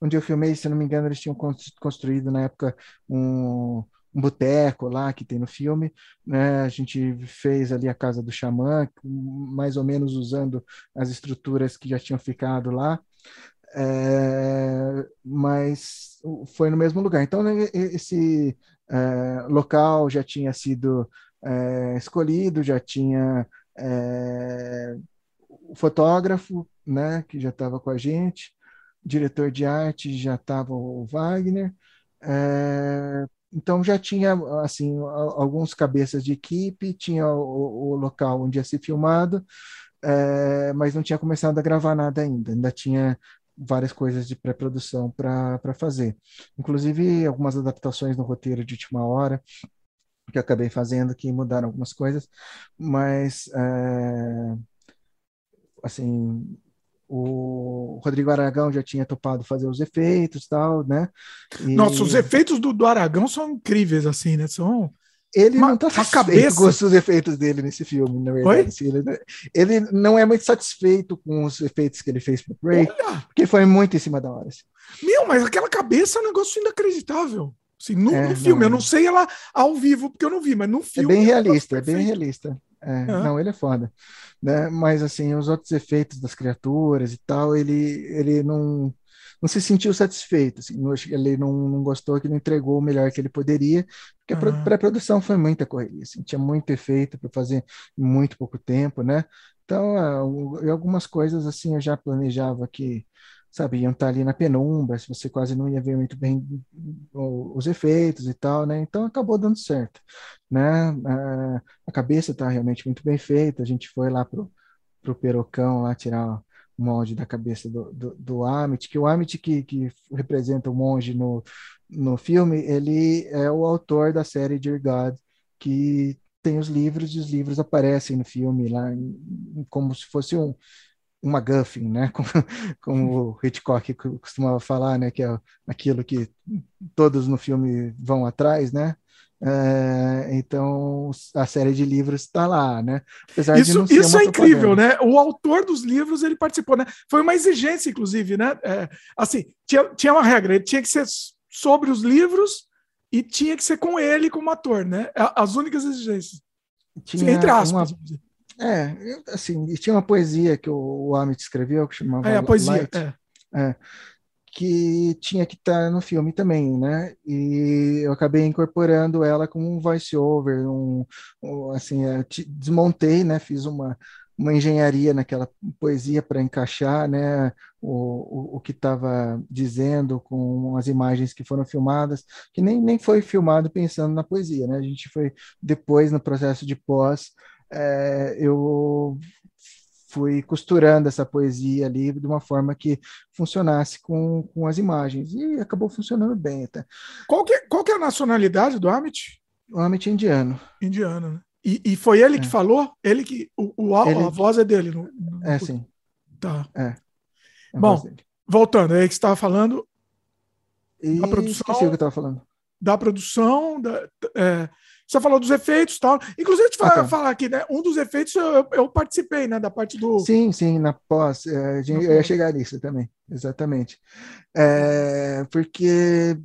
onde eu filmei, se não me engano, eles tinham construído na época um um boteco lá que tem no filme, né? A gente fez ali a casa do xamã, mais ou menos usando as estruturas que já tinham ficado lá, é, mas foi no mesmo lugar. Então né, esse é, local já tinha sido é, escolhido, já tinha é, o fotógrafo, né? Que já estava com a gente, diretor de arte já estava o Wagner. É, então já tinha assim alguns cabeças de equipe, tinha o, o local onde ia ser filmado, é, mas não tinha começado a gravar nada ainda. Ainda tinha várias coisas de pré-produção para fazer. Inclusive algumas adaptações no roteiro de última hora que acabei fazendo que mudaram algumas coisas, mas é, assim o Rodrigo Aragão já tinha topado fazer os efeitos tal, né? E... Nossa, os efeitos do, do Aragão são incríveis, assim, né? São. Ele uma, não tá satisfeito com os efeitos dele nesse filme, na verdade. Assim, ele, ele, não é muito satisfeito com os efeitos que ele fez pro Ray, porque foi muito em cima da hora. Assim. Meu, mas aquela cabeça é um negócio inacreditável. Assim, no, é, no filme, não, eu não sei ela ao vivo, porque eu não vi, mas no é filme. É bem realista, é bem realista. É, Não, ele é foda. Né? Mas, assim, os outros efeitos das criaturas e tal, ele, ele não, não se sentiu satisfeito. Assim, ele não, não gostou que não entregou o melhor que ele poderia, porque a pré-produção foi muita correria. Assim, tinha muito efeito para fazer em muito pouco tempo, né? Então, uh, algumas coisas, assim, eu já planejava que sabe, iam estar ali na penumbra, se você quase não ia ver muito bem os efeitos e tal, né? Então acabou dando certo, né? A cabeça está realmente muito bem feita. A gente foi lá pro pro Perocão lá tirar o molde da cabeça do, do, do Amit, que o Amit que, que representa o monge no, no filme, ele é o autor da série Dear God, que tem os livros e os livros aparecem no filme lá como se fosse um uma MacGuffin, né? [LAUGHS] Como, como o Hitchcock costumava falar, né? Que é aquilo que todos no filme vão atrás, né? É, então a série de livros está lá, né? Apesar isso isso é incrível, né? O autor dos livros ele participou, né? Foi uma exigência, inclusive, né? É, assim, tinha, tinha uma regra, ele tinha que ser sobre os livros e tinha que ser com ele como ator, né? As únicas exigências. Tinha Entre aspas. Uma, é, assim, e tinha uma poesia que o, o Amit escreveu que chamava É, a poesia, Light, é. é. que tinha que estar tá no filme também, né? E eu acabei incorporando ela como um voice-over, um, um, assim, desmontei, né? Fiz uma, uma engenharia naquela poesia para encaixar né, o, o, o que estava dizendo com as imagens que foram filmadas, que nem, nem foi filmado pensando na poesia, né? A gente foi depois no processo de pós é, eu fui costurando essa poesia ali de uma forma que funcionasse com, com as imagens e acabou funcionando bem até. Qual que, qual que é a nacionalidade do Amit? O Amit é indiano. Indiano, né? E, e foi ele é. que falou? Ele que. O, o ele... A voz é dele. No, no... É, sim. Tá. É. é Bom, voltando, é aí que você estava falando. E da produção, esqueci o que eu estava falando. Da produção, da, é, Você falou dos efeitos tal. Inclusive, te okay. falar aqui, né? Um dos efeitos eu, eu, participei, né? Da parte do. Sim, sim, na pós. É, eu ia chegar nisso também, exatamente. É, porque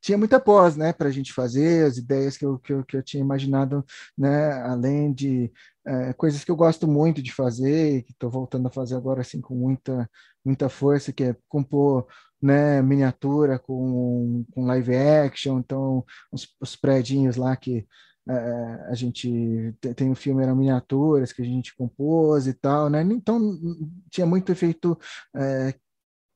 tinha muita pós, né, para a gente fazer, as ideias que eu, que eu, que eu tinha imaginado, né, além de é, coisas que eu gosto muito de fazer, que estou voltando a fazer agora, assim, com muita, muita força, que é compor, né, miniatura com, com live action, então, os, os prédios lá que é, a gente tem o filme eram miniaturas que a gente compôs e tal, né? Então tinha muito efeito é,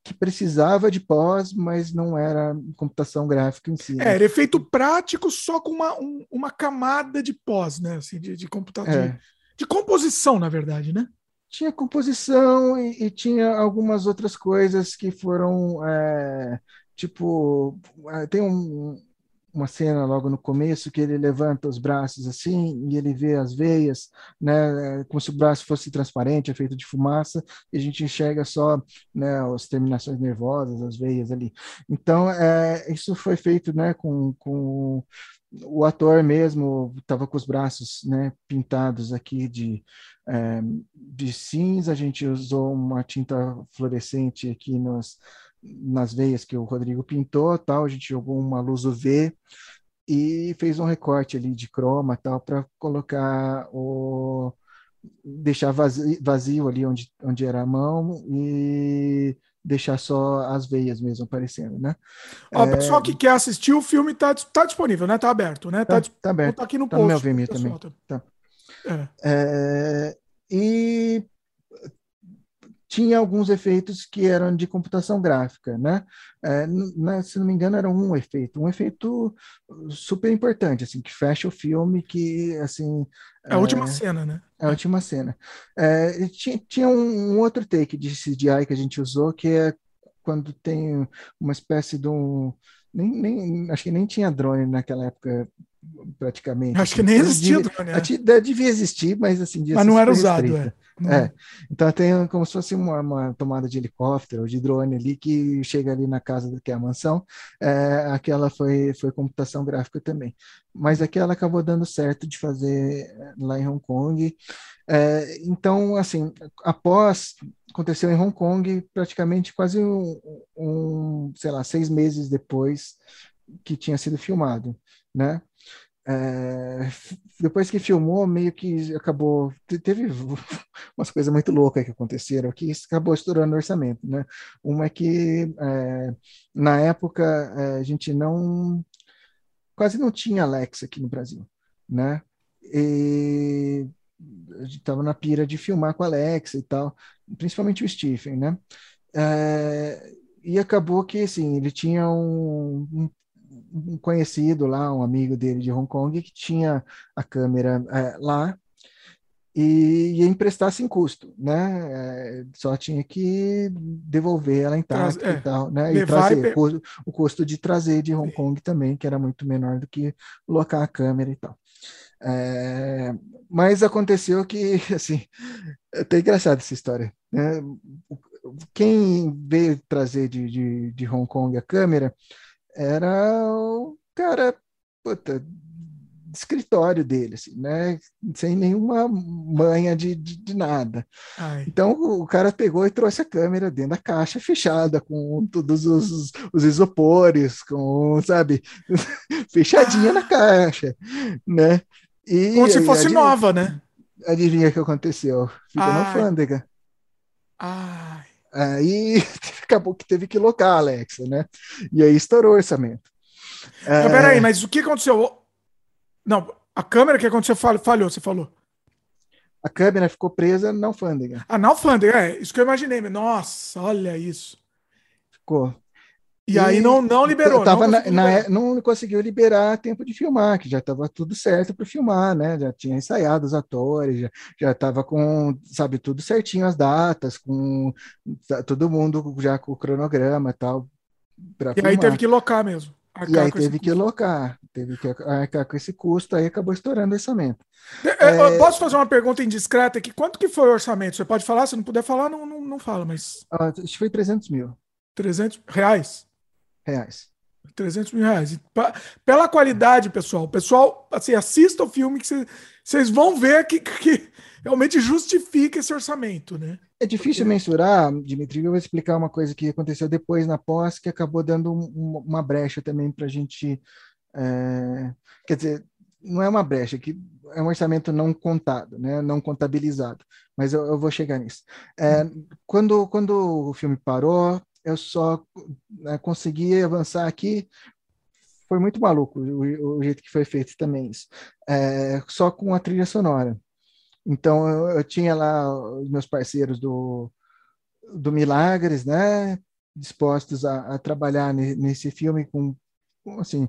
que precisava de pós, mas não era computação gráfica em si. Né? É, era efeito prático só com uma, um, uma camada de pós, né? Assim, de, de computação. É. De, de, composição, na verdade, né? Tinha composição e, e tinha algumas outras coisas que foram. É, tipo, é, tem um, uma cena logo no começo que ele levanta os braços assim e ele vê as veias, né, como se o braço fosse transparente, é feito de fumaça, e a gente enxerga só, né, as terminações nervosas, as veias ali. Então, é, isso foi feito, né, com, com o ator mesmo estava com os braços né, pintados aqui de, é, de cinza, a gente usou uma tinta fluorescente aqui nos, nas veias que o Rodrigo pintou, tal, a gente jogou uma luz UV e fez um recorte ali de croma, tal, para colocar o deixar vazio, vazio, ali onde, onde era a mão e deixar só as veias mesmo aparecendo, né? Ó, é... pessoal que quer assistir o filme tá, tá disponível, né? Tá aberto, né? Tá, tá, tá aberto. Tá aqui no tá post. No meu também. Tá. É. É... E tinha alguns efeitos que eram de computação gráfica, né? É, né, se não me engano, era um efeito, um efeito super importante, assim, que fecha o filme, que, assim... É a última é, cena, né? É a última cena. É, tinha, tinha um, um, outro take de CGI que a gente usou, que é quando tem uma espécie de um... Nem, nem, acho que nem tinha drone naquela época praticamente. Acho que nem existia drone. Né? Devia existir, mas assim. Mas não era usado, é. É, então tem como se fosse uma, uma, tomada de helicóptero ou de drone ali que chega ali na casa que é a mansão. É, aquela foi, foi computação gráfica também. Mas aquela acabou dando certo de fazer lá em Hong Kong. É, então, assim, após aconteceu em Hong Kong, praticamente quase um, um sei lá, seis meses depois que tinha sido filmado, né? É, depois que filmou, meio que acabou. Teve [LAUGHS] umas coisas muito loucas que aconteceram que acabou estourando o orçamento. Né? Uma é que, é, na época, é, a gente não. quase não tinha Alexa aqui no Brasil. Né? E a gente estava na pira de filmar com a Alexa e tal, principalmente o Stephen. Né? É, e acabou que assim, ele tinha um, um um conhecido lá, um amigo dele de Hong Kong, que tinha a câmera é, lá e ia emprestar sem custo, né? É, só tinha que devolver ela intacta é, e tal, né? E trazer e... O, o, custo de trazer de Hong Kong também, que era muito menor do que colocar a câmera e tal. É, mas aconteceu que, [LAUGHS] assim, é até engraçado essa história. Né? Quem veio trazer de, de, de Hong Kong a câmera era o cara, puta, escritório dele, assim, né? Sem nenhuma manha de, de, de nada. Ai. Então o cara pegou e trouxe a câmera dentro da caixa fechada, com todos os, os isopores, com, sabe, [LAUGHS] fechadinha ah. na caixa, né? E, Como se fosse adivinha, nova, né? Adivinha o que aconteceu? Ficou na alfândega. Ai. Aí [LAUGHS] acabou que teve que locar a Alexa, né? E aí estourou o orçamento. É... Peraí, mas o que aconteceu? Não, a câmera que aconteceu falhou, você falou. A câmera ficou presa na alfândega. Ah, na alfândega, é. Isso que eu imaginei. Nossa, olha isso. Ficou. E, aí não, não liberou. Tava não, na, na, não conseguiu liberar tempo de filmar, que já estava tudo certo para filmar, né? Já tinha ensaiado os atores, já estava com, sabe, tudo certinho as datas, com todo mundo já com o cronograma e tal. E filmar. aí teve que locar mesmo. E aí teve que locar, teve que arcar com esse custo, aí acabou estourando o orçamento. É, é, posso fazer uma pergunta indiscreta aqui? Quanto que foi o orçamento? Você pode falar? Se não puder falar, não, não, não fala, mas. Ah, acho que foi 300 mil. 300 reais? Reais. 300 mil reais. Pela qualidade, pessoal, pessoal, assim, assista o filme que vocês vão ver que, que realmente justifica esse orçamento, né? É difícil Porque... mensurar, Dimitri. Eu vou explicar uma coisa que aconteceu depois na pós, que acabou dando um, uma brecha também para a gente. É... Quer dizer, não é uma brecha, que é um orçamento não contado, né? não contabilizado, mas eu, eu vou chegar nisso. É, quando, quando o filme parou, eu só né, consegui avançar aqui. Foi muito maluco o, o jeito que foi feito também isso. É, só com a trilha sonora. Então eu, eu, tinha lá os meus parceiros do, do Milagres, né? Dispostos a, a trabalhar nesse filme com, assim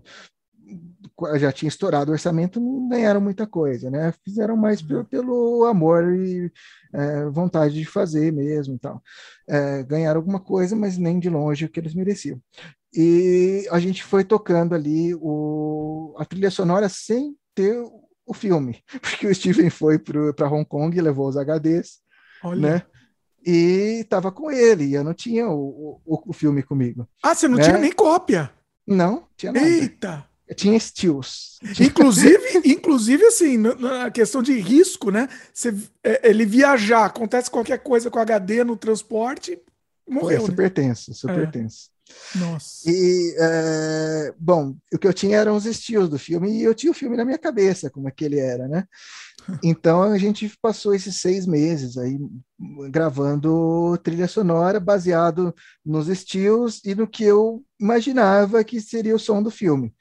já tinha estourado o orçamento, não ganharam muita coisa, né? Fizeram mais pelo, pelo amor e é, vontade de fazer mesmo e tal. É, ganharam alguma coisa, mas nem de longe o que eles mereciam. E a gente foi tocando ali o, a trilha sonora sem ter o filme, [LAUGHS] porque o Steven foi para Hong Kong e levou os HDs, Olha. né? E estava com ele, e eu não tinha o, o, o filme comigo. Ah, você não né? tinha nem cópia? Não, tinha nada. Eita! Tinha steals. Inclusive, [LAUGHS] inclusive assim, na questão de risco, né? Você, é, ele viajar, acontece qualquer coisa com HD no transporte, morreu. Super né? tenso, super é. tenso. Nossa. E, é, bom, o que eu tinha eram os estilos do filme e eu tinha o filme na minha cabeça, como é que ele era, né? [LAUGHS] Então a gente passou esses seis meses aí gravando trilha sonora baseado nos estilos e no que eu imaginava que seria o som do filme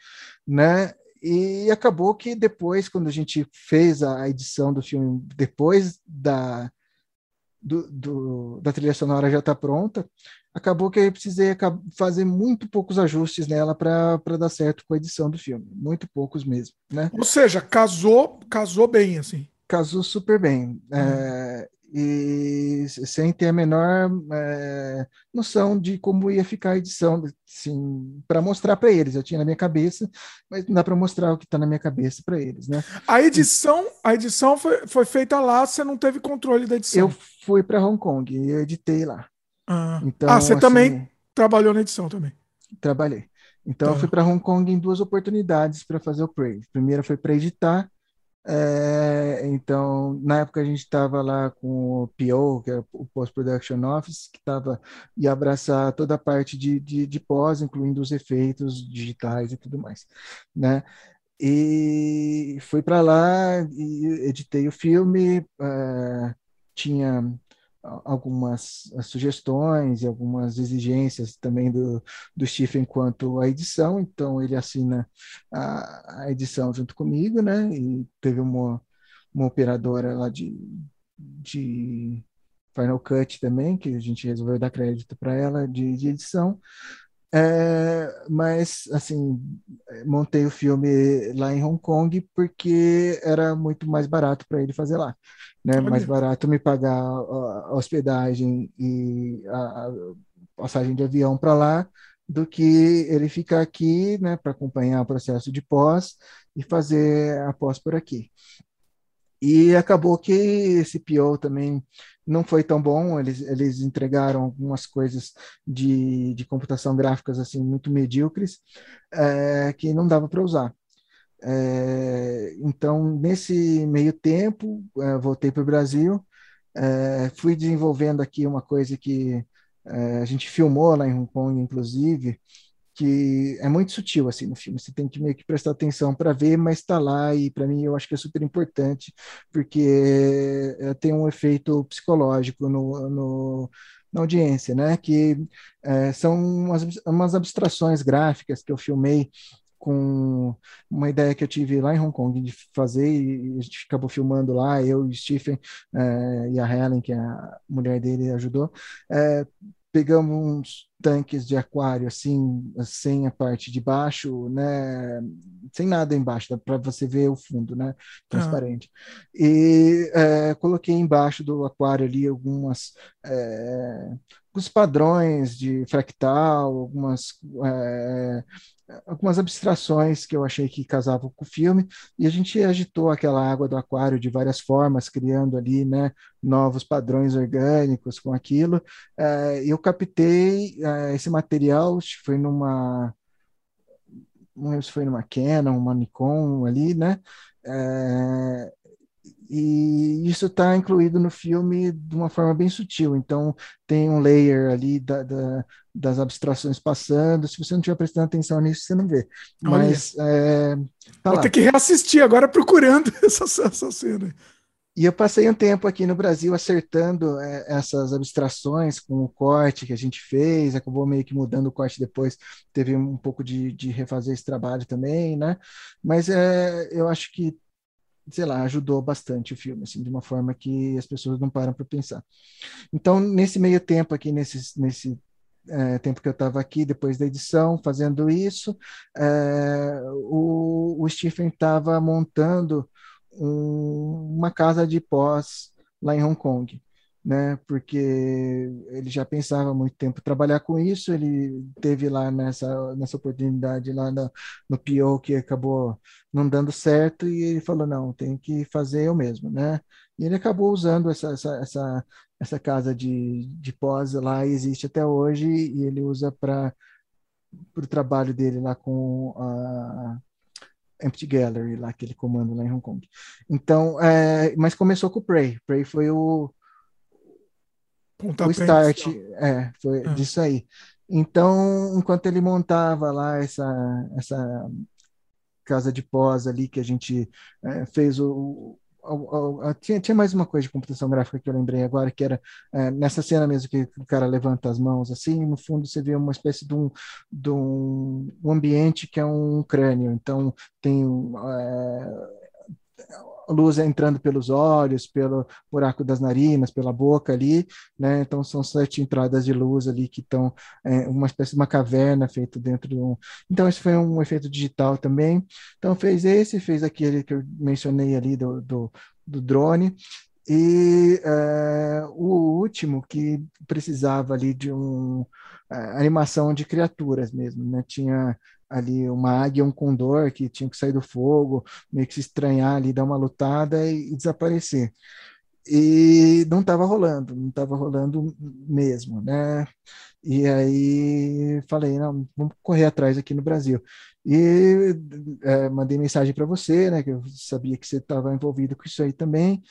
né? E acabou que depois, quando a gente fez a edição do filme, depois da, do, do, da trilha sonora já estar tá pronta, acabou que eu precisei fazer muito poucos ajustes nela para dar certo com a edição do filme, muito poucos mesmo, né? Ou seja, casou, casou bem assim. Casou super bem. Hum. É, e sem ter a menor é, noção de como ia ficar a edição, assim, para mostrar para eles. Eu tinha na minha cabeça, mas não dá para mostrar o que está na minha cabeça para eles, né? A edição, a edição foi, foi feita lá, você não teve controle da edição? Eu fui para Hong Kong e eu editei lá. Ah, então, ah você assim, também trabalhou na edição também? Trabalhei. Então, tá. eu fui para Hong Kong em duas oportunidades para fazer o. A primeira foi para editar é, então, na época a gente estava lá com o PO, que é o Post-Production Office, que estava ia abraçar toda a parte de, de, de, pós, incluindo os efeitos digitais e tudo mais, né? E fui para lá e editei o filme, é, tinha algumas sugestões e algumas exigências também do, do Stephen quanto à edição, então ele assina a, a edição junto comigo, né? E teve uma, uma operadora lá de, de Final Cut também, que a gente resolveu dar crédito para ela de, de edição. É, mas, assim, montei o filme lá em Hong Kong porque era muito mais barato para ele fazer lá. Né? Mais barato me pagar a, hospedagem e a, passagem de avião para lá do que ele ficar aqui né, para acompanhar o processo de pós e fazer a pós por aqui. E acabou que esse PO também não foi tão bom, eles, eles entregaram algumas coisas de, de computação gráficas assim muito medíocres é, que não dava para usar. É, então, nesse meio tempo, é, voltei para o Brasil, fui desenvolvendo aqui uma coisa que a gente filmou lá em Hong Kong, inclusive, que é muito sutil assim no filme. Você tem que meio que prestar atenção para ver, mas está lá e para mim eu acho que é super importante porque é, tem um efeito psicológico no, no na audiência, né? Que é, são umas, umas abstrações gráficas que eu filmei com uma ideia que eu tive lá em Hong Kong de fazer e a gente acabou filmando lá, eu e o Stephen é, e a Helen, que é a mulher dele, ajudou. Pegamos uns tanques de aquário assim, sem a parte de baixo, né, sem nada embaixo, para você ver o fundo, né, transparente. Ah. E é, coloquei embaixo do aquário ali algumas é, alguns padrões de fractal, algumas é, algumas abstrações que eu achei que casavam com o filme, e a gente agitou aquela água do aquário de várias formas, criando ali né, novos padrões orgânicos com aquilo. Uh, eu captei uh, esse material, foi numa não lembro se foi numa Canon, uma Nikon ali, né? É, e isso está incluído no filme de uma forma bem sutil. Então, tem um layer ali da, da, das abstrações passando. Se você não estiver prestando atenção nisso, você não vê. Mas. É, tá Vou ter que reassistir agora procurando [LAUGHS] essa, essa cena. E eu passei um tempo aqui no Brasil acertando é, essas abstrações com o corte que a gente fez, acabou meio que mudando o corte depois, teve um pouco de, de refazer esse trabalho também, né? Mas é, eu acho que sei lá, ajudou bastante o filme, assim, de uma forma que as pessoas não param para pensar. Então, nesse meio tempo aqui, nesse, nesse é, tempo que eu estava aqui, depois da edição, fazendo isso, é, o, o Stephen estava montando um, uma casa de pós lá em Hong Kong né? Porque ele já pensava há muito tempo trabalhar com isso, ele teve lá nessa, nessa oportunidade lá no, no PO que acabou não dando certo e ele falou, não, tem que fazer eu mesmo, né? E ele acabou usando essa, essa, essa, essa casa de, de pós lá, existe até hoje, e ele usa para o trabalho dele lá com a Empty Gallery, lá que ele comanda lá em Hong Kong. Então, é, mas começou com o Prey. Prey foi o, o start é, foi é. disso aí. Então, enquanto ele montava lá essa, essa casa de pós ali que a gente é, fez o, o, o, tinha, tinha mais uma coisa de computação gráfica que eu lembrei agora, que era é, nessa cena mesmo que o cara levanta as mãos assim, no fundo você vê uma espécie de um, de um, um ambiente que é um crânio. Então, tem é, luz entrando pelos olhos, pelo buraco das narinas, pela boca ali, né? Então são sete entradas de luz ali que estão é, uma espécie de uma caverna feita dentro de um. Então esse foi um efeito digital também. Então fez esse, fez aquele que eu mencionei ali do, do, do drone. E é, o último que precisava ali de um é, animação de criaturas mesmo, né? Tinha ali uma águia, um condor que tinha que sair do fogo, meio que se estranhar ali, dar uma lutada e, e desaparecer. E não estava rolando, não estava rolando mesmo, né? E aí falei, não, vamos correr atrás aqui no Brasil. E é, mandei mensagem para você, né? Que eu sabia que você estava envolvido com isso aí também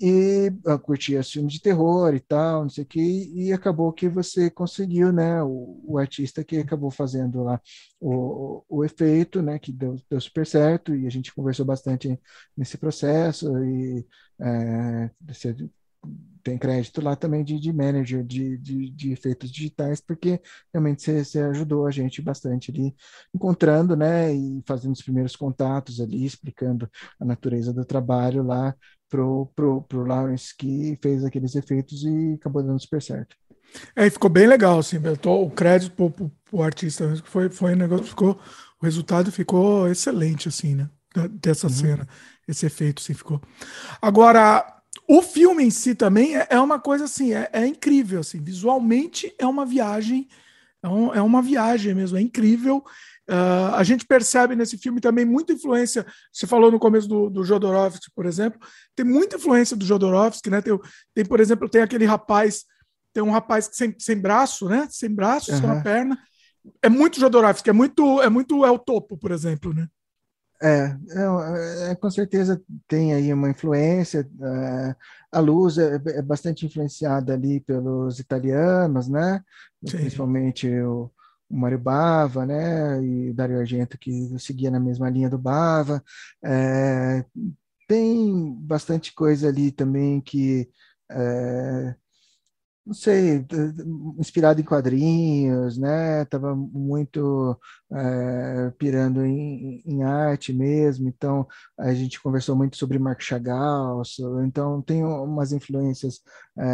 e eu curtia filmes de terror e tal, não sei o que, e acabou que você conseguiu, né, o, o artista que acabou fazendo lá o, o, efeito, né, que deu, deu super certo, e a gente conversou bastante nesse processo, e é, você tem crédito lá também de, de manager de, de, de, efeitos digitais, porque realmente você, você, ajudou a gente bastante ali, encontrando, né, e fazendo os primeiros contatos ali, explicando a natureza do trabalho lá, pro, pro, pro Lawrence que fez aqueles efeitos e acabou dando super certo. É, e ficou bem legal, assim, tô, o crédito pro, pro, pro, artista foi, foi um negócio, ficou, o resultado ficou excelente, assim, né, dessa uhum. cena, esse efeito, assim, ficou. Agora, o filme em si também é, é uma coisa, assim, é, é, incrível, assim, visualmente é uma viagem, é, um, é uma viagem mesmo, é incrível, Uh, a gente percebe nesse filme também muita influência. Você falou no começo do, do Jodorowsky, por exemplo, tem muita influência do Jodorowsky, né? Tem, tem por exemplo, tem aquele rapaz, tem um rapaz sem, sem braço, né? Sem braço, uhum. sem uma perna. É muito Jodorowsky, é muito, é muito El Topo, por exemplo, né? É, é, é, com certeza tem aí uma influência. É, a luz é, é, bastante influenciada ali pelos italianos, né? Sim. Principalmente o, o Mário Bava, né, e o Dario Argento que seguia na mesma linha do Bava. É, tem bastante coisa ali também que, é, não sei, inspirado em quadrinhos, né, estava muito é, pirando em, em, arte mesmo, então a gente conversou muito sobre Marc Chagall, então tem umas influências é,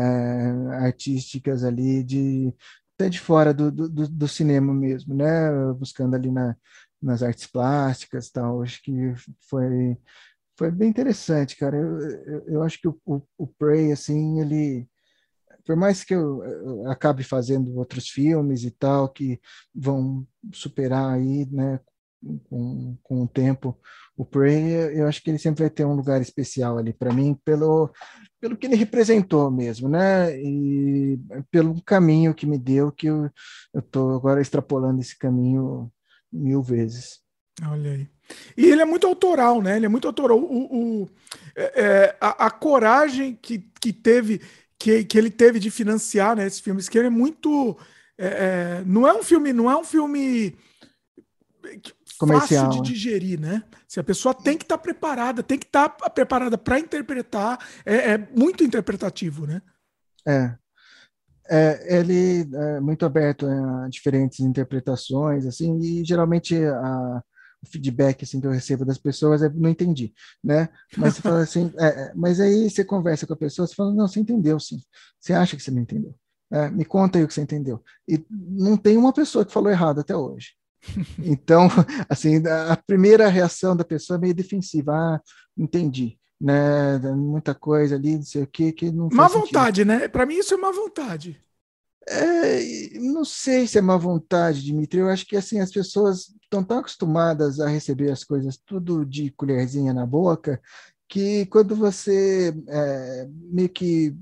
artísticas ali de até de fora do, do, do, cinema mesmo, né? Buscando ali na, nas artes plásticas tal. Acho que foi, foi bem interessante, cara. Eu, eu, eu acho que o, o, o, Prey, assim, ele. Por mais que eu, eu acabe fazendo outros filmes e tal, que vão superar aí, né, com, com o tempo, o Prey, eu acho que ele sempre vai ter um lugar especial ali para mim, pelo, pelo que ele representou mesmo, né? E pelo caminho que me deu, que eu estou agora extrapolando esse caminho mil vezes. Olha aí. E ele é muito autoral, né? Ele é muito autoral. O, o é, é, a, a, coragem que, que teve, que, que ele teve de financiar né, esses filmes, que ele é muito. É, é não é um filme, não é um filme Comercial, fácil de digerir, né? Se a pessoa tem que estar tá preparada, tem que estar tá preparada para interpretar, é, é, muito interpretativo, né? É. é. ele é muito aberto a diferentes interpretações, assim, e geralmente a, o feedback assim que eu recebo das pessoas é não entendi, né? Mas você fala assim, [LAUGHS] é, é, mas aí você conversa com a pessoa, você fala não, você entendeu, sim. Você acha que você não entendeu? É, me conta aí o que você entendeu. E não tem uma pessoa que falou errado até hoje. Então, [LAUGHS] assim, a primeira reação da pessoa é meio defensiva. Ah, entendi. Né, muita coisa ali, não sei o que, que não Má vontade, né? Para mim isso é má vontade. É, não sei se é má vontade, Dimitri. Eu acho que assim as pessoas estão tão acostumadas a receber as coisas tudo de colherzinha na boca que quando você é, meio que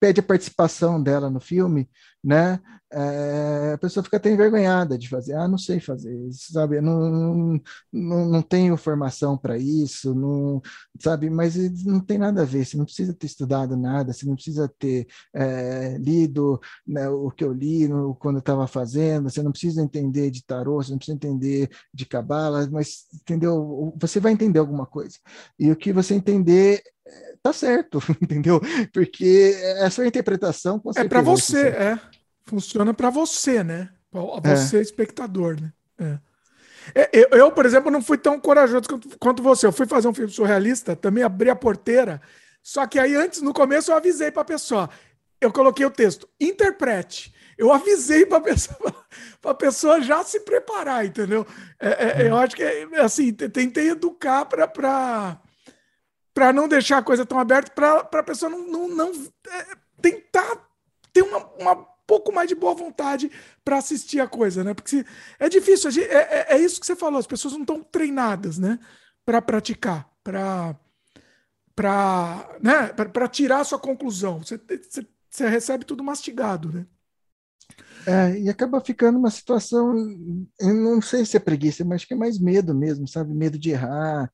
pede a participação dela no filme, né? É, a pessoa fica até envergonhada de fazer. Ah, não sei fazer, sabe? Não, não, não tenho formação para isso, não, sabe? Mas não tem nada a ver. Você não precisa ter estudado nada, você não precisa ter é, lido né, o que eu li no, quando eu estava fazendo, você não precisa entender de tarô, você não precisa entender de cabala, mas entendeu? Você vai entender alguma coisa. E o que você entender tá certo, [LAUGHS] entendeu? Porque é a sua interpretação. é para você, é. Funciona para você, né? Pra você, é. espectador, né? É. é. Eu, eu, por exemplo, não fui tão corajoso quanto, quanto, você. Eu fui fazer um filme surrealista, também abri a porteira. Só que aí, antes, no começo, eu avisei para a pessoa. Eu coloquei o texto, interprete. Eu avisei para a [LAUGHS] pessoa, pra pessoa já se preparar, entendeu? É, é, eu acho que, assim, tentei educar para para não deixar a coisa tão aberta, para a pessoa não, não, não é, tentar ter uma, uma pouco mais de boa vontade para assistir a coisa, né? Porque se, é difícil, é, é, é, isso que você falou, as pessoas não estão treinadas, né? Para praticar, para para né? para tirar a sua conclusão. Você, você, você recebe tudo mastigado, né? É, e acaba ficando uma situação, eu não sei se é preguiça, mas acho que é mais medo mesmo, sabe? Medo de errar,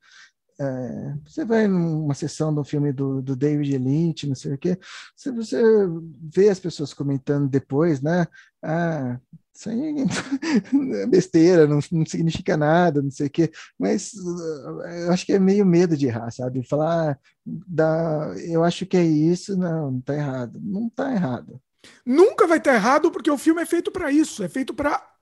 é, você vai numa sessão do filme do, do David Lynch, não sei o quê, você, você vê as pessoas comentando depois, né? Ah, isso aí [LAUGHS] é besteira, não, não significa nada, não sei o quê, mas eu acho que é meio medo de errar, sabe? Falar, ah, dá, eu acho que é isso, não, não está errado. Não está errado. Nunca vai estar tá errado, porque o filme é feito para isso, é feito para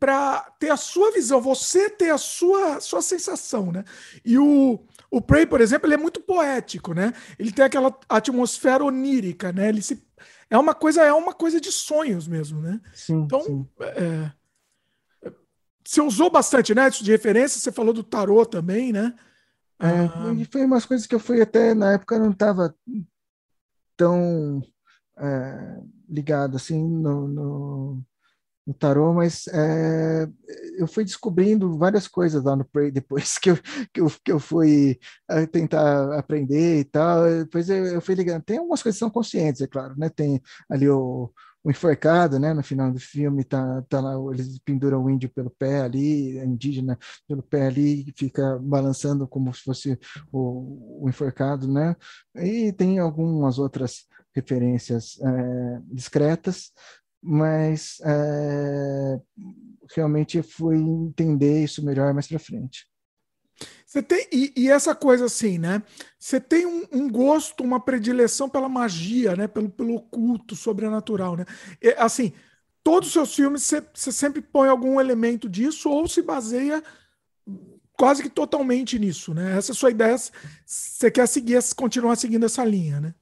para ter a sua visão, você ter a sua, sua sensação, né? E o, o Prey, por exemplo, ele é muito poético, né? Ele tem aquela atmosfera onírica, né? Ele se, é uma coisa é uma coisa de sonhos mesmo, né? Sim, então, sim. É, você usou bastante, né? Isso de referência, você falou do tarô também, né? É, ah, e foi umas coisas que eu fui até na época não estava tão é, ligado assim no, no no tarô, mas é, eu fui descobrindo várias coisas lá no Prey [LAUGHS] depois que eu, que eu, que eu fui eh, tentar aprender e tal. Depois eu, eu fui ligando. Tem algumas coisas que são conscientes, é claro, né? Tem ali o, o enforcado, né? No final do filme, tá, tá lá, eles penduram o índio pelo pé ali, a indígena pelo pé ali, fica balançando como se fosse o, o enforcado, né? E tem algumas outras referências é, discretas, mas é, realmente fui entender isso melhor mais para frente. Você tem e, e, essa coisa assim, né? Você tem um, um, gosto, uma predileção pela magia, né? Pelo, pelo oculto, sobrenatural, né? E, assim, todos os seus filmes você, sempre põe algum elemento disso ou se baseia quase que totalmente nisso, né? Essa é a sua ideia, você quer seguir, continuar seguindo essa linha, né?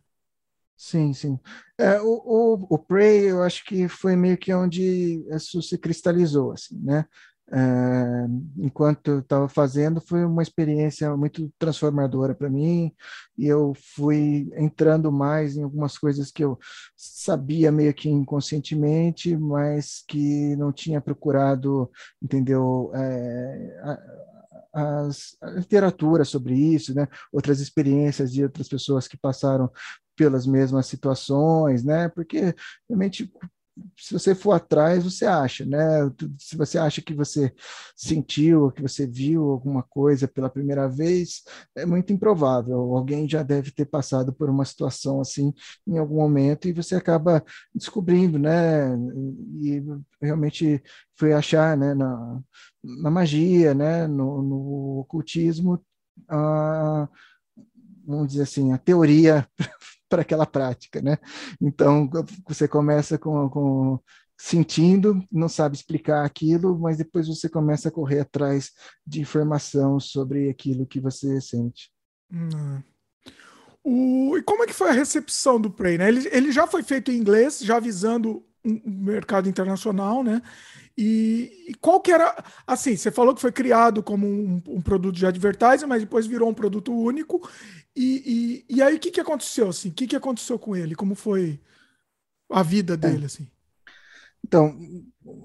Sim, sim. É, o, o, o Prey, eu acho que foi meio que onde isso se cristalizou, assim, né? É, enquanto eu estava fazendo, foi uma experiência muito transformadora para mim, e eu fui entrando mais em algumas coisas que eu sabia meio que inconscientemente, mas que não tinha procurado, entendeu? É, as, a literatura sobre isso, né? outras experiências de outras pessoas que passaram pelas mesmas situações, né? Porque realmente se você for atrás, você acha, né? Se você acha que você sentiu, que você viu alguma coisa pela primeira vez, é muito improvável. Alguém já deve ter passado por uma situação assim em algum momento e você acaba descobrindo, né? E realmente foi achar, né? Na, na magia, né? No, no ocultismo, a, vamos dizer assim, a teoria [LAUGHS] para aquela prática, né? Então, você começa com, com sentindo, não sabe explicar aquilo, mas depois você começa a correr atrás de informação sobre aquilo que você sente. Hum. O, e como é que foi a recepção do Prey? Né? Ele, ele já foi feito em inglês, já visando um mercado internacional, né? E, e, qual que era. Assim, você falou que foi criado como um, um, produto de advertising, mas depois virou um produto único. E, e, e aí, o que, que aconteceu? Assim? O que, que aconteceu com ele? Como foi a vida é. dele? É. Assim? Então,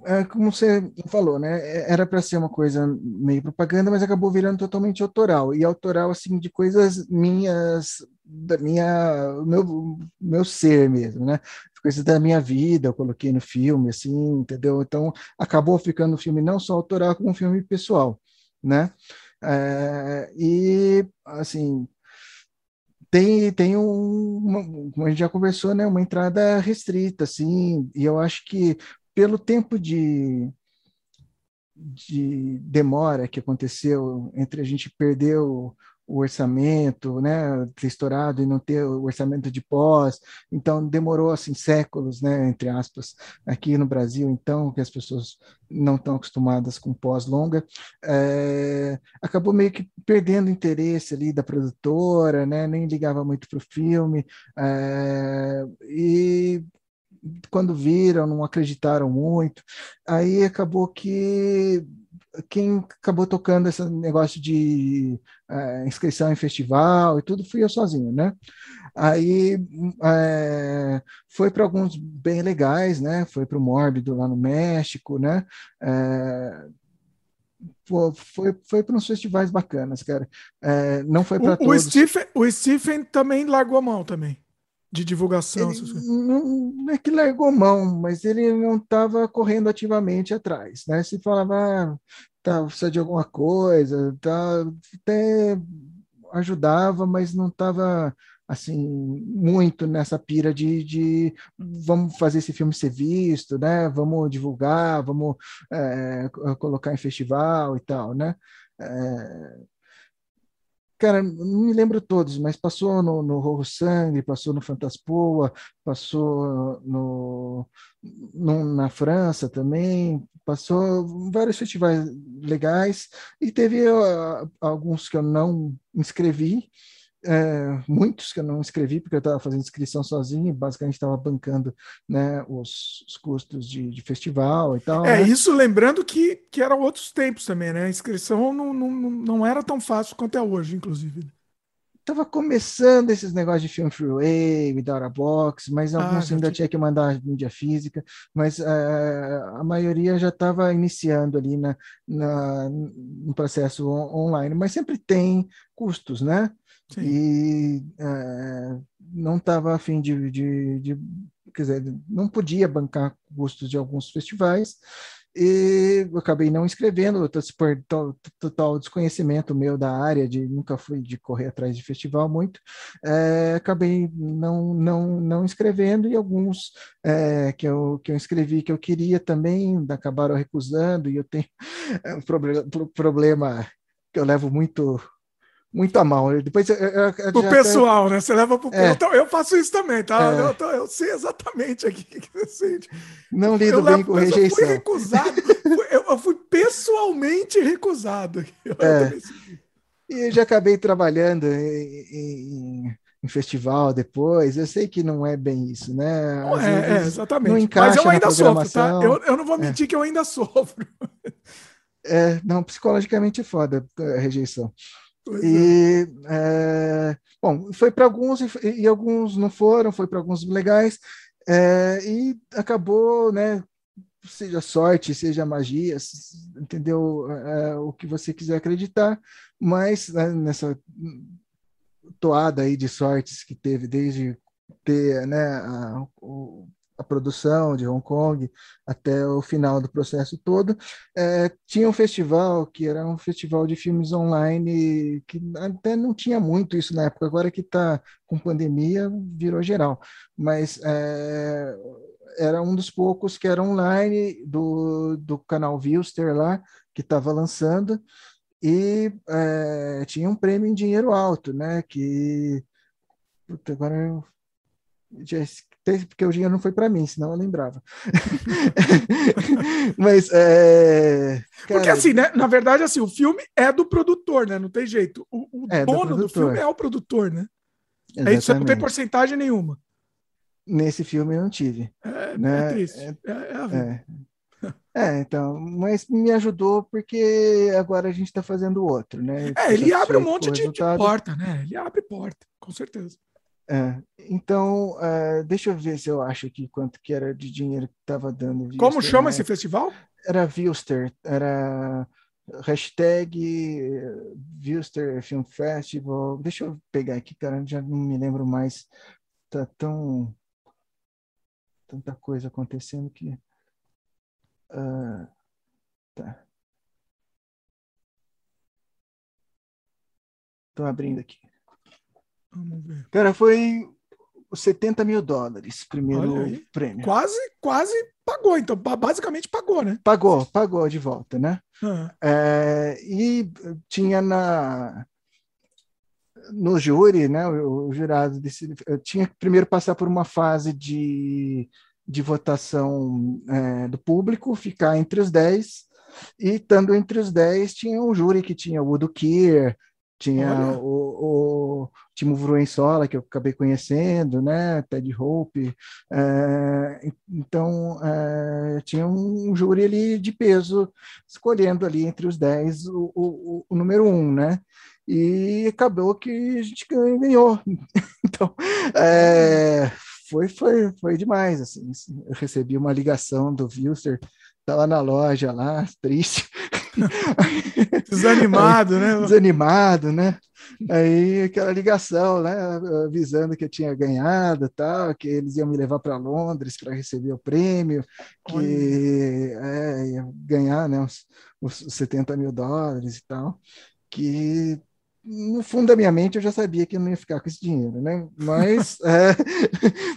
é como você falou, né? É, era para ser uma coisa meio propaganda, mas acabou virando totalmente autoral. E autoral, assim, de coisas minhas, da minha, meu, meu ser mesmo, né? Coisas da minha vida, eu coloquei no filme, assim, entendeu? Então, acabou ficando um filme não só autoral, como um filme pessoal, né? É, e, assim, tem, tem um, uma, como a gente já conversou, né, uma entrada restrita, assim, e eu acho que pelo tempo de, de demora que aconteceu entre a gente perder o, o orçamento, né, ter estourado e não ter o orçamento de pós, então demorou assim séculos, né, entre aspas, aqui no Brasil, então que as pessoas não estão acostumadas com pós longa, é, acabou meio que perdendo interesse ali da produtora, né, nem ligava muito para o filme. É, e quando viram não acreditaram muito, aí acabou que quem acabou tocando esse negócio de é, inscrição em festival e tudo fui eu sozinho, né? Aí é, foi para alguns bem legais, né? Foi para o Mórbido lá no México, né? É, foi, foi para uns festivais bacanas, cara. É, não foi para todos. O Stephen, o Stephen também largou a mão também de divulgação. Ele não, é que largou mão, mas ele não estava correndo ativamente atrás, né? Se falava, ah, tá, precisa de alguma coisa, tá, até ajudava, mas não estava assim muito nessa pira de, de, vamos fazer esse filme ser visto, né? Vamos divulgar, vamos é, colocar em festival e tal, né? É, cara, não me lembro todos, mas passou no, no Sangue, passou no Fantaspoa, passou no, no, na França também, passou vários festivais legais. E teve uh, alguns que eu não inscrevi, é, muitos que eu não escrevi, porque eu estava fazendo inscrição sozinho, e basicamente estava bancando né, os, os custos de, de, festival e tal. É, né? isso lembrando que, que eram outros tempos também, né? A inscrição não, não, não era tão fácil quanto é hoje, inclusive. Tava começando esses negócios de film freeway, without a box, mas ah, alguns ah, ainda tinha que mandar mídia física, mas uh, a maioria já estava iniciando ali na, na, no processo on online, mas sempre tem custos, né? Sim. e é, não estava afim de, de, de, quer dizer, não podia bancar custos de alguns festivais e eu acabei não inscrevendo, por total desconhecimento meu da área, de nunca fui de correr atrás de festival muito, é, acabei não, não, não inscrevendo e alguns é, que, eu, que eu inscrevi que eu queria também acabaram recusando e eu tenho [LAUGHS] um problema, problema que eu levo muito muito a mal. Depois eu, eu, eu o pessoal, até... né? Você leva pro é. eu, eu faço isso também, tá? É. Eu, eu, sei exatamente aqui o que você sente. Não lido bem levo, com rejeição. Eu fui recusado, eu, fui pessoalmente recusado. [LAUGHS] É. E eu já acabei trabalhando em, em, em, festival depois. Eu sei que não é bem isso, né? Não é, é, exatamente. Não encaixa Mas eu ainda sofro, tá? Eu, eu não vou é. mentir que eu ainda [LAUGHS] sofro. É, não, psicologicamente é foda a rejeição. E, é, bom, foi para alguns e, e, alguns não foram, foi para alguns legais, é, e acabou, né? Seja sorte, seja magia, entendeu? É, o que você quiser acreditar, mas né, nessa toada aí de sortes que teve desde ter né, a, a produção de Hong Kong até o final do processo todo. É, tinha um festival que era um festival de filmes online que até não tinha muito isso na época, agora que está com pandemia virou geral, mas é, era um dos poucos que era online do, do canal Vilster lá, que estava lançando, e é, tinha um prêmio em dinheiro alto, né? Que Puta, agora eu já porque o dinheiro não foi para mim, senão eu lembrava. [LAUGHS] Mas é, cara... porque assim, né? Na verdade, assim, o filme é do produtor, né? Não tem jeito. O, o é dono do, do, filme é o produtor, né? Exatamente. É isso, não tem porcentagem nenhuma. Nesse filme eu não tive. É, né? é triste. É, é, é, então, mas me ajudou porque agora a gente está fazendo outro, né? É, ele abre um monte de, de, porta, né? Ele abre porta, com certeza. É, então, uh, deixa eu ver se eu acho aqui quanto que era de dinheiro que estava dando. Wilster, Como chama né? esse festival? Era Vilster, era hashtag Vilster Film Festival. Deixa eu pegar aqui, cara, já não me lembro mais. Tá tão tanta coisa acontecendo que uh, tá. Estou abrindo aqui. Vamos ver. Cara, foi 70 mil dólares, primeiro prêmio. Quase, quase pagou, então, basicamente pagou, né? Pagou, pagou de volta, né? Uhum. É, e tinha na no júri, né? O, o jurado decidi, tinha que primeiro passar por uma fase de, de votação é, do público, ficar entre os 10, e estando entre os 10, tinha um júri que tinha o Udo Kier, tinha o, o Timo Vruensola, que eu acabei conhecendo, né? Ted Hope. É, então, é, tinha um júri ali de peso, escolhendo ali entre os 10 o, o, o número um, né? E acabou que a gente ganhou. [LAUGHS] então, é, foi, foi, foi demais, assim. Eu recebi uma ligação do Wilster, estava na loja lá, triste. [LAUGHS] Desanimado, né? Desanimado, né? Aí aquela ligação, né? Avisando que eu tinha ganhado, tal, que eles iam me levar para Londres para receber o prêmio, que é, ia ganhar, né? Os, os 70 mil dólares e tal, que no fundo da minha mente eu já sabia que eu não ia ficar com esse dinheiro, né? Mas [LAUGHS] é,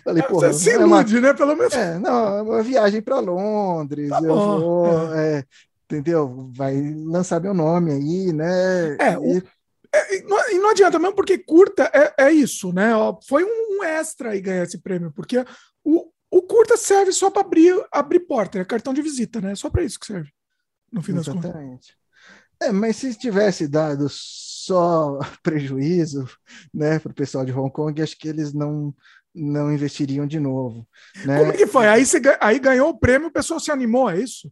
falei, porra, Você se ilude, é uma, né? Pelo menos. É, não, é uma viagem para Londres, tá eu bom. vou, é. É, entendeu? Vai lançar meu nome aí, né? É, e... é, não, e não adianta mesmo, porque curta é, é isso, né? Ó, foi um, extra aí ganhar esse prêmio, porque o, o curta serve só para abrir, abrir porta, é cartão de visita, né? Só para isso que serve, no fim Exatamente. das contas. É, mas se tivesse dado só [LAUGHS] prejuízo né, para o pessoal de Hong Kong, acho que eles não, não investiriam de novo. Né? Como que foi? Aí, você, aí ganhou o prêmio, o pessoal se animou, é isso?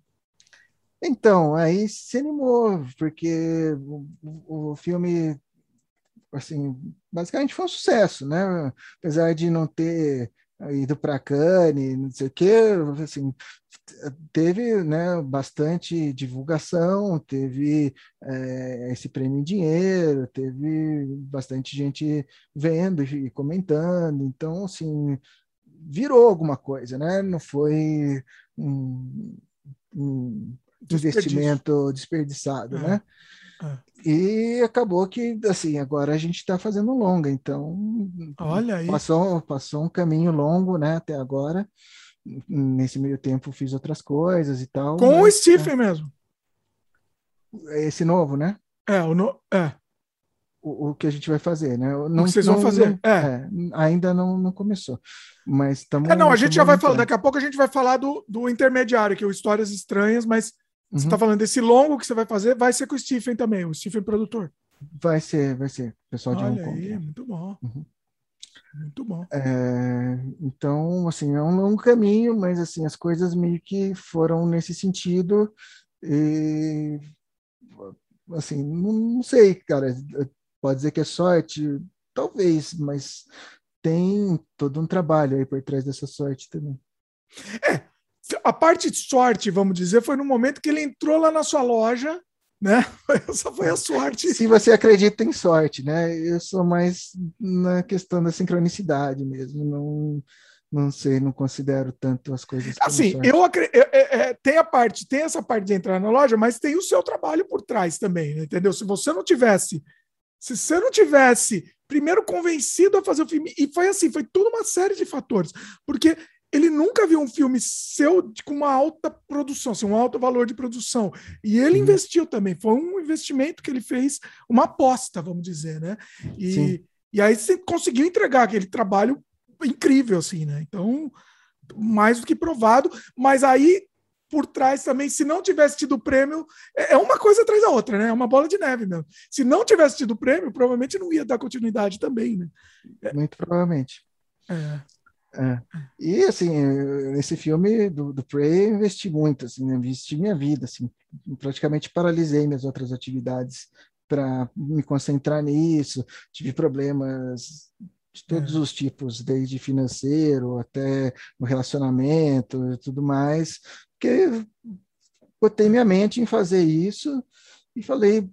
Então, aí se animou, porque o, o filme, assim, basicamente foi um sucesso, né? Apesar de não ter ido para Cannes, não sei o quê, assim, teve né, bastante divulgação, teve é, esse prêmio em dinheiro, teve bastante gente vendo e comentando, então, assim, virou alguma coisa, né? Não foi um, um investimento desperdiçado, é. né? É. E acabou que, assim, agora a gente está fazendo longa, então Olha aí. Passou, passou um caminho longo, né, até agora. Nesse meio tempo fiz outras coisas e tal. Com mas, o Stephen é, mesmo. Esse novo, né? É, o no, é. O, o que a gente vai fazer, né? Não, o que vocês não, vão fazer, não, é. é. Ainda não, não começou, mas estamos... É, não, a gente já vai falar, daqui a pouco a gente vai falar do, do intermediário, que é o Histórias Estranhas, mas Uhum. Você está falando desse longo que você vai fazer, vai ser com o Stephen também, o Stephen produtor. Vai ser, vai ser. Pessoal de Olha Hong Kong. Aí, muito bom. Uhum. Muito bom. É, então, assim, é um longo caminho, mas assim, as coisas meio que foram nesse sentido. E, assim, não, não sei, cara. Pode dizer que é sorte, talvez, mas tem todo um trabalho aí por trás dessa sorte também. É, a parte de sorte, vamos dizer, foi no momento que ele entrou lá na sua loja, né? [LAUGHS] Essa foi a sorte. Se você acredita em sorte, né? Eu sou mais na questão da sincronicidade mesmo. Não, não sei, não considero tanto as coisas. Assim, eu acredito. É, é, tem a parte, tem essa parte de entrar na loja, mas tem o seu trabalho por trás também, entendeu? Se você não tivesse, se você não tivesse primeiro convencido a fazer o filme, e foi assim, foi toda uma série de fatores, porque ele nunca viu um filme seu com uma alta produção, assim, um alto valor de produção. E ele investiu também, foi um investimento que ele fez, uma aposta, vamos dizer, né? E, e aí você conseguiu entregar aquele trabalho incrível, assim, né? Então, mais do que provado, mas aí por trás também, se não tivesse tido o prêmio, é, é uma coisa atrás da outra, né? É uma bola de neve mesmo. Se não tivesse tido o prêmio, provavelmente não ia dar continuidade também, né? É. Muito provavelmente. É. É. E assim, nesse filme do, do Prey, eu investi muito, assim, né? investi minha vida, assim, praticamente paralisei minhas outras atividades para me concentrar nisso. Tive problemas de todos é. os tipos, desde financeiro até no relacionamento e tudo mais, que botei minha mente em fazer isso e falei,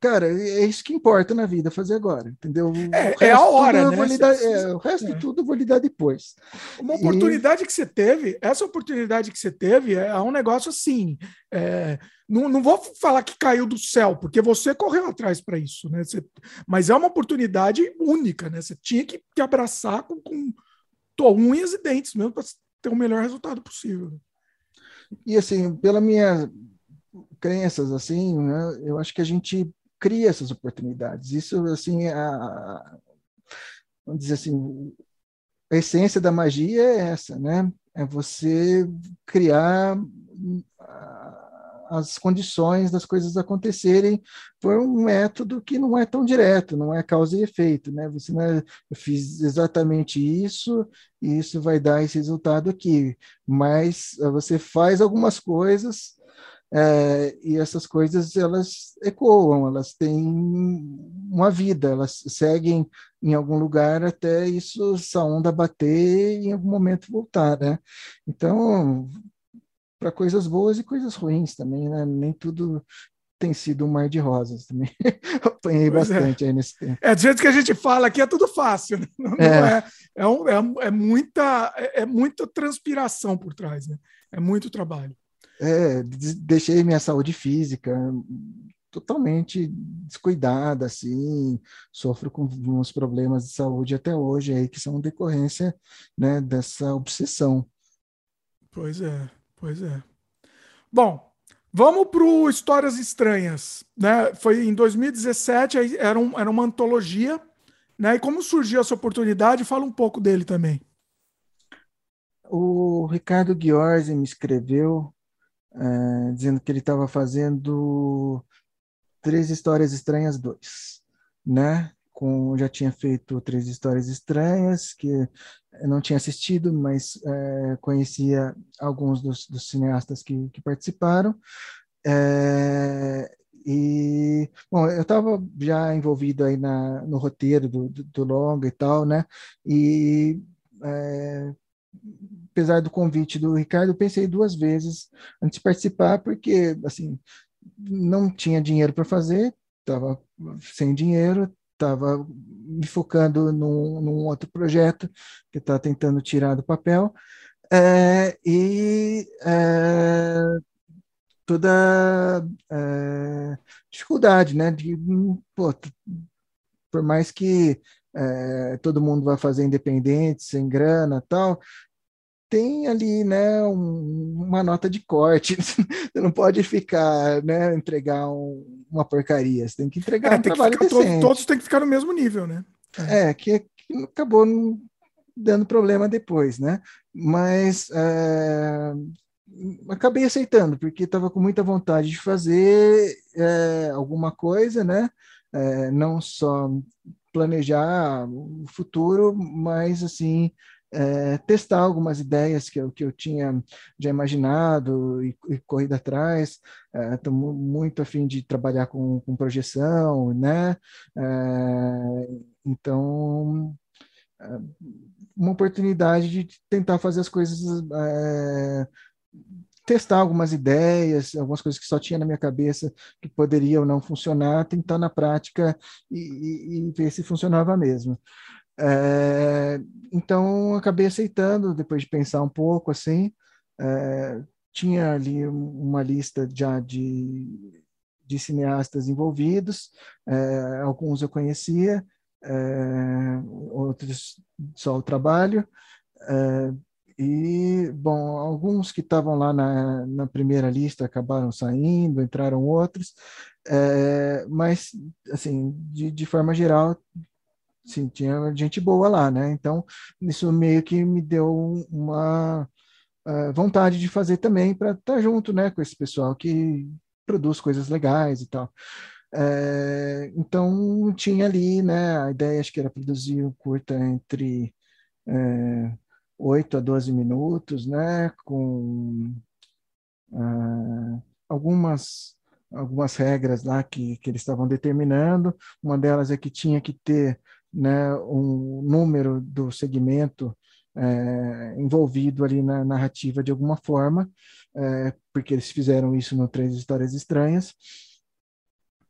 cara, é isso que importa na vida fazer agora, entendeu? É, é a hora, né? É, o resto é. de tudo eu vou lidar depois. Uma oportunidade e... que você teve, essa oportunidade que você teve é um negócio assim. É, não, não vou falar que caiu do céu, porque você correu atrás para isso, né? Você, mas é uma oportunidade única, né? Você tinha que, que abraçar com, com unhas e dentes mesmo para ter o melhor resultado possível. E assim, pela minha crenças assim, né, eu acho que a gente cria essas oportunidades. Isso, assim, a, vamos dizer assim, a essência da magia é essa, né? É você criar as condições das coisas acontecerem por um método que não é tão direto, não é causa e efeito, né? Você não é, eu fiz exatamente isso e isso vai dar esse resultado aqui, mas você faz algumas coisas é, e essas coisas elas ecoam, elas têm uma vida, elas seguem em algum lugar até isso, essa onda bater e em algum momento voltar, né? Então, para coisas boas e coisas ruins também, né? Nem tudo tem sido um mar de rosas também. [LAUGHS] Apanhei é. bastante é. aí nesse tempo. É, do jeito que a gente fala aqui, é tudo fácil, né? Não, é. Não é, é, um, é, é, muita, é, é muita transpiração por trás, né? É muito trabalho. É, deixei minha saúde física totalmente descuidada, assim, sofro com uns problemas de saúde até hoje aí que são decorrência, né, dessa obsessão. Pois é, pois é. Bom, vamos para Histórias Estranhas, né? Foi em 2017, era, um, era uma antologia, né? E como surgiu essa oportunidade? Fala um pouco dele também. O Ricardo Giorgi me escreveu é, dizendo que ele estava fazendo Três Histórias Estranhas 2, né? Com, já tinha feito Três Histórias Estranhas, que não tinha assistido, mas é, conhecia alguns dos, dos cineastas que, que participaram. É, e, bom, eu estava já envolvido aí na, no roteiro do, do, do longa e tal, né? E é, apesar do convite do Ricardo, eu pensei duas vezes antes de participar, porque, assim, não tinha dinheiro para fazer, estava sem dinheiro, estava me focando num, num, outro projeto que estava tentando tirar do papel, é, e é, toda é, dificuldade, né? De, pô, por mais que é, todo mundo vai fazer independente, sem grana tal, tem ali, né, um, uma nota de corte. [LAUGHS] Você não pode ficar, né, entregar um, uma porcaria. Você tem que entregar é, um trabalho que todos, todos têm que ficar no mesmo nível, né? É, que, que acabou dando problema depois, né? Mas é, acabei aceitando, porque estava com muita vontade de fazer é, alguma coisa, né? É, não só planejar o futuro, mas assim é, testar algumas ideias que eu, que eu tinha já imaginado e, e corrido atrás. Estou é, muito afim de trabalhar com, com projeção, né? É, então, é, uma oportunidade de tentar fazer as coisas é, testar algumas ideias, algumas coisas que só tinha na minha cabeça que poderiam não funcionar, tentar na prática e, e, e ver se funcionava mesmo. É, então, acabei aceitando, depois de pensar um pouco, assim, é, tinha ali uma lista já de, de cineastas envolvidos, é, alguns eu conhecia, é, outros só o trabalho, é, e, bom, alguns que estavam lá na, na primeira lista acabaram saindo, entraram outros, é, mas, assim, de, de forma geral, sim, tinha gente boa lá, né? Então, isso meio que me deu uma uh, vontade de fazer também para estar tá junto, né, com esse pessoal que produz coisas legais e tal. É, então, tinha ali, né, a ideia acho que era produzir um curta entre é, 8 a 12 minutos, né, com uh, algumas algumas regras lá que, que eles estavam determinando. Uma delas é que tinha que ter né, um número do segmento é, envolvido ali na narrativa de alguma forma, é, porque eles fizeram isso no Três Histórias Estranhas.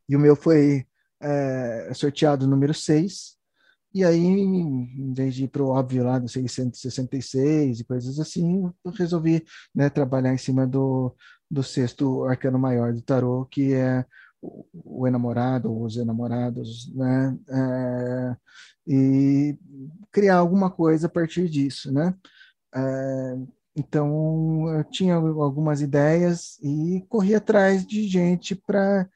E o meu foi é, sorteado número 6, e aí, em vez de ir para o óbvio lá do 666 e coisas assim, eu resolvi né, trabalhar em cima do, do sexto arcano maior do tarô, que é o enamorado, os enamorados, né? É, e criar alguma coisa a partir disso, né? É, então, eu tinha algumas ideias e corri atrás de gente para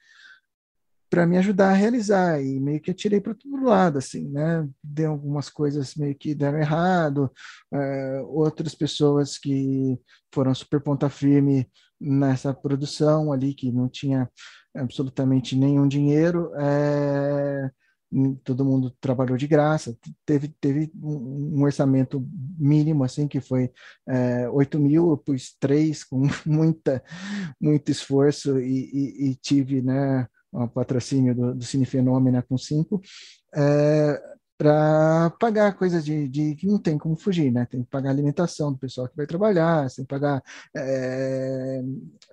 para me ajudar a realizar e meio que atirei para todo lado assim né deu algumas coisas meio que deram errado uh, outras pessoas que foram super ponta firme nessa produção ali que não tinha absolutamente nenhum dinheiro é, todo mundo trabalhou de graça. Teve teve um orçamento mínimo assim que foi é, 8 mil eu pus três com [LAUGHS] muita muito esforço e, e, e tive né um patrocínio do, do Cine Fenômeno com cinco, é, para pagar coisas de, de, que não tem como fugir, né? Tem que pagar alimentação do pessoal que vai trabalhar, tem que pagar é,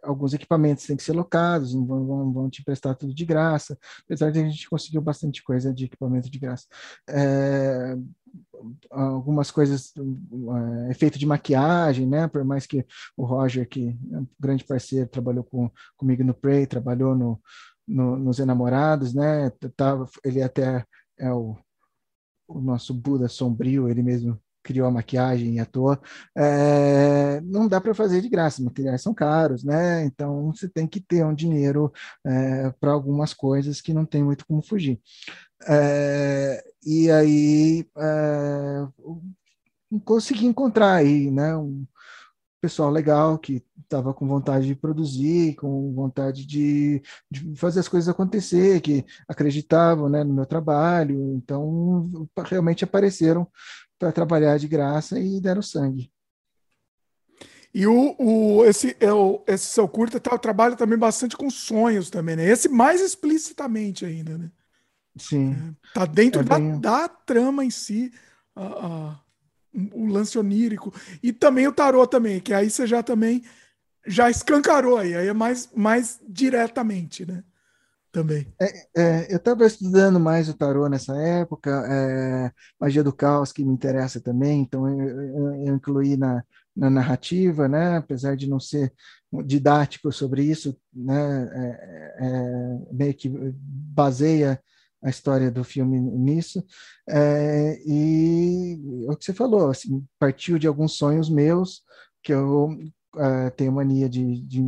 alguns equipamentos têm que ser locados, não vão, vão, vão, te prestar tudo de graça, apesar de a gente conseguiu bastante coisa de equipamento de graça. É, algumas coisas, é, efeito de maquiagem, né? Por mais que o Roger, que é um grande parceiro, trabalhou com, comigo no Prey, trabalhou no, no, nos enamorados, né? Tava, ele até é o, o nosso Buda sombrio, ele mesmo criou a maquiagem à toa. É, não dá para fazer de graça, materiais são caros, né? Então você tem que ter um dinheiro é, para algumas coisas que não tem muito como fugir. É, e aí é, consegui encontrar aí, né? Um, pessoal legal que estava com vontade de produzir, com vontade de, de, fazer as coisas acontecer, que acreditavam né, no meu trabalho, então realmente apareceram para trabalhar de graça e deram sangue. E o, o, esse, é o, esse seu curta tá, trabalha também bastante com sonhos também, né? Esse mais explicitamente ainda, né? Sim. É, tá dentro é da, bem... da trama em si. Uh, uh o lance onírico. E também o tarô também, que aí você já também já escancarou aí, aí é mais, mais diretamente, né? Também. É, é, eu estava estudando mais o tarô nessa época, é, magia do caos que me interessa também, então eu, eu, eu incluí na, na narrativa, né? Apesar de não ser didático sobre isso, né? É, é, meio que baseia a história do filme nisso. É, e é o que você falou, assim, partiu de alguns sonhos meus que eu uh, tenho mania de, de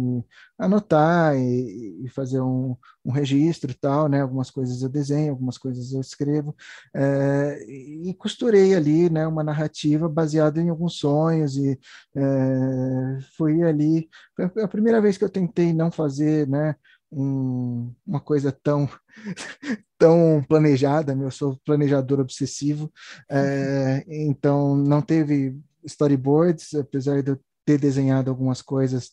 anotar e, e fazer um, um, registro e tal, né? Algumas coisas eu desenho, algumas coisas eu escrevo é, e costurei ali, né? Uma narrativa baseada em alguns sonhos e é, foi ali foi a primeira vez que eu tentei não fazer, né? Um, uma coisa tão [LAUGHS] tão planejada, eu sou planejador obsessivo, é, então não teve storyboards, apesar de eu ter desenhado algumas coisas,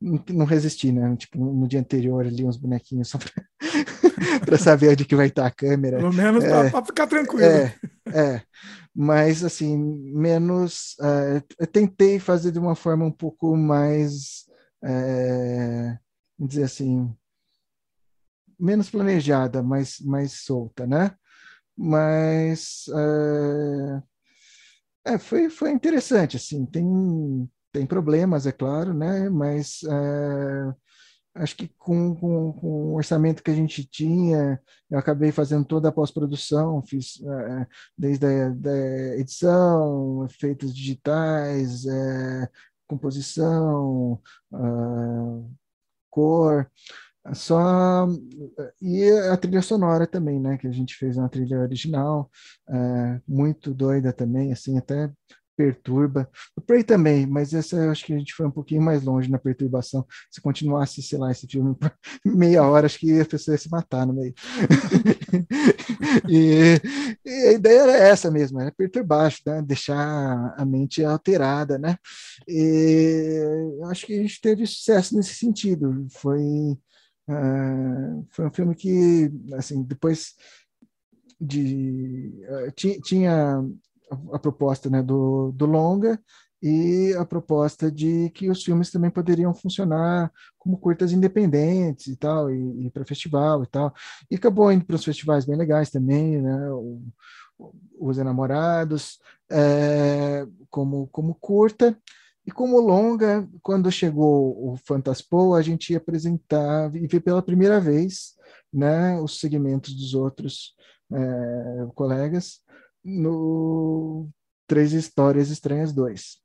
não resisti, né? Tipo, no dia anterior ali uns bonequinhos só para [LAUGHS] saber onde que vai estar a câmera. Pelo menos é, para ficar tranquilo. É, é, mas assim, menos, uh, eu tentei fazer de uma forma um pouco mais, uh, dizer assim, menos planejada, mais, mais solta, né? mas é, é, foi, foi interessante, assim, tem, tem problemas, é claro, né, mas é, acho que com, com, com, o orçamento que a gente tinha, eu acabei fazendo toda a pós-produção, fiz é, desde a da edição, efeitos digitais, composição, uh, cor, só e a trilha sonora também, né? Que a gente fez uma trilha original, uh, muito doida também, assim, até perturba. O Prey também, mas essa eu acho que a gente foi um pouquinho mais longe na perturbação. Se continuasse, sei lá, esse filme por [LAUGHS] meia hora, acho que a pessoa ia se matar no meio. [LAUGHS] e, e, a ideia era essa mesmo, era perturbar, né? deixar a mente alterada, né? E acho que a gente teve sucesso nesse sentido. Foi, uh, foi um filme que, assim, depois de uh, tinha a, proposta né, do, do longa e a proposta de que os filmes também poderiam funcionar como curtas independentes e tal, e, e para festival e tal. E acabou indo para os festivais bem legais também, né? O, os Enamorados, é, como, como curta. E como longa, quando chegou o Fantaspo, a gente ia apresentar e ver pela primeira vez né, os segmentos dos outros é, colegas no Três Histórias Estranhas 2.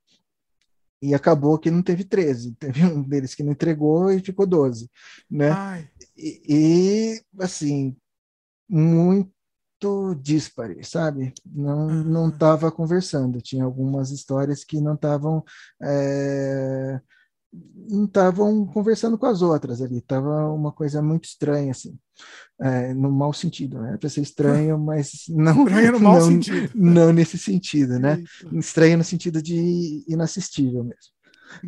E acabou que não teve 13, teve um deles que não entregou e ficou 12, né? E, e, assim, muito dispare, sabe? Não não estava conversando, tinha algumas histórias que não estavam é, não estavam conversando com as outras ali, estava uma coisa muito estranha, assim, é, no mau sentido, né? Para ser estranho, [LAUGHS] mas não, estranho no mau [LAUGHS] não, sentido. não nesse sentido, né? Eita. Estranho no sentido de inassistível mesmo.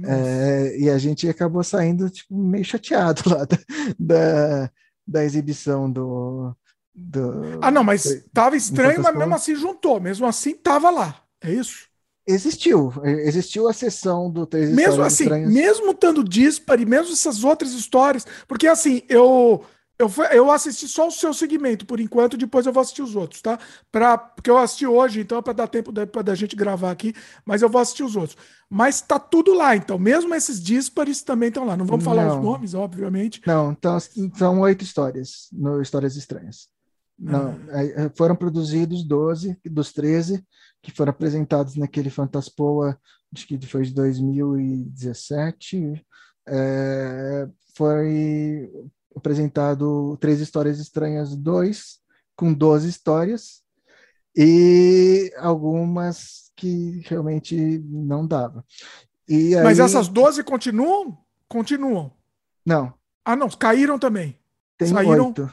É, e a gente acabou saindo tipo, meio chateado [LAUGHS] lá da, da, da exibição do, do, Ah, não, mas estava estranho, mas mesmo assim juntou, mesmo assim estava lá, é isso? existiu. Existiu a sessão do Três Mesmo assim, estranhas. mesmo estando dispare, mesmo essas outras histórias, porque assim, eu eu, eu assisti só o seu segmento por enquanto, depois eu vou assistir os outros, tá? Pra, porque eu assisti hoje, então é para dar tempo da, da gente gravar aqui, mas eu vou assistir os outros. Mas tá tudo lá, então, mesmo esses díspares também estão lá. Não vamos falar não. os nomes, obviamente. Não, então, são oito histórias, no Histórias Estranhas. Não, ah. É, foram produzidos 12 dos 13 que foram apresentados naquele Fantaspoa, acho que foi de 2017. É, foi apresentado Três Histórias Estranhas 2, com 12 histórias, e algumas que realmente não dava. E Mas essas 12 continuam? Continuam. Não. Ah, não, caíram também. Tem oito.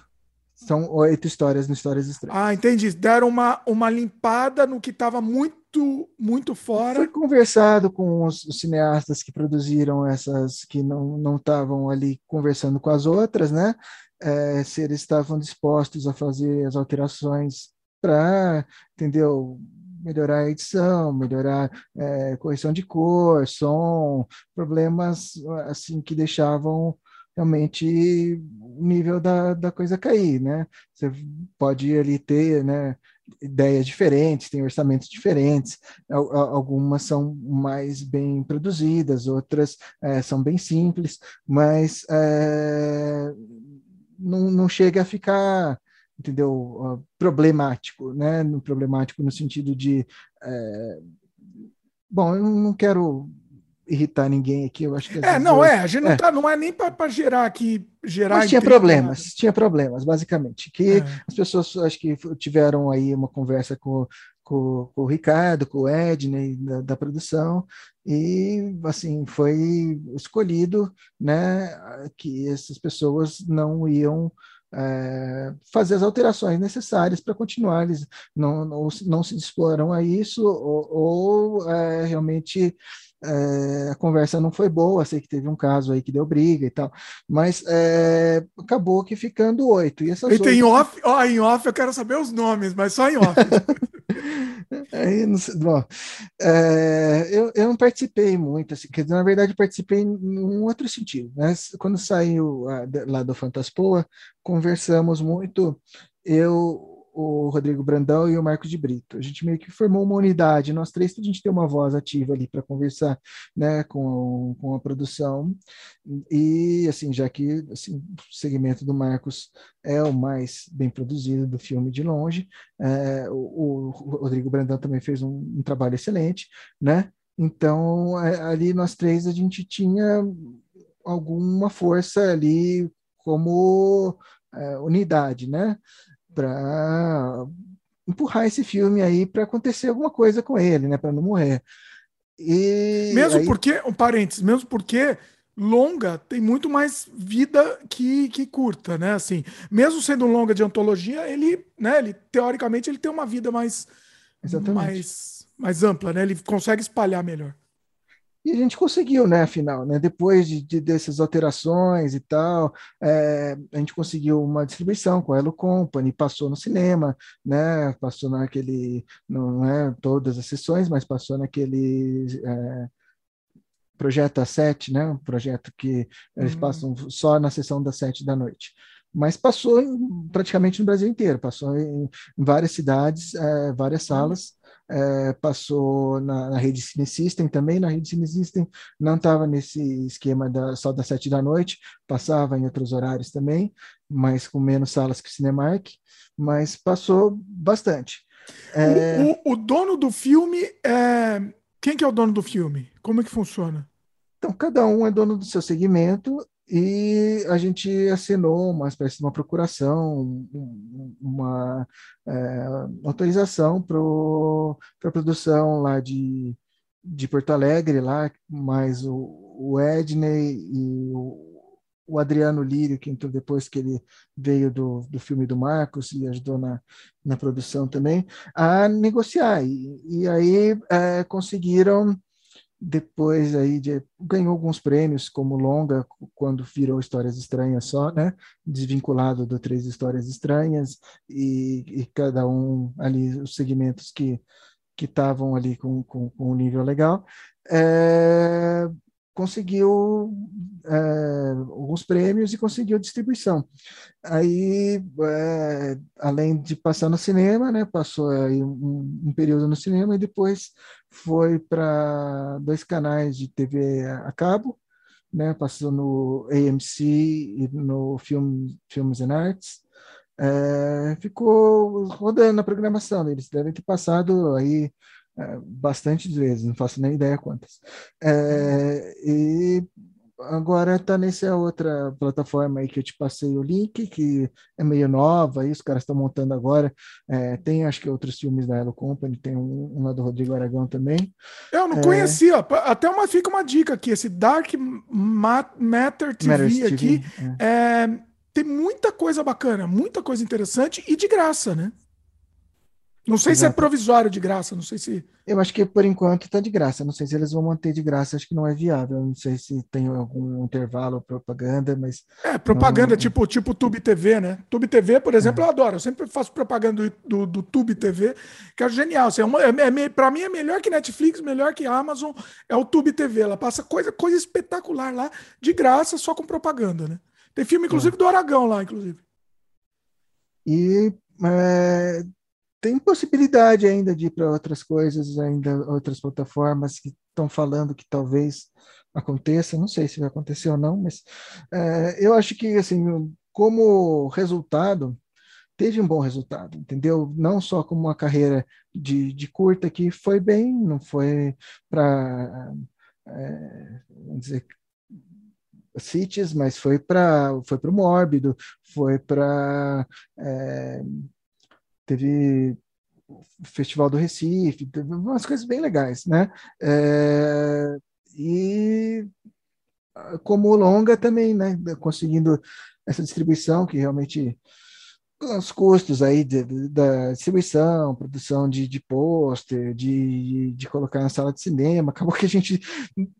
São oito histórias no Histórias Estranhas. Ah, entendi. Deram uma, uma limpada no que estava muito, muito fora. Foi conversado com os, os, cineastas que produziram essas, que não estavam ali conversando com as outras, né? É, se eles estavam dispostos a fazer as alterações para, entendeu? melhorar a edição, melhorar é, correção de cor, som, problemas assim que deixavam realmente o nível da, da coisa cair, né? Você pode ali ter, né, ideias diferentes, tem orçamentos diferentes, algumas são mais bem produzidas, outras é, são bem simples, mas é, não, não chega a ficar entendeu problemático né problemático no sentido de é, bom eu não quero irritar ninguém aqui, eu acho que. É, não é, a gente não, é. Tá, não é nem para gerar aqui. Gerar Mas tinha problemas, nada. tinha problemas, basicamente. Que é. as pessoas acho que tiveram aí uma conversa com, com, com o Ricardo, com o Edney da, da, produção, e assim foi escolhido né, que essas pessoas não iam. É, fazer as alterações necessárias para continuar, eles não, não, não se disporam a isso, ou, ou é, realmente é, a conversa não foi boa, sei que teve um caso aí que deu briga e tal, mas é, acabou que ficando oito. E, essas e tem off, ó, em off eu quero saber os nomes, mas só em off. [LAUGHS] aí, não sei, bom, é, eu, eu não participei muito, assim, na verdade participei em um outro sentido. Né? Quando saiu a, lá do Fantaspoa, conversamos muito, eu o Rodrigo Brandão e o Marcos de Brito. A gente meio que formou uma unidade, nós três, a gente ter uma voz ativa ali para conversar né, com, com a produção. E, assim, já que assim, o segmento do Marcos é o mais bem produzido do filme de longe, é, o, o, Rodrigo Brandão também fez um, um trabalho excelente, né? Então, ali nós três, a gente tinha alguma força ali como é, unidade, né? Para empurrar esse filme aí para acontecer alguma coisa com ele, né? Para não morrer. E mesmo aí... porque, um parênteses, mesmo porque longa tem muito mais vida que, que curta, né? Assim, mesmo sendo longa de antologia, ele, né? Ele teoricamente ele tem uma vida mais Exatamente. mais mais ampla, né? Ele consegue espalhar melhor. E a gente conseguiu, né, afinal, né? Depois de, de dessas alterações e tal, é, a gente conseguiu uma distribuição com a Elo Company, passou no cinema, né? Passou naquele, não é todas as sessões, mas passou naquele é, projeto A7, né? Um projeto que eles uhum. passam só na sessão das sete da noite mas passou em, praticamente no Brasil inteiro, passou em, em várias cidades, é, várias salas, é, passou na, na, rede Cine System também, na rede Cine System não estava nesse esquema da, só das sete da noite, passava em outros horários também, mas com menos salas que o Cinemark, mas passou bastante. É... O, o, o, dono do filme é... Quem que é o dono do filme? Como é que funciona? Então, cada um é dono do seu segmento e a gente assinou uma espécie de uma procuração, uma é, autorização para a produção lá de, de Porto Alegre, lá, mais o, o Edney e o, o Adriano Lírio, que entrou depois que ele veio do, do filme do Marcos e ajudou na, na produção também, a negociar. E, e aí é, conseguiram depois aí de, ganhou alguns prêmios como longa quando virou Histórias Estranhas só, né? Desvinculado do Três Histórias Estranhas e, e cada um ali os segmentos que que estavam ali com, com, com, um nível legal. É, conseguiu é, alguns prêmios e conseguiu distribuição. Aí, é, além de passar no cinema, né, passou aí um, um período no cinema e depois foi para dois canais de TV a cabo, né, passou no AMC e no Film, Films and Arts. É, ficou rodando na programação, eles devem ter passado aí é, bastante vezes, não faço nem ideia quantas. É, e agora está nessa outra plataforma aí que eu te passei o link, que é meio nova, aí os caras estão montando agora. É, tem acho que outros filmes da Hello Company, tem um, um lá do Rodrigo Aragão também. Eu não é... conhecia, até uma, fica uma dica aqui, esse Dark Matter TV Matters aqui, TV, é. é. tem muita coisa bacana, muita coisa interessante e de graça, né? Não sei Exato. se é provisório de graça, não sei se. Eu acho que por enquanto está de graça. Não sei se eles vão manter de graça, acho que não é viável. Não sei se tem algum intervalo propaganda, mas. É, propaganda não... tipo, tipo Tube TV, né? Tube TV, por exemplo, é. eu adoro. Eu sempre faço propaganda do, do, do Tube TV, que é genial. Assim, é uma, é, é, para mim é melhor que Netflix, melhor que Amazon, é o Tube TV. Ela passa coisa, coisa espetacular lá, de graça, só com propaganda, né? Tem filme, inclusive, é. do Aragão lá, inclusive. E é, tem possibilidade ainda de ir para outras coisas, ainda outras plataformas que estão falando que talvez aconteça, não sei se vai acontecer ou não, mas é, eu acho que, assim, como resultado, teve um bom resultado, entendeu? Não só como uma carreira de, de curta que foi bem, não foi para, é, dizer, cities, mas foi para foi o mórbido, foi para é, teve Festival do Recife, teve umas coisas bem legais, né? É, e como longa também, né? Conseguindo essa distribuição que realmente os custos aí de, de, da distribuição, produção de, de pôster, de, de colocar na sala de cinema, [LAUGHS] acabou que a gente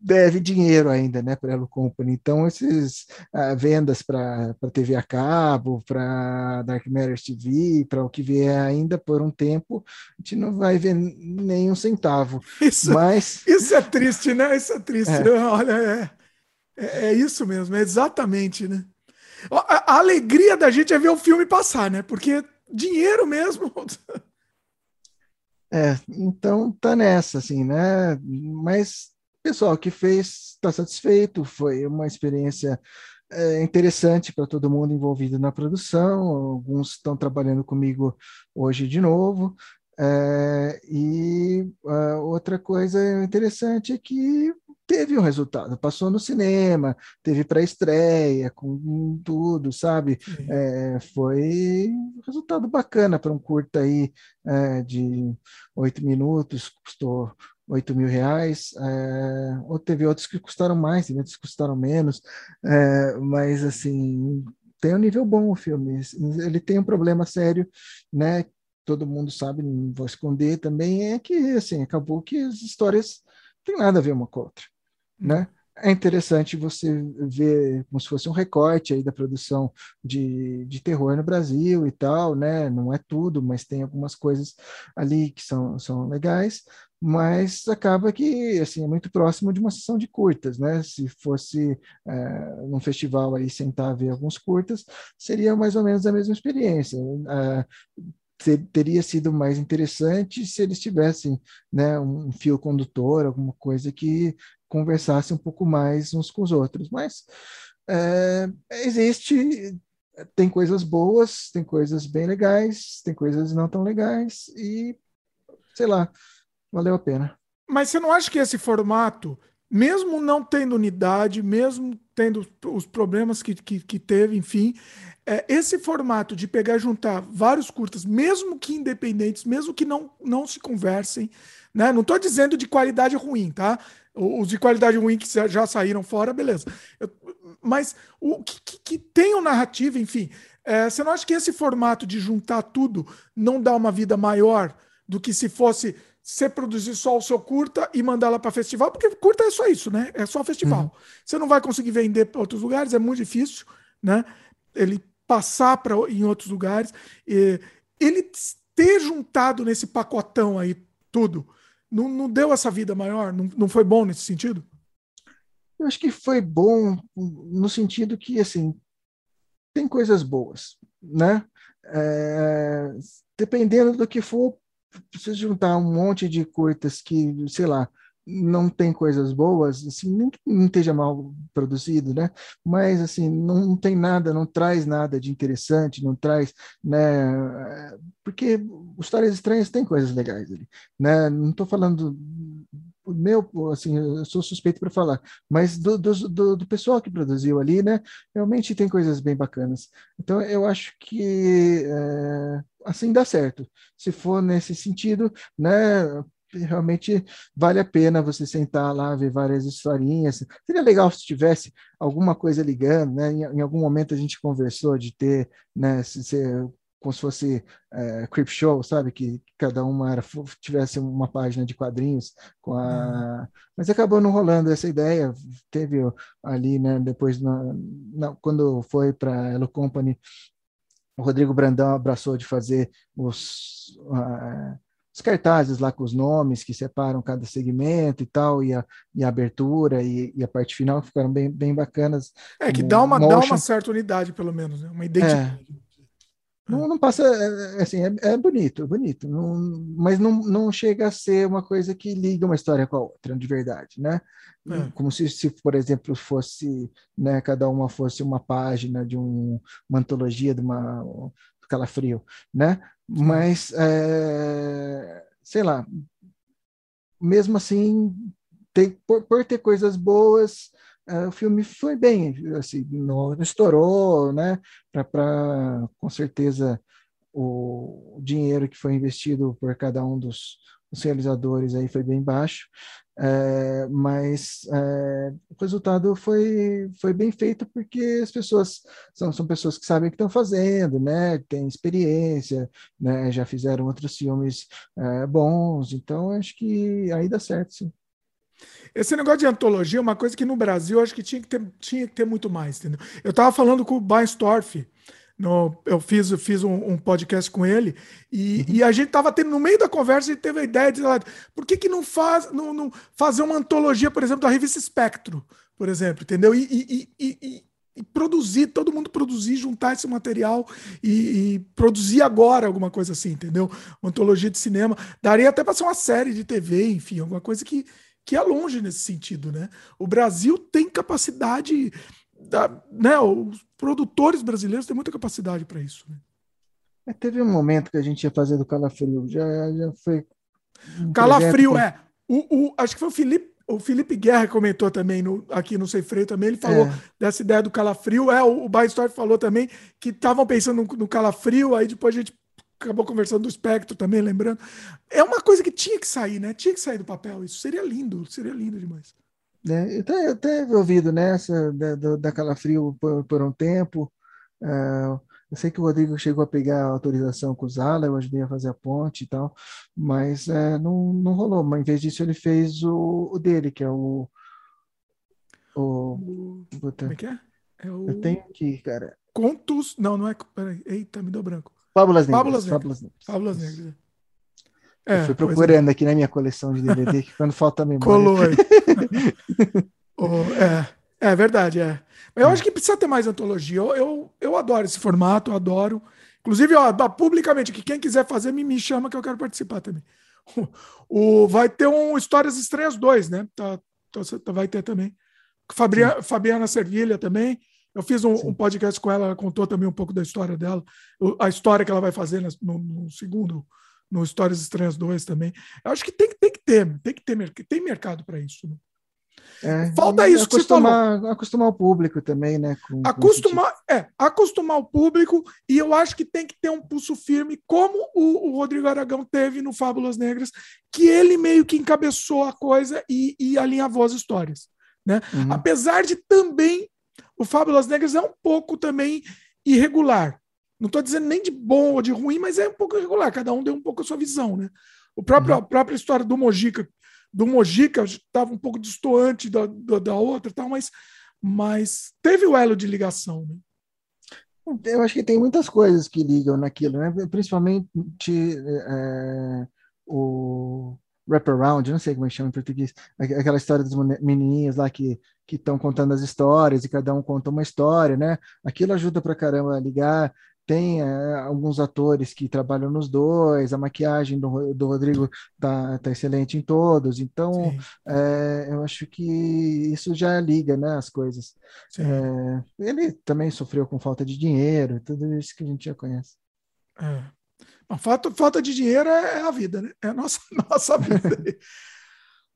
deve dinheiro ainda, né, para a Company. Então, esses uh, vendas para TV a cabo, para Dark Matter TV, para o que vier ainda por um tempo, a gente não vai ver nenhum centavo. [LAUGHS] Isso, Mas... isso é triste, né? Isso é triste. É. Olha, é, é, é isso mesmo, é exatamente, né? A, a, alegria da gente é ver o filme passar, né? Porque dinheiro mesmo. É, então tá nessa, assim, né? Mas pessoal que fez está satisfeito, foi uma experiência é, interessante para todo mundo envolvido na produção. Alguns estão trabalhando comigo hoje de novo. É, e uh, outra coisa interessante é que teve um resultado, passou no cinema, teve pré-estreia, com tudo, sabe? É, foi um resultado bacana para um curta aí é, de oito minutos, custou oito mil reais, é, ou teve outros que custaram mais, teve outros que custaram menos, é, mas assim, tem um nível bom o filme, ele tem um problema sério, né, todo mundo sabe, não vou esconder também, é que assim, acabou que as histórias não têm nada a ver uma com a outra né? É interessante você ver como se fosse um recorte aí da produção de, de terror no Brasil e tal, né? Não é tudo, mas tem algumas coisas ali que são, são legais, mas acaba que assim é muito próximo de uma sessão de curtas, né? Se fosse é, num festival aí sentar ver alguns curtas, seria mais ou menos a mesma experiência. É, teria sido mais interessante se eles tivessem né, um fio condutor, alguma coisa que conversasse um pouco mais uns com os outros. Mas é, existe, tem coisas boas, tem coisas bem legais, tem coisas não tão legais e, sei lá, valeu a pena. Mas você não acha que esse formato, mesmo não tendo unidade, mesmo tendo os problemas que, que, que teve, enfim, é, esse formato de pegar e juntar vários curtas, mesmo que independentes, mesmo que não, não se conversem, né? Não estou dizendo de qualidade ruim, tá? Os de qualidade ruim que já saíram fora, beleza. Eu, mas o que, que, que o narrativa, enfim. É, você não acha que esse formato de juntar tudo não dá uma vida maior do que se fosse você produzir só o seu curta e mandar lá para festival? Porque curta é só isso, né? É só festival. Uhum. Você não vai conseguir vender para outros lugares, é muito difícil, né? Ele passar para em outros lugares. E, ele ter juntado nesse pacotão aí tudo não, não deu essa vida maior? Não, não foi bom nesse sentido? Eu acho que foi bom no sentido que, assim, tem coisas boas, né? É, dependendo do que for, precisa juntar um monte de curtas que, sei lá, não tem coisas boas, assim, nem que não esteja mal produzido, né? Mas assim, não, tem nada, não traz nada de interessante, não traz, né? Porque histórias estranhas tem coisas legais ali, né? Não estou falando meu, assim, eu sou suspeito para falar, mas do, do, do, pessoal que produziu ali, né? Realmente tem coisas bem bacanas. Então eu acho que é, assim dá certo. Se for nesse sentido, né? realmente vale a pena você sentar lá, ver várias historinhas. Seria legal se tivesse alguma coisa ligando, né? Em, em algum momento a gente conversou de ter, né, se, se, como se fosse é, Show, sabe? Que cada uma era, tivesse uma página de quadrinhos com a. Uhum. Mas acabou não rolando essa ideia. Teve ali, né? Depois, na, na, quando foi para Hello Company, o Rodrigo Brandão abraçou de fazer os. Uh, os cartazes lá com os nomes que separam cada segmento e tal, e a, e a abertura e, e a parte final ficaram bem, bem bacanas. É, que dá uma, dá uma certa unidade, pelo menos, né? uma identidade. É. Não, não passa, é, é, assim, é, é bonito, é bonito, não, mas não, não chega a ser uma coisa que liga uma história com a outra, de verdade, né? É. Como se, se, por exemplo, fosse, né, cada uma fosse uma página de um, uma antologia de uma calafrio, né? Mas, é, sei lá, mesmo assim, tem, por, por ter coisas boas, é, o filme foi bem, assim, não, estourou, né? Para, com certeza, o, dinheiro que foi investido por cada um dos, os realizadores aí foi bem baixo, é, mas é, o resultado foi, foi bem feito porque as pessoas são, são pessoas que sabem o que estão fazendo, né? Têm experiência, né? Já fizeram outros filmes é, bons, então acho que aí dá certo, sim. Esse negócio de antologia é uma coisa que no Brasil acho que tinha que ter, tinha que ter muito mais, entendeu? Eu estava falando com o Bainstorff, no, eu fiz, eu fiz um, um, podcast com ele e, uhum. e a gente estava tendo no meio da conversa e teve a ideia de por que, que não faz não, não, fazer uma antologia, por exemplo, da revista Espectro, por exemplo, entendeu? E, e, e, e produzir, todo mundo produzir, juntar esse material e, e, produzir agora alguma coisa assim, entendeu? Uma antologia de cinema. Daria até para ser uma série de TV, enfim, alguma coisa que, que é longe nesse sentido, né? O Brasil tem capacidade, da, né? Os produtores brasileiros têm muita capacidade para isso. Né? É, teve um momento que a gente ia fazer do Calafrio, já, já foi. Um Calafrio, é. O, o, acho que foi o Felipe o Felipe Guerra comentou também no, aqui no Sei Freio também, ele falou é. dessa ideia do calafrio. É, o, o Baistorf falou também que estavam pensando no, no, calafrio, aí depois a gente acabou conversando do espectro também, lembrando. É uma coisa que tinha que sair, né? Tinha que sair do papel. Isso seria lindo, seria lindo demais. É, eu, até, eu até ouvido nessa da, da, da calafrio por, por um tempo. Uh, eu sei que o Rodrigo chegou a pegar a autorização com o Zala, eu ajudei a fazer a ponte e tal, mas é, não, não rolou. Mas em vez disso, ele fez o, o dele, que é o. O. Como é que é? é o... Eu tenho aqui, cara. Contos. Não, não é. Peraí. Eita, me deu branco. Fábulas Negras. Fábulas Negras. Fábulas Negras. Fábulas Negras. É, eu fui é. procurando é. aqui na minha coleção de DVD, que quando falta memória. Colou aí. [LAUGHS] oh, é, é verdade, é. Eu acho que precisa ter mais antologia. Eu, eu, eu adoro esse formato, eu adoro. Inclusive, ó, publicamente, que quem quiser fazer, me, me chama que eu quero participar também. O, vai ter um Histórias Estranhas 2, né? Tá, tá, vai ter também. Fabria, Fabiana Servilha também. Eu fiz um, um, podcast com ela, ela contou também um pouco da história dela, a história que ela vai fazer no, no segundo, no Histórias Estranhas 2 também. Eu acho que tem, tem que ter, tem que ter, tem mercado para isso. Né? É, Falta isso que acostumar, você acostumar o público também, né? Com, acostumar, com é, acostumar o público, e eu acho que tem que ter um pulso firme, como o, o Rodrigo Aragão teve no Fábulas Negras, que ele meio que encabeçou a coisa e, e alinhavou as histórias. Né? Uhum. Apesar de também o Fábulas Negras é um pouco também irregular. Não estou dizendo nem de bom ou de ruim, mas é um pouco irregular. Cada um deu um pouco a sua visão, né? O próprio, uhum. A própria história do Mojica, do Mojica estava um pouco distoante da, da, da, outra, tal, mas, mas teve o elo de ligação. Né? Eu acho que tem muitas coisas que ligam naquilo, né? principalmente é, o wraparound, não sei como é que chama em português, aquela história das menininhas lá que estão contando as histórias e cada um conta uma história, né? Aquilo ajuda para caramba a ligar tem é, alguns atores que trabalham nos dois, a maquiagem do, do Rodrigo tá, tá excelente em todos, então é, eu acho que isso já liga né, as coisas. É, ele também sofreu com falta de dinheiro, tudo isso que a gente já conhece. Falta, falta de dinheiro é, é, a vida, né? É a nossa, [LAUGHS] nossa vida.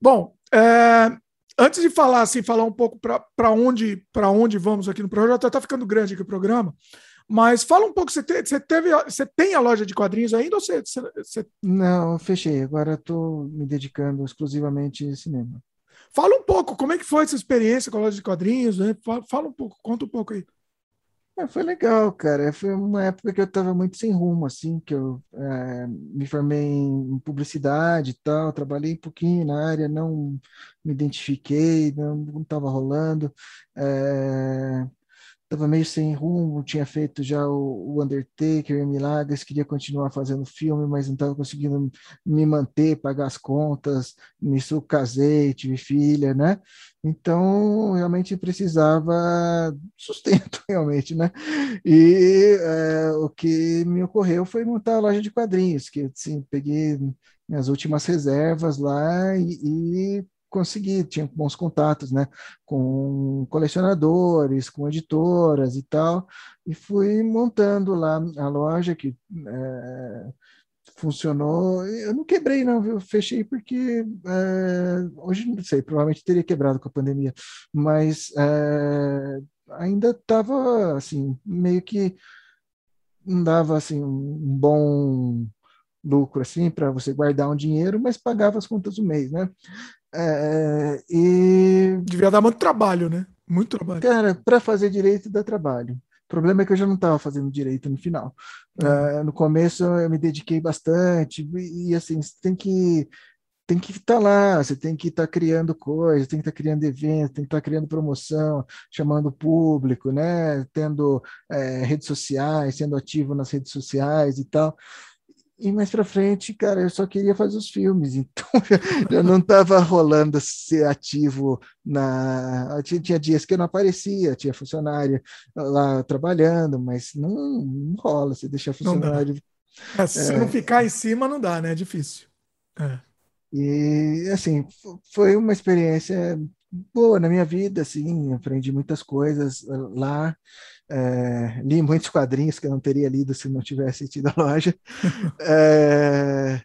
Bom, é, antes de falar assim, falar um pouco para onde, onde vamos aqui no programa, já está ficando grande aqui o programa. Mas fala um pouco, você, te, você, teve, você tem a loja de quadrinhos ainda ou você. você... Não, fechei. Agora estou me dedicando exclusivamente ao cinema. Fala um pouco, como é que foi essa experiência com a loja de quadrinhos? Né? Fala, fala um pouco, conta um pouco aí. É, foi legal, cara. Foi uma época que eu estava muito sem rumo, assim, que eu é, me formei em publicidade e tal, trabalhei um pouquinho na área, não me identifiquei, não estava rolando. É, estava meio sem rumo, tinha feito já o, o Undertaker Milagres, queria continuar fazendo filme, mas não estava conseguindo me manter, pagar as contas, nisso casei, tive filha, né? Então, realmente precisava [LAUGHS] sustento, realmente, né? E é, o que me ocorreu foi montar a loja de quadrinhos, que, assim, peguei minhas últimas reservas lá e, e consegui, tinha bons contatos, né, com colecionadores, com editoras e tal, e fui montando lá a loja que é, funcionou. Eu não quebrei, não, eu fechei porque é, hoje não sei, provavelmente teria quebrado com a pandemia, mas é, ainda estava assim, meio que não dava assim um bom lucro assim para você guardar um dinheiro, mas pagava as contas do mês, né? É, e devia dar muito trabalho, né? Muito trabalho. Cara, para fazer direito dá trabalho. O problema é que eu já não estava fazendo direito no final. Uhum. Uh, no começo eu me dediquei bastante e, e assim você tem que tem que estar tá lá, você tem que estar tá criando coisas, tem que estar tá criando eventos, tem que estar tá criando promoção, chamando o público, né? Tendo é, redes sociais, sendo ativo nas redes sociais e tal e mais para frente, cara, eu só queria fazer os filmes, [LAUGHS] então [LAUGHS] eu não estava rolando ser ativo na. Tinha, tinha, dias que eu não aparecia, tinha funcionário lá trabalhando, mas não, não rola, você deixar funcionário. É, se é... não ficar em cima, não dá, né? É difícil. É. E assim, foi uma experiência boa na minha vida, assim, aprendi muitas coisas lá. É, li muitos quadrinhos que eu não teria lido se não tivesse tido a loja. [LAUGHS] é,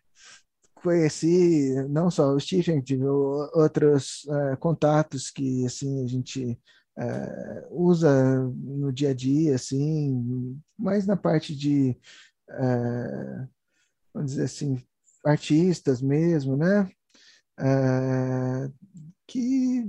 conheci não só o Stephen, tive outros é, contatos que assim a gente é, usa no dia a dia, assim, mais na parte de é, vamos dizer assim artistas mesmo, né? É, que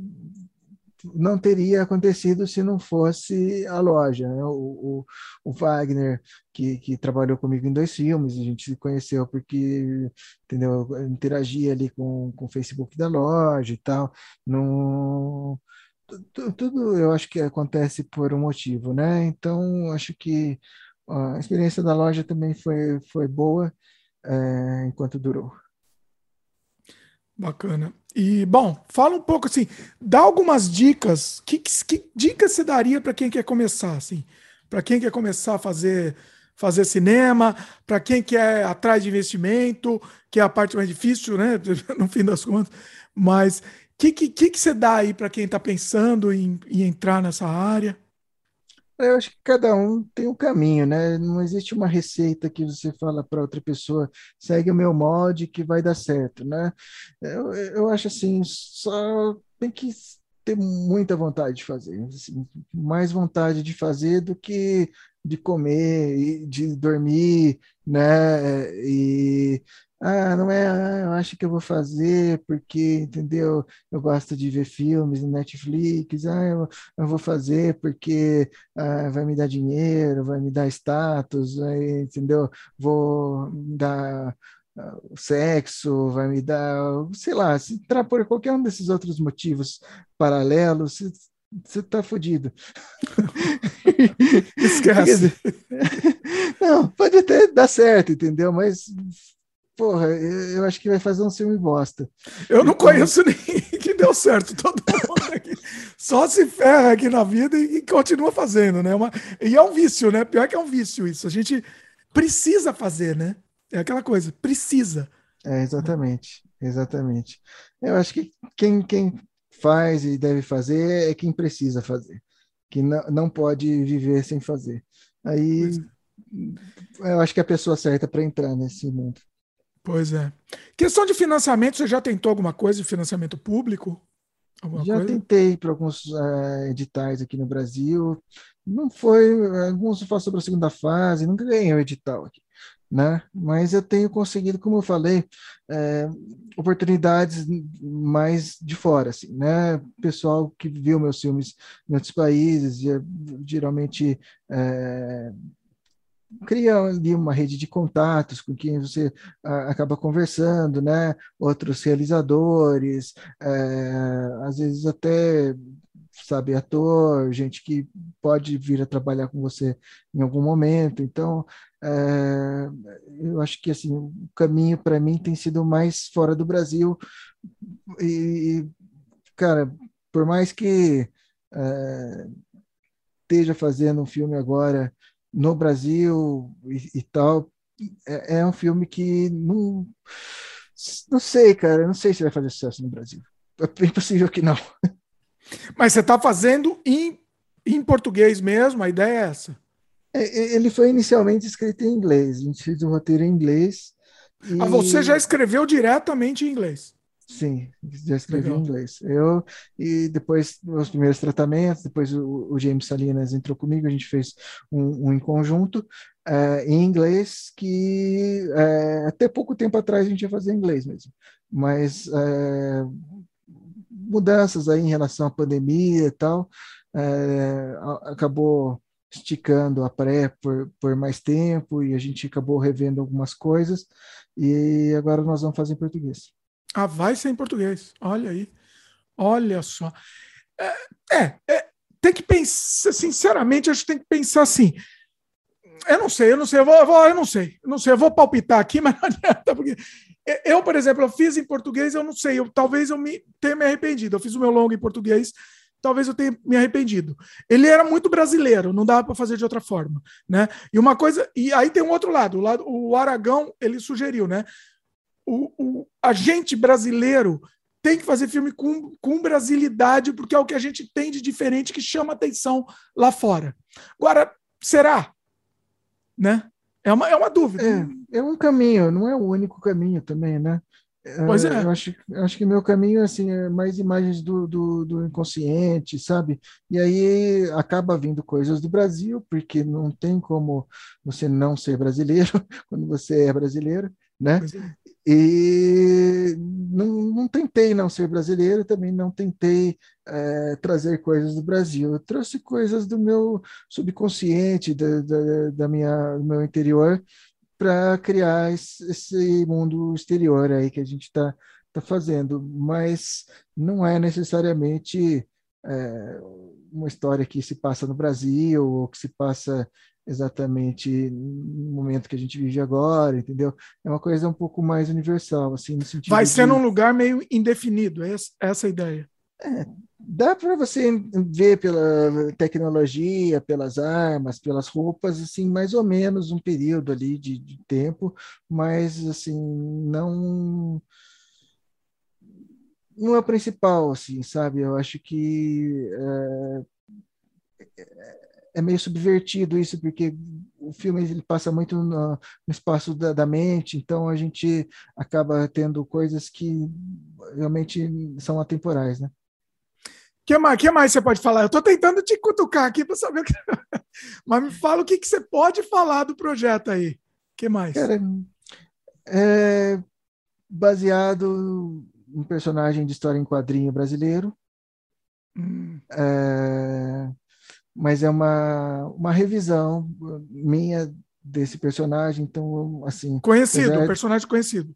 não teria acontecido se não fosse a loja. Né? O, o, o, Wagner, que, que trabalhou comigo em dois filmes, a gente se conheceu porque entendeu? Eu interagia ali com, com o Facebook da loja e tal. Não, tudo, tudo eu acho que acontece por um motivo, né? Então, acho que a experiência da loja também foi, foi boa é, enquanto durou. Bacana. E, bom, fala um pouco assim, dá algumas dicas. Que, que, dicas você daria para quem quer começar, assim? Para quem quer começar a fazer, fazer cinema, para quem quer atrás de investimento, que é a parte mais difícil, né? [LAUGHS] No fim das contas. Mas o que, que, que, você dá aí para quem está pensando em, em entrar nessa área? Eu acho que cada um tem um caminho, né? Não existe uma receita que você fala para outra pessoa, segue o meu molde que vai dar certo, né? Eu, eu acho assim, só tem que ter muita vontade de fazer, assim, mais vontade de fazer do que de comer, de dormir, né? E ah, não é, ah, eu acho que eu vou fazer porque, entendeu? Eu gosto de ver filmes no Netflix, ah, eu, eu vou fazer porque ah, vai me dar dinheiro, vai me dar status, vai, entendeu? Vou dar ah, sexo, vai me dar, sei lá, se entrar por qualquer um desses outros motivos paralelos, você tá fodido. [LAUGHS] Esquece. [LAUGHS] [LAUGHS] Não, pode até dar certo, entendeu? Mas porra, eu acho que vai fazer um filme bosta. Eu não então... conheço [LAUGHS] ninguém que deu certo, todo mundo aqui. Só se ferra aqui na vida e, continua fazendo, né? Uma... E é um vício, né? Pior que é um vício isso. A gente precisa fazer, né? É aquela coisa, precisa. É, exatamente, exatamente. Eu acho que quem, quem faz e deve fazer é quem precisa fazer, que não, não pode viver sem fazer. Aí é. eu acho que é a pessoa certa para entrar nesse mundo. Pois é. Questão de financiamento, você já tentou alguma coisa de financiamento público? Alguma já coisa? tentei para alguns uh, editais aqui no Brasil. Não foi. Alguns falam sobre a segunda fase, nunca ganhei o edital aqui. Né? Mas eu tenho conseguido, como eu falei, é, oportunidades mais de fora, assim, né? Pessoal que viu meus filmes em outros países, geralmente é, cria ali uma rede de contatos com quem você ah, acaba conversando, né? Outros realizadores, é, às vezes até sabe ator, gente que pode vir a trabalhar com você em algum momento. Então, é, eu acho que assim o caminho para mim tem sido mais fora do Brasil e, cara, por mais que é, esteja fazendo um filme agora no Brasil e, e tal. É, é, um filme que não. Não sei, cara. Não sei se vai fazer sucesso no Brasil. É impossível que não. Mas você está fazendo em, em português mesmo? A ideia é essa? É, ele foi inicialmente escrito em inglês. A gente fez o roteiro em inglês. E... Ah, você já escreveu diretamente em inglês? Sim, já escrevi Legal. em inglês. Eu, e depois os primeiros tratamentos, depois o, o James Salinas entrou comigo, a gente fez um, um em conjunto é, em inglês, que é, até pouco tempo atrás a gente ia fazer em inglês mesmo. Mas é, mudanças aí em relação à pandemia e tal, acabou esticando a pré por, por mais tempo e a gente acabou revendo algumas coisas e agora nós vamos fazer em português. Ah, vai ser em português. Olha aí. Olha só. É, é, é tem que pensar, sinceramente, acho que tem que pensar assim. eu não sei, eu não sei, eu, vou, eu, vou, eu não sei, eu não sei, eu vou palpitar aqui, [LAUGHS] mas não adianta, porque eu, por exemplo, eu fiz em português, eu não sei, eu, talvez eu me, tenha me arrependido. Eu fiz o meu longo em português, talvez eu tenha me arrependido. Ele era muito brasileiro, não dava para fazer de outra forma, né? E uma coisa, e aí tem um outro lado, o, lado, o Aragão, ele sugeriu, né? O, o agente brasileiro tem que fazer filme com, com brasilidade, porque é o que a gente tem de diferente que chama atenção lá fora. Agora, será? Né? É uma, é uma dúvida. É, é um caminho, não é o único caminho também, né? Pois é. Eu acho, acho que meu caminho assim, é mais imagens do, do, do, inconsciente, sabe? E aí acaba vindo coisas do Brasil, porque não tem como você não ser brasileiro [LAUGHS] quando você é brasileiro, né? É. E não, não tentei não ser brasileiro, também não tentei é, trazer coisas do Brasil. Eu trouxe coisas do meu subconsciente, da, da, da minha, do meu interior, para criar esse mundo exterior aí que a gente está tá fazendo, mas não é necessariamente é, uma história que se passa no Brasil ou que se passa exatamente no momento que a gente vive agora, entendeu? É uma coisa um pouco mais universal, assim, no sentido Vai ser num lugar meio indefinido, é essa é a ideia. É, dá para você ver pela tecnologia, pelas armas, pelas roupas, assim, mais ou menos um período ali de, de tempo, mas assim, não não é o principal, assim, sabe? Eu acho que é, é meio subvertido isso, porque o filme ele passa muito no, no espaço da, da, mente, então a gente acaba tendo coisas que realmente são atemporais, né? que mais, que mais você pode falar? Eu estou tentando te cutucar aqui para saber o que. [LAUGHS] Mas me fala o que, que você pode falar do projeto aí. que mais? Cara, é baseado em personagem de história em quadrinho brasileiro. Hum. É, mas é uma, uma revisão minha desse personagem, então assim. Conhecido, um personagem conhecido.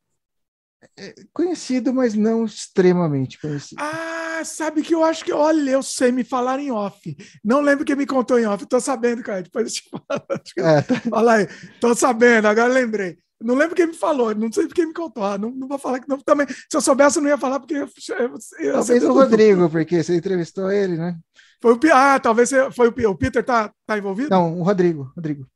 É, conhecido, mas não extremamente conhecido. Ah! sabe que eu acho que, olha, eu sei me falar em off. Não lembro quem me contou em off, tô sabendo, cara. Depois eu te falo. [LAUGHS] É, tá. Fala aí, tô sabendo, agora lembrei. Não lembro quem me falou, não sei quem me contou. Ah, não, não vou falar que não. Também, se eu soubesse, eu não ia falar, porque. Eu, eu, eu talvez o Rodrigo, porque você entrevistou ele, né? Foi o, ah, talvez foi o, o Peter tá, tá envolvido? Não, o Rodrigo. Rodrigo.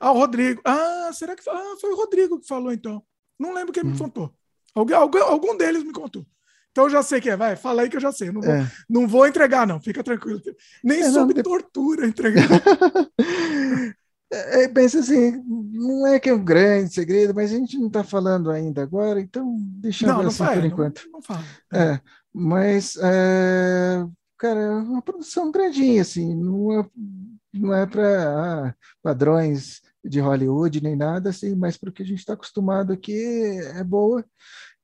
Ah, o Rodrigo. Ah, será que ah, foi o Rodrigo que falou então? Não lembro quem hum. me contou. Algum, algum, algum deles me contou. Então eu já sei que é, vai, fala aí que eu já sei. Não vou, é. não vou entregar, não, fica tranquilo. Nem é, sob não, tortura entregar. [LAUGHS] é, pensa assim, não é que é um grande segredo, mas a gente não está falando ainda agora, então deixa eu ver assim por enquanto. Não, não fala. É, mas, é, cara, é uma produção grandinha, assim, não é, não é para ah, padrões de Hollywood nem nada, assim, mas para o que a gente está acostumado aqui é boa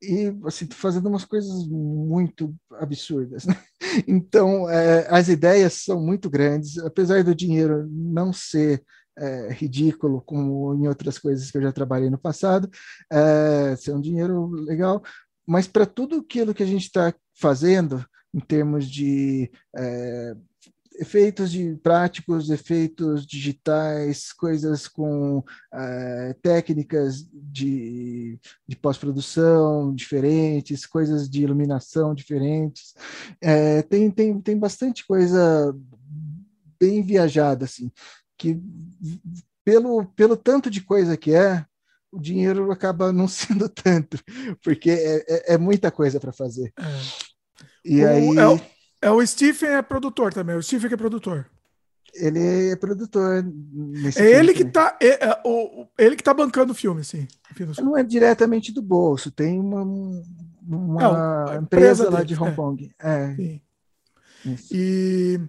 e assim fazendo umas coisas muito absurdas. Né? [LAUGHS] Então é, as ideias são muito grandes, apesar do dinheiro não ser é, ridículo como em outras coisas que eu já trabalhei no passado, é, ser um dinheiro legal, mas para tudo aquilo que a gente está fazendo em termos de é, efeitos de práticos, efeitos digitais, coisas com uh, técnicas de, de pós-produção diferentes, coisas de iluminação diferentes. É, tem, tem, tem bastante coisa bem viajada, assim, que pelo, pelo tanto de coisa que é, o dinheiro acaba não [LAUGHS] sendo tanto, porque é, é, é muita coisa para fazer. É. E o, aí... É é o Stephen é produtor também. O Stephen que é produtor. Ele é produtor. é ele que tá, é, é, o, ele que tá bancando o filme, sim. Não é diretamente do bolso. Tem uma, uma é, empresa, empresa lá de Hong é. Kong. É. E,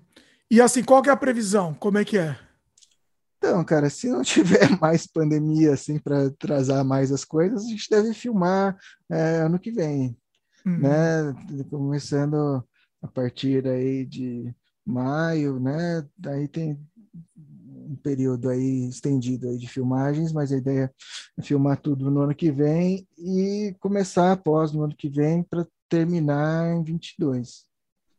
e assim, qual que é a previsão? Como é que é? Então, cara, se não [LAUGHS] tiver mais pandemia assim para atrasar mais as coisas, a gente deve filmar é, ano que vem, uhum. né? Começando a partir aí de maio, né? Daí tem um período aí estendido aí de filmagens, mas a ideia é filmar tudo no ano que vem e começar após no ano que vem para terminar em 22.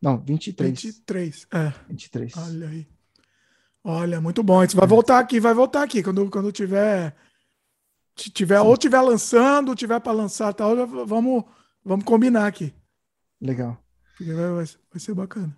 Não, 23. 23, é. 23. Olha aí. Olha, muito bom. Você vai voltar aqui, vai voltar aqui quando, quando tiver, tiver ou tiver lançando, tiver para lançar tal, vamos, vamos combinar aqui. Legal. Vai, vai, vai ser bacana.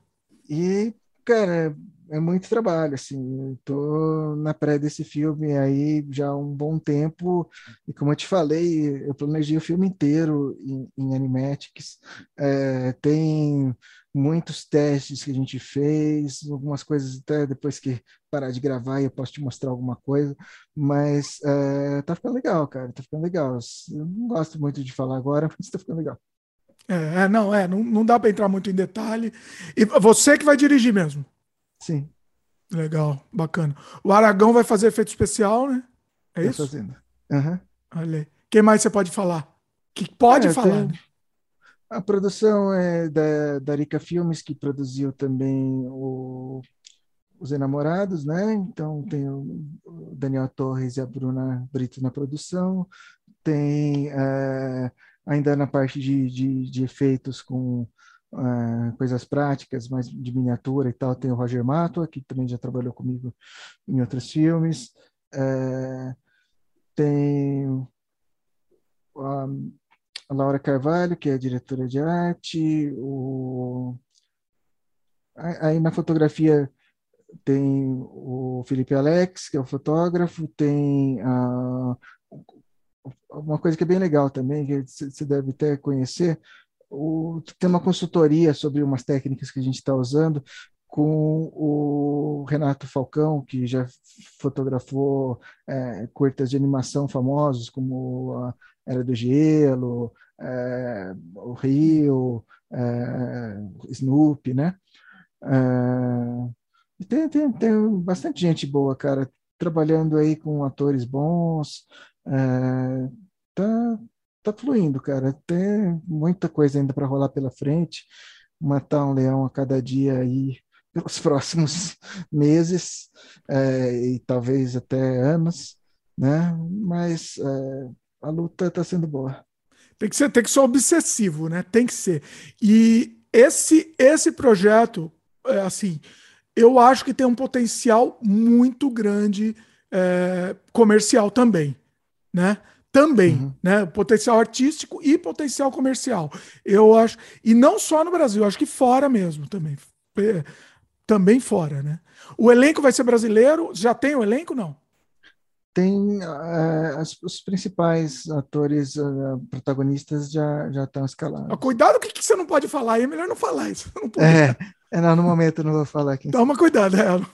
E, cara, é muito trabalho, assim, tô na pré desse filme aí já há um bom tempo, e como eu te falei, eu planejei o filme inteiro em, em Animatics, é, tem muitos testes que a gente fez, algumas coisas até depois que parar de gravar eu posso te mostrar alguma coisa, mas é, tá ficando legal, cara, tá ficando legal, eu não gosto muito de falar agora, [LAUGHS] mas tá ficando legal. É, é não, é, não, não dá para entrar muito em detalhe, e você que vai dirigir mesmo? Sim. Legal, bacana. O Aragão vai fazer efeito especial, né? É tá isso? Fazendo. Uhum. Olha aí. Quem mais você pode falar? Que pode é, falar, né? A produção é da, da Rica Filmes, que produziu também o, Os Enamorados, né? Então tem o Daniel Torres e a Bruna Brito na produção. Tem é, ainda na parte de, de, de efeitos com uh, coisas práticas, mais de miniatura e tal, tem o Roger Mato, que também já trabalhou comigo em outros filmes. Uh, tem a, a Laura Carvalho, que é diretora de arte. O, aí na fotografia tem o Felipe Alex, que é o fotógrafo, tem a, uma coisa que é bem legal também, que você deve até conhecer, o, tem uma consultoria sobre umas técnicas que a gente está usando com o Renato Falcão, que já fotografou é, curtas de animação famosos, como a Era do Gelo, é, o Rio, é, Snoopy, né? É, tem, tem, tem bastante gente boa, cara, trabalhando aí com atores bons, é, tá, tá fluindo, cara. Tem muita coisa ainda para rolar pela frente. Matar um leão a cada dia aí [LAUGHS] pelos próximos [LAUGHS] meses é, e talvez até anos, né? Mas é, a luta está sendo boa. Tem que ser, tem que ser obsessivo, né? Tem que ser. E esse esse projeto, é, assim, eu acho que tem um potencial muito grande é, comercial também, né? também, uhum. né? Potencial artístico e potencial comercial. Eu acho, e não só no Brasil, acho que fora mesmo também. Também fora, né? O elenco vai ser brasileiro? Já tem o elenco não? Tem uh, as, os principais atores uh, protagonistas já já estão escalados. Cuidado, o que, que você não pode falar? É melhor não falar isso. [LAUGHS] Não é, é não, no momento não vou falar aqui. Toma cuidado, é. Uhum.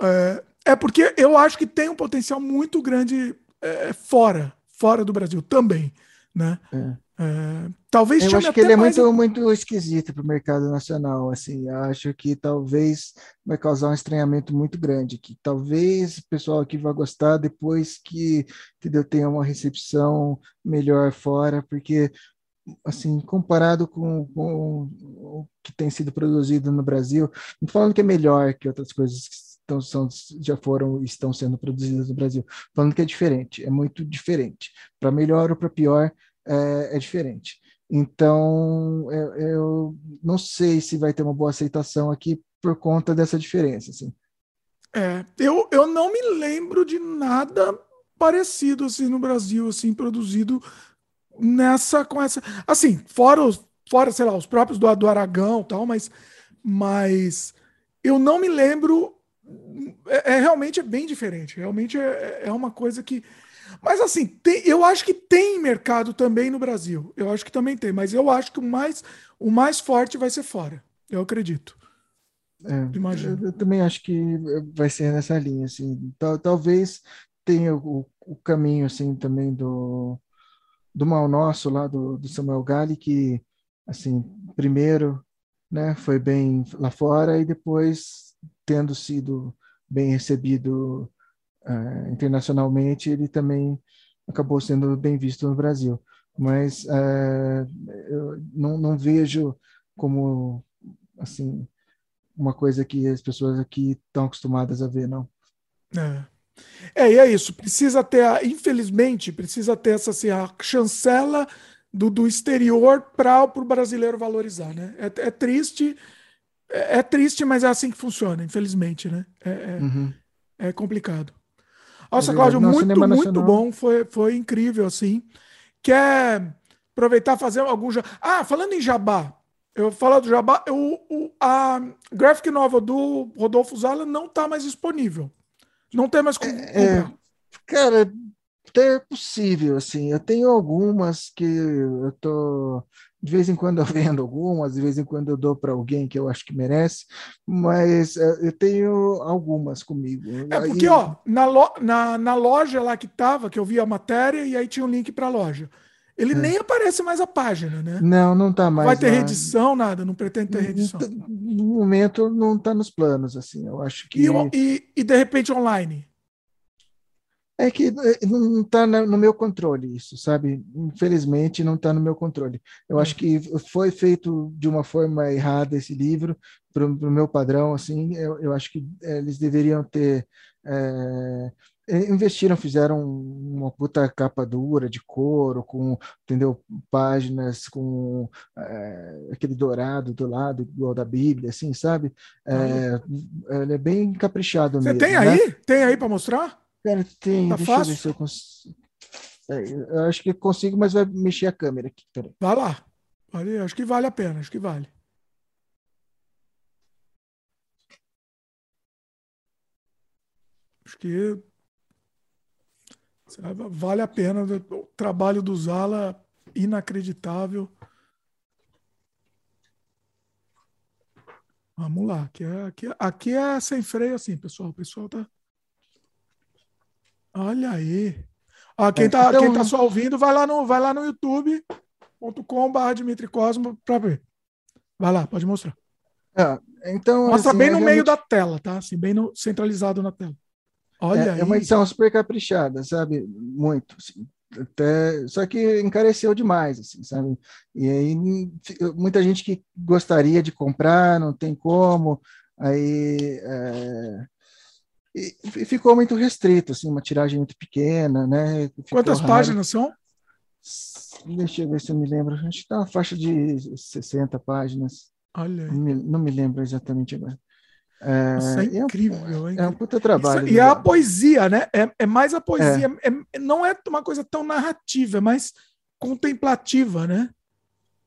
[LAUGHS] é. É porque eu acho que tem um potencial muito grande é, fora, fora do Brasil também, né? É. É, talvez eu acho que ele é muito muito esquisito para o mercado nacional assim acho que talvez vai causar um estranhamento muito grande que talvez o pessoal aqui vai gostar depois que entendeu tenha uma recepção melhor fora porque assim comparado com, com o que tem sido produzido no Brasil não falando que é melhor que outras coisas estão, são, já foram estão sendo produzidas no Brasil, falando que é diferente, é muito diferente. Para melhor ou para pior, é, é, diferente. Então, eu, eu, não sei se vai ter uma boa aceitação aqui por conta dessa diferença. Assim. É, eu, eu não me lembro de nada parecido assim no Brasil, assim, produzido nessa com essa, assim, fora os, fora, sei lá, os próprios do, do Aragão, tal, mas mas eu não me lembro é, é, realmente é bem diferente. Realmente é, é uma coisa que. Mas assim, tem, eu acho que tem mercado também no Brasil. Eu acho que também tem, mas eu acho que o mais, o mais forte vai ser fora. Eu acredito. É, Imagino. Eu, eu, também acho que vai ser nessa linha, assim. Tal, talvez tenha o, o, caminho, assim, também do, do Mal Nosso, lá do, do Samuel Gali, que, assim, primeiro, né, foi bem lá fora e depois tendo sido bem recebido uh, internacionalmente, ele também acabou sendo bem visto no Brasil. Mas uh, eu não, não vejo como assim uma coisa que as pessoas aqui estão acostumadas a ver, não. É. É, e é isso. Precisa ter, infelizmente, precisa ter essa assim, chancela do, do exterior para o brasileiro valorizar, né? É, é triste, É, é, triste, mas é assim que funciona, infelizmente, né? É, é, uhum. é complicado. Nossa, Cláudio, muito, muito bom. Foi, foi incrível, assim. Quer aproveitar fazer algum. Ah, falando em jabá, eu falo do jabá, eu, o, a graphic novel do Rodolfo Zala não está mais disponível. Não tem mais como é, é cara, é possível, assim. Eu tenho algumas que eu tô de vez em quando eu vendo algumas, de vez em quando eu dou para alguém que eu acho que merece, mas é, eu tenho algumas comigo. É porque, ó, na, lo, na, na loja lá que tava, que eu vi a matéria, e aí tinha um link para a loja. Ele é. nem aparece mais a página, né? Não, não está mais. Vai ter lá. redição, nada, não pretende ter redição. No momento não está nos planos, assim. Eu acho que. E, e, e de repente online? É que eh, não está no meu controle isso, sabe? Infelizmente não está no meu controle. Eu acho que foi feito de uma forma errada esse livro para o meu padrão, assim. Eu, eu acho que eh, eles deveriam ter é, investiram, fizeram uma puta capa dura de couro, com, entendeu, páginas com é, aquele dourado do lado, igual da Bíblia, assim, sabe? É, ele é bem caprichado Você mesmo. Você tem né? aí? Tem aí para mostrar? Cara, tem. Tá deixa fácil? eu ver se eu consigo. É, eu acho que consigo, mas vai mexer a câmera aqui. Peraí. Vai lá. Acho que vale a pena, acho que vale. Acho que vale a pena. O trabalho do Zala, inacreditável. Vamos lá. Aqui é, aqui, aqui é sem freio assim, pessoal. O pessoal tá. Olha aí. Quem, está é, então... quem tá só ouvindo, vai lá no, vai lá no youtube.com.br Dimitri Cosmo para ver. Vai lá, pode mostrar. É, então, Mostra assim, bem no meio da tela, tá? Assim, bem no, centralizado na tela. Olha é, aí. É uma edição super caprichada, sabe? Muito. Assim. Até, só que encareceu demais, assim, sabe? E aí muita gente que gostaria de comprar, não tem como, aí é, e, e ficou muito restrito, assim, uma tiragem muito pequena, né? Ficou Quantas raro. páginas são? Deixa eu ver se eu me lembro. A gente está uma faixa de 60 páginas. Olha não me, não me, lembro exatamente agora. É, Nossa, é incrível. É um, é um puta trabalho. Isso, e é a poesia, né? É, é mais a poesia. É. é. não é uma coisa tão narrativa, é mais contemplativa, né?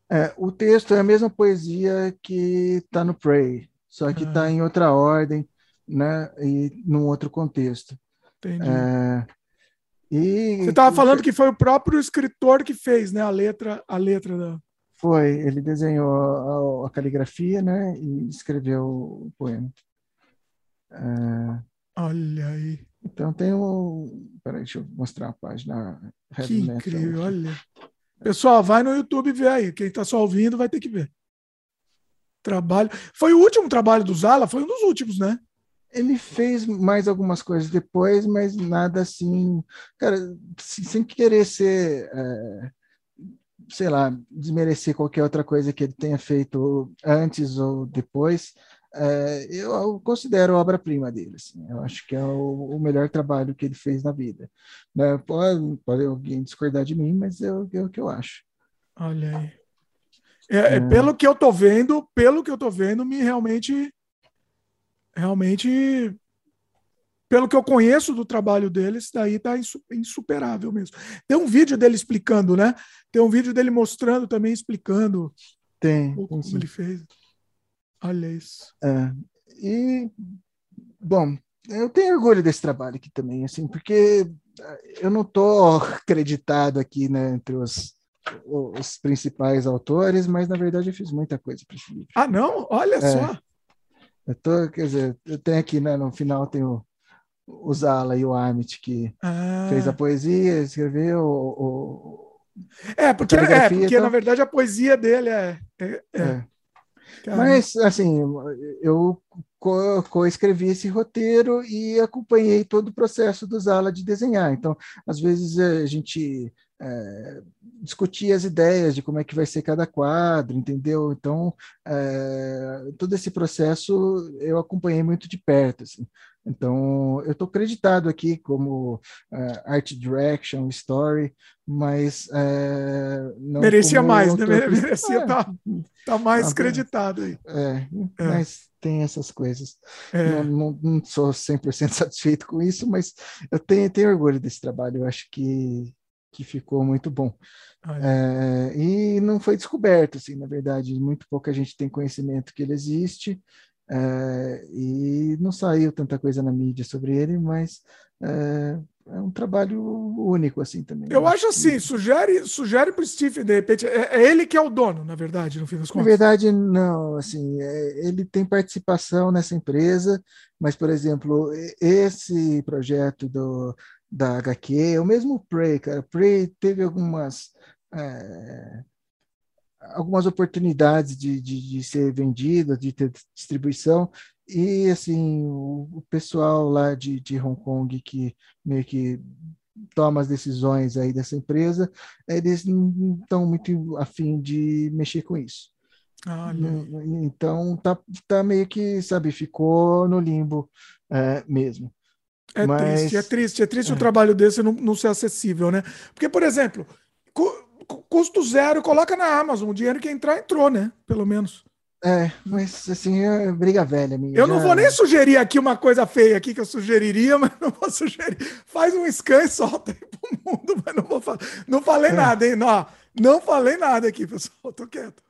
É, o texto é a mesma poesia que está no Pray, só que está ah. em outra ordem né, e num outro contexto. Entendi. É, e, Você estava falando que foi o próprio escritor que fez, né, a letra, a letra da. Foi, ele desenhou a, a caligrafia, né, e escreveu o poema. É, olha aí. Então tem um. Peraí, deixa eu mostrar a página. que incrível, olha. Pessoal, vai no YouTube ver aí. Quem está só ouvindo vai ter que ver. Trabalho. Foi o último trabalho do Zala? Foi um dos últimos, né? Ele fez mais algumas coisas depois, mas nada assim, cara, sem querer ser, é, sei lá, desmerecer qualquer outra coisa que ele tenha feito antes ou depois, é, eu considero obra-prima dele. Assim, eu acho que é o, o, melhor trabalho que ele fez na vida. Né? Pode, pode alguém discordar de mim, mas é, é o que eu acho. Olha aí. É, é. Pelo que eu tô vendo, pelo que eu tô vendo, me realmente realmente, pelo que eu conheço do trabalho deles, daí tá insuperável mesmo. Tem um vídeo dele explicando, né? Tem um vídeo dele mostrando também, explicando Tem, como sim. ele fez. Olha isso. É, e, bom, eu tenho orgulho desse trabalho aqui também, assim, porque eu não estou acreditado aqui, né, entre os, os principais autores, mas na verdade eu fiz muita coisa para esse livro. Ah, não? Olha é, só. Eu tô, quer dizer, eu tenho aqui, né, no final tem o, o Zala e o Amit que ah. fez a poesia, escreveu o, é, porque, é, porque então... na verdade a poesia dele é. é, é. é. Mas, assim, eu co-escrevi esse roteiro e acompanhei todo o processo do Zala de desenhar. Então, às vezes a gente é, discutir as ideias de como é que vai ser cada quadro, entendeu? Então, é, todo esse processo eu acompanhei muito de perto, assim. Então, eu estou acreditado aqui como uh, Art Direction, Story, mas não Merecia mais, né? [LAUGHS] Merecia estar é. tá, tá mais acreditado aí. É, é, mas tem essas coisas. É. Não, não, não, sou 100% [LAUGHS] satisfeito com isso, mas eu tenho, tenho orgulho desse trabalho. Eu acho que, que ficou muito bom. É, e não foi descoberto, assim, na verdade, muito pouca gente tem conhecimento que ele existe. É, e não saiu tanta coisa na mídia sobre ele, mas é, é um trabalho único assim também. Eu acho assim, que... sugere, sugere para o Steve de repente, é, é, ele que é o dono, na verdade, no fim das contas. Na verdade, não, assim, é, ele tem participação nessa empresa, mas por exemplo, esse projeto do da HQ, o mesmo Prey, cara, Prey teve algumas é, algumas oportunidades de, de, de, ser vendida, de ter distribuição, e assim, o, o pessoal lá de, de Hong Kong que meio que toma as decisões aí dessa empresa, eles não estão muito afim de mexer com isso. Ah, então tá, tá meio que, sabe, ficou no limbo é, mesmo. É Mas... triste, é triste, é triste é. o trabalho desse não, não ser acessível, né? Porque, por exemplo, custo zero, coloca na Amazon. O dinheiro que entrar, entrou, né? Pelo menos. É, mas assim, é briga velha minha. Eu já... não vou nem sugerir aqui uma coisa feia aqui que eu sugeriria, [LAUGHS] mas não vou sugerir. Faz um scan e solta aí pro mundo, mas não vou falar. Não falei é. nada, hein? Não, não falei nada aqui, pessoal. Tô quieto.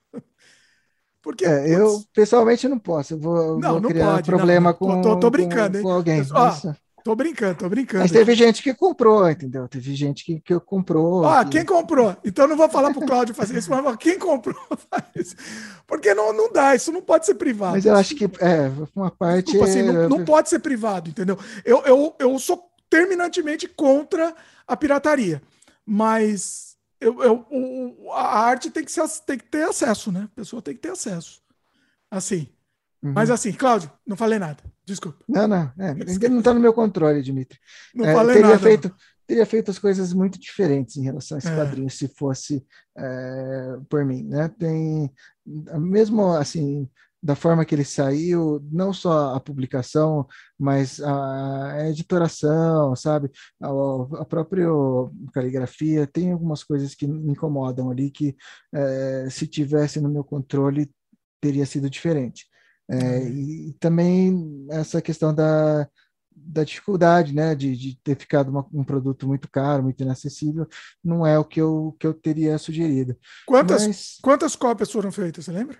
Porque, é, eu pessoalmente não posso. Eu vou, não, vou não criar pode, problema não. com, tô, tô brincando, com, com alguém. Ó, Tô brincando, tô brincando. Mas teve gente que comprou, entendeu? Teve gente que, que comprou. Ah, que... quem comprou? Então não vou falar pro Cláudio fazer isso, mas quem comprou [LAUGHS] faz. Porque não, não dá, isso não pode ser privado. Mas eu acho que, é, uma parte. Desculpa, assim, não, não, pode ser privado, entendeu? Eu, eu, eu sou terminantemente contra a pirataria, mas eu, eu, a arte tem que, ser, tem que ter acesso, né? A pessoa tem que ter acesso. Assim. Uhum. Mas assim, Cláudio, não falei nada. Desculpa. Não, não. É, não está no meu controle, Dimitri. Não é, falei teria nada. Feito, teria feito as coisas muito diferentes em relação a esse é. quadrinho se fosse é, por mim, né? Tem mesmo assim da forma que ele saiu, não só a publicação, mas a editoração, sabe? A, a própria caligrafia, tem algumas coisas que me incomodam ali que é, se tivesse no meu controle teria sido diferente. É, uhum. e também essa questão da, da dificuldade, né, de, de ter ficado uma, um produto muito caro, muito inacessível, não é o que eu, que eu teria sugerido. Quantas, Mas, quantas cópias foram feitas, você lembra?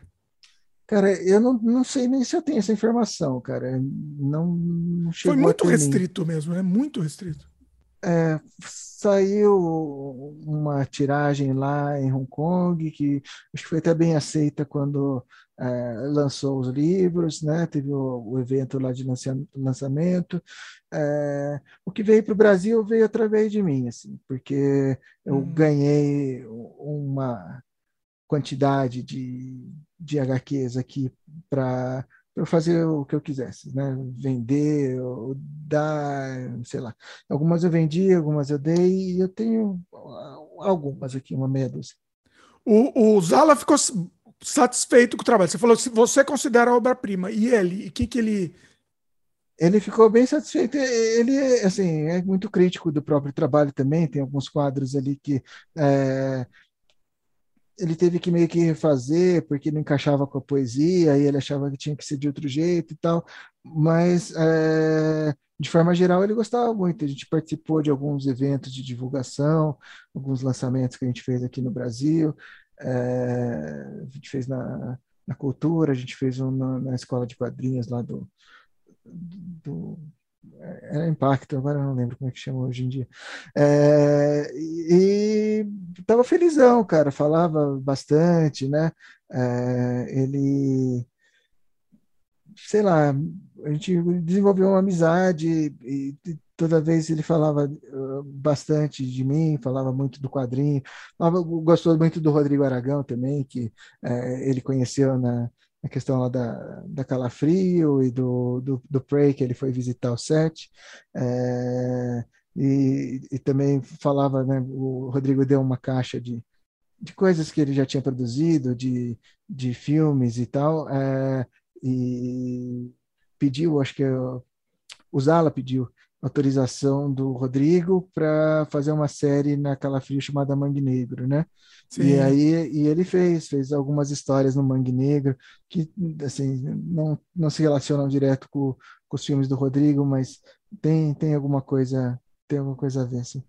Cara, eu não, não sei nem se eu tenho essa informação, cara. Não, não Foi muito restrito mim. mesmo, né? Muito restrito. É, saiu uma tiragem lá em Hong Kong que acho que foi até bem aceita quando é, lançou os livros, né? Teve o, o evento lá de lançamento. É, o que veio para o Brasil veio através de mim, assim, porque eu hum. ganhei uma quantidade de, de HQs aqui para eu fazer o que eu quisesse, né? Vender, ou dar, sei lá. Algumas eu vendi, algumas eu dei, e eu tenho algumas aqui, uma meia dúzia. O, o Zala ficou satisfeito com o trabalho. Você falou se você considera obra-prima. E ele? O que, que ele. Ele ficou bem satisfeito. Ele, assim, é muito crítico do próprio trabalho também. Tem alguns quadros ali que é, ele teve que meio que refazer porque não encaixava com a poesia, e ele achava que tinha que ser de outro jeito e tal, mas é, de forma geral ele gostava muito. A gente participou de alguns eventos de divulgação, alguns lançamentos que a gente fez aqui no Brasil, é, a gente fez na, na Cultura, a gente fez um na, escola de quadrinhos lá do, do era Impacto, agora eu não lembro como é que chama hoje em dia. É, e estava felizão, cara, falava bastante, né? É, ele, sei lá, a gente desenvolveu uma amizade e, toda vez ele falava uh, bastante de mim, falava muito do quadrinho, falava, gostou muito do Rodrigo Aragão também, que é, ele conheceu na a questão lá da, da Calafrio e do, do, do Prey, que ele foi visitar o set. É, e, e também falava, né, o Rodrigo deu uma caixa de, de coisas que ele já tinha produzido, de, de filmes e tal, é, e pediu, acho que o Zala pediu autorização do Rodrigo para fazer uma série naquela frio chamada Mangue Negro, né? Sim. E aí e ele fez, fez algumas histórias no Mangue Negro que assim não, não se relacionam direto com, com os filmes do Rodrigo, mas tem, tem alguma coisa tem alguma coisa a ver, sim.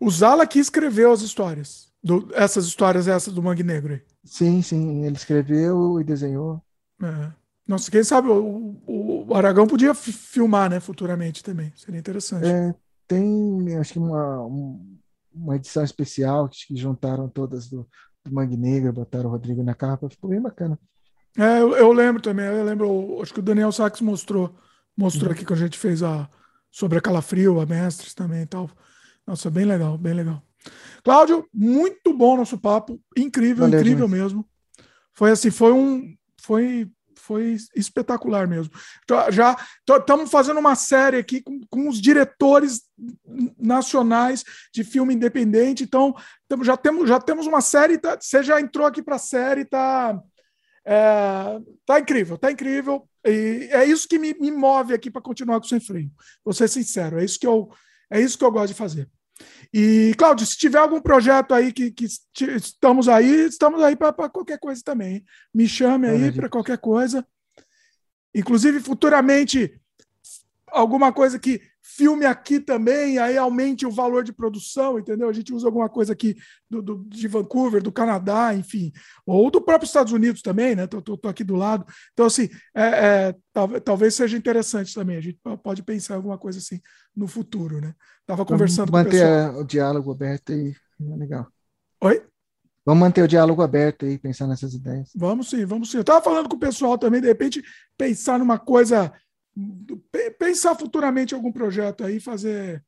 O Zala que escreveu as histórias, do, essas histórias essas do Mangue Negro. Sim, sim, ele escreveu e desenhou. É. Nossa, quem sabe o, o Aragão podia filmar, né, futuramente também. Seria interessante. É, tem, acho que uma, uma edição especial que, juntaram todas do, do Mangue Negro, botaram o Rodrigo na capa, ficou bem bacana. É, eu, eu lembro também, eu lembro, acho que o Daniel Sachs mostrou, mostrou uhum. aqui que a gente fez a sobre a Calafrio, a Mestres também e tal. Nossa, bem legal, bem legal. Cláudio, muito bom nosso papo, incrível, Valeu, incrível gente. mesmo. Foi assim, foi um, foi foi espetacular mesmo. Então, já estamos fazendo uma série aqui com, com os diretores nacionais de filme independente. Então, tamo, já, temos, já temos uma série. Tá, você já entrou aqui para a série, tá, é, tá incrível, tá incrível. E é isso que me, me move aqui para continuar com o sem freio. Vou ser sincero, é isso que eu, é isso que eu gosto de fazer. E, Cláudio, se tiver algum projeto aí que, que estamos aí, estamos aí para qualquer coisa também. Me chame aí para qualquer coisa. Inclusive, futuramente, alguma coisa que filme aqui também, aí aumente o valor de produção, entendeu? A gente usa alguma coisa aqui do, do de Vancouver, do Canadá, enfim, ou do próprio Estados Unidos também, né? Tô aqui do lado. Então, assim, é, é, talvez, talvez seja interessante também. A gente pode pensar em alguma coisa assim no futuro, né? Tava conversando Vamos com o pessoal. Manter o diálogo aberto aí, é legal. Oi? Vamos manter o diálogo aberto aí, pensar nessas ideias. Vamos sim, vamos sim. Eu estava falando com o pessoal também, de repente, pensar numa coisa pensar futuramente em algum projeto aí, fazer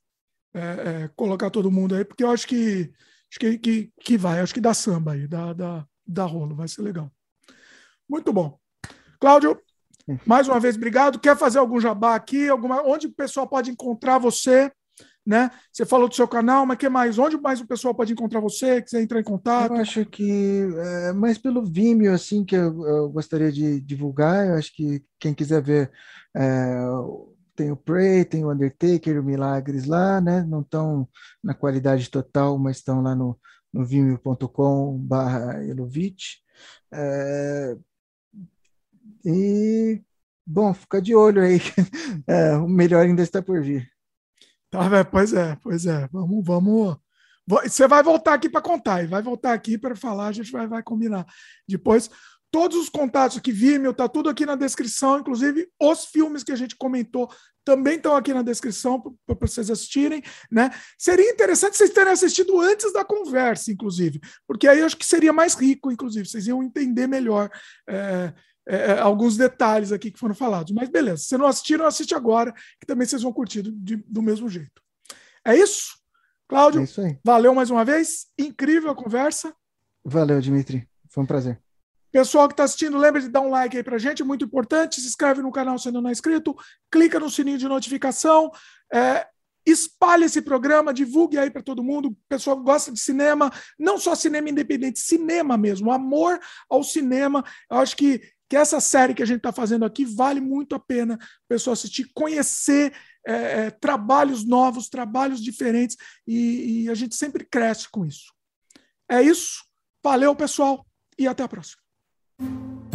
é, é, colocar todo mundo aí, porque eu acho que acho que, que, que vai, acho que dá samba aí, dá, dá, dá rolo, vai ser legal. Muito bom. Cláudio, [LAUGHS] mais uma vez, obrigado. Quer fazer algum jabá aqui? Alguma, onde o pessoal pode encontrar você? Né? Você falou do seu canal, mas que mais? Onde mais o pessoal pode encontrar você? Quiser entrar em contato? Eu acho que é mais pelo Vimeo, assim, que eu, eu, gostaria de divulgar. Eu acho que quem quiser ver é, tem o Prey, tem o Undertaker, o Milagres lá, né? Não estão na qualidade total, mas estão lá no, no vimeo.com barra. É, e, bom, fica de olho aí. [LAUGHS] É, o melhor ainda está por vir. Tá, pois é, pois é. Vamos, vamos. Você vai voltar aqui para contar e vai voltar aqui para falar, a gente vai, vai combinar. Depois, todos os contatos aqui, Vimeo, tá tudo aqui na descrição, inclusive os filmes que a gente comentou também estão aqui na descrição para vocês assistirem, né? Seria interessante vocês terem assistido antes da conversa, inclusive, porque aí eu acho que seria mais rico, inclusive, vocês iam entender melhor. É, é, é, alguns detalhes aqui que foram falados. Mas beleza, se não assistiram, assiste agora, que também vocês vão curtir do, de, do mesmo jeito. É isso? Cláudio, é isso valeu mais uma vez. Incrível a conversa. Valeu, Dimitri. Foi um prazer. Pessoal que está assistindo, lembra de dar um like aí pra gente, muito importante. Se inscreve no canal se ainda não é inscrito, clica no sininho de notificação. É, espalhe esse programa, divulgue aí para todo mundo. O pessoal gosta de cinema, não só cinema independente, cinema mesmo, amor ao cinema. Eu acho que que essa série que a gente está fazendo aqui vale muito a pena o pessoal assistir, conhecer é, é, trabalhos novos, trabalhos diferentes, e, e a gente sempre cresce com isso. É isso. Valeu, pessoal, e até a próxima. うん。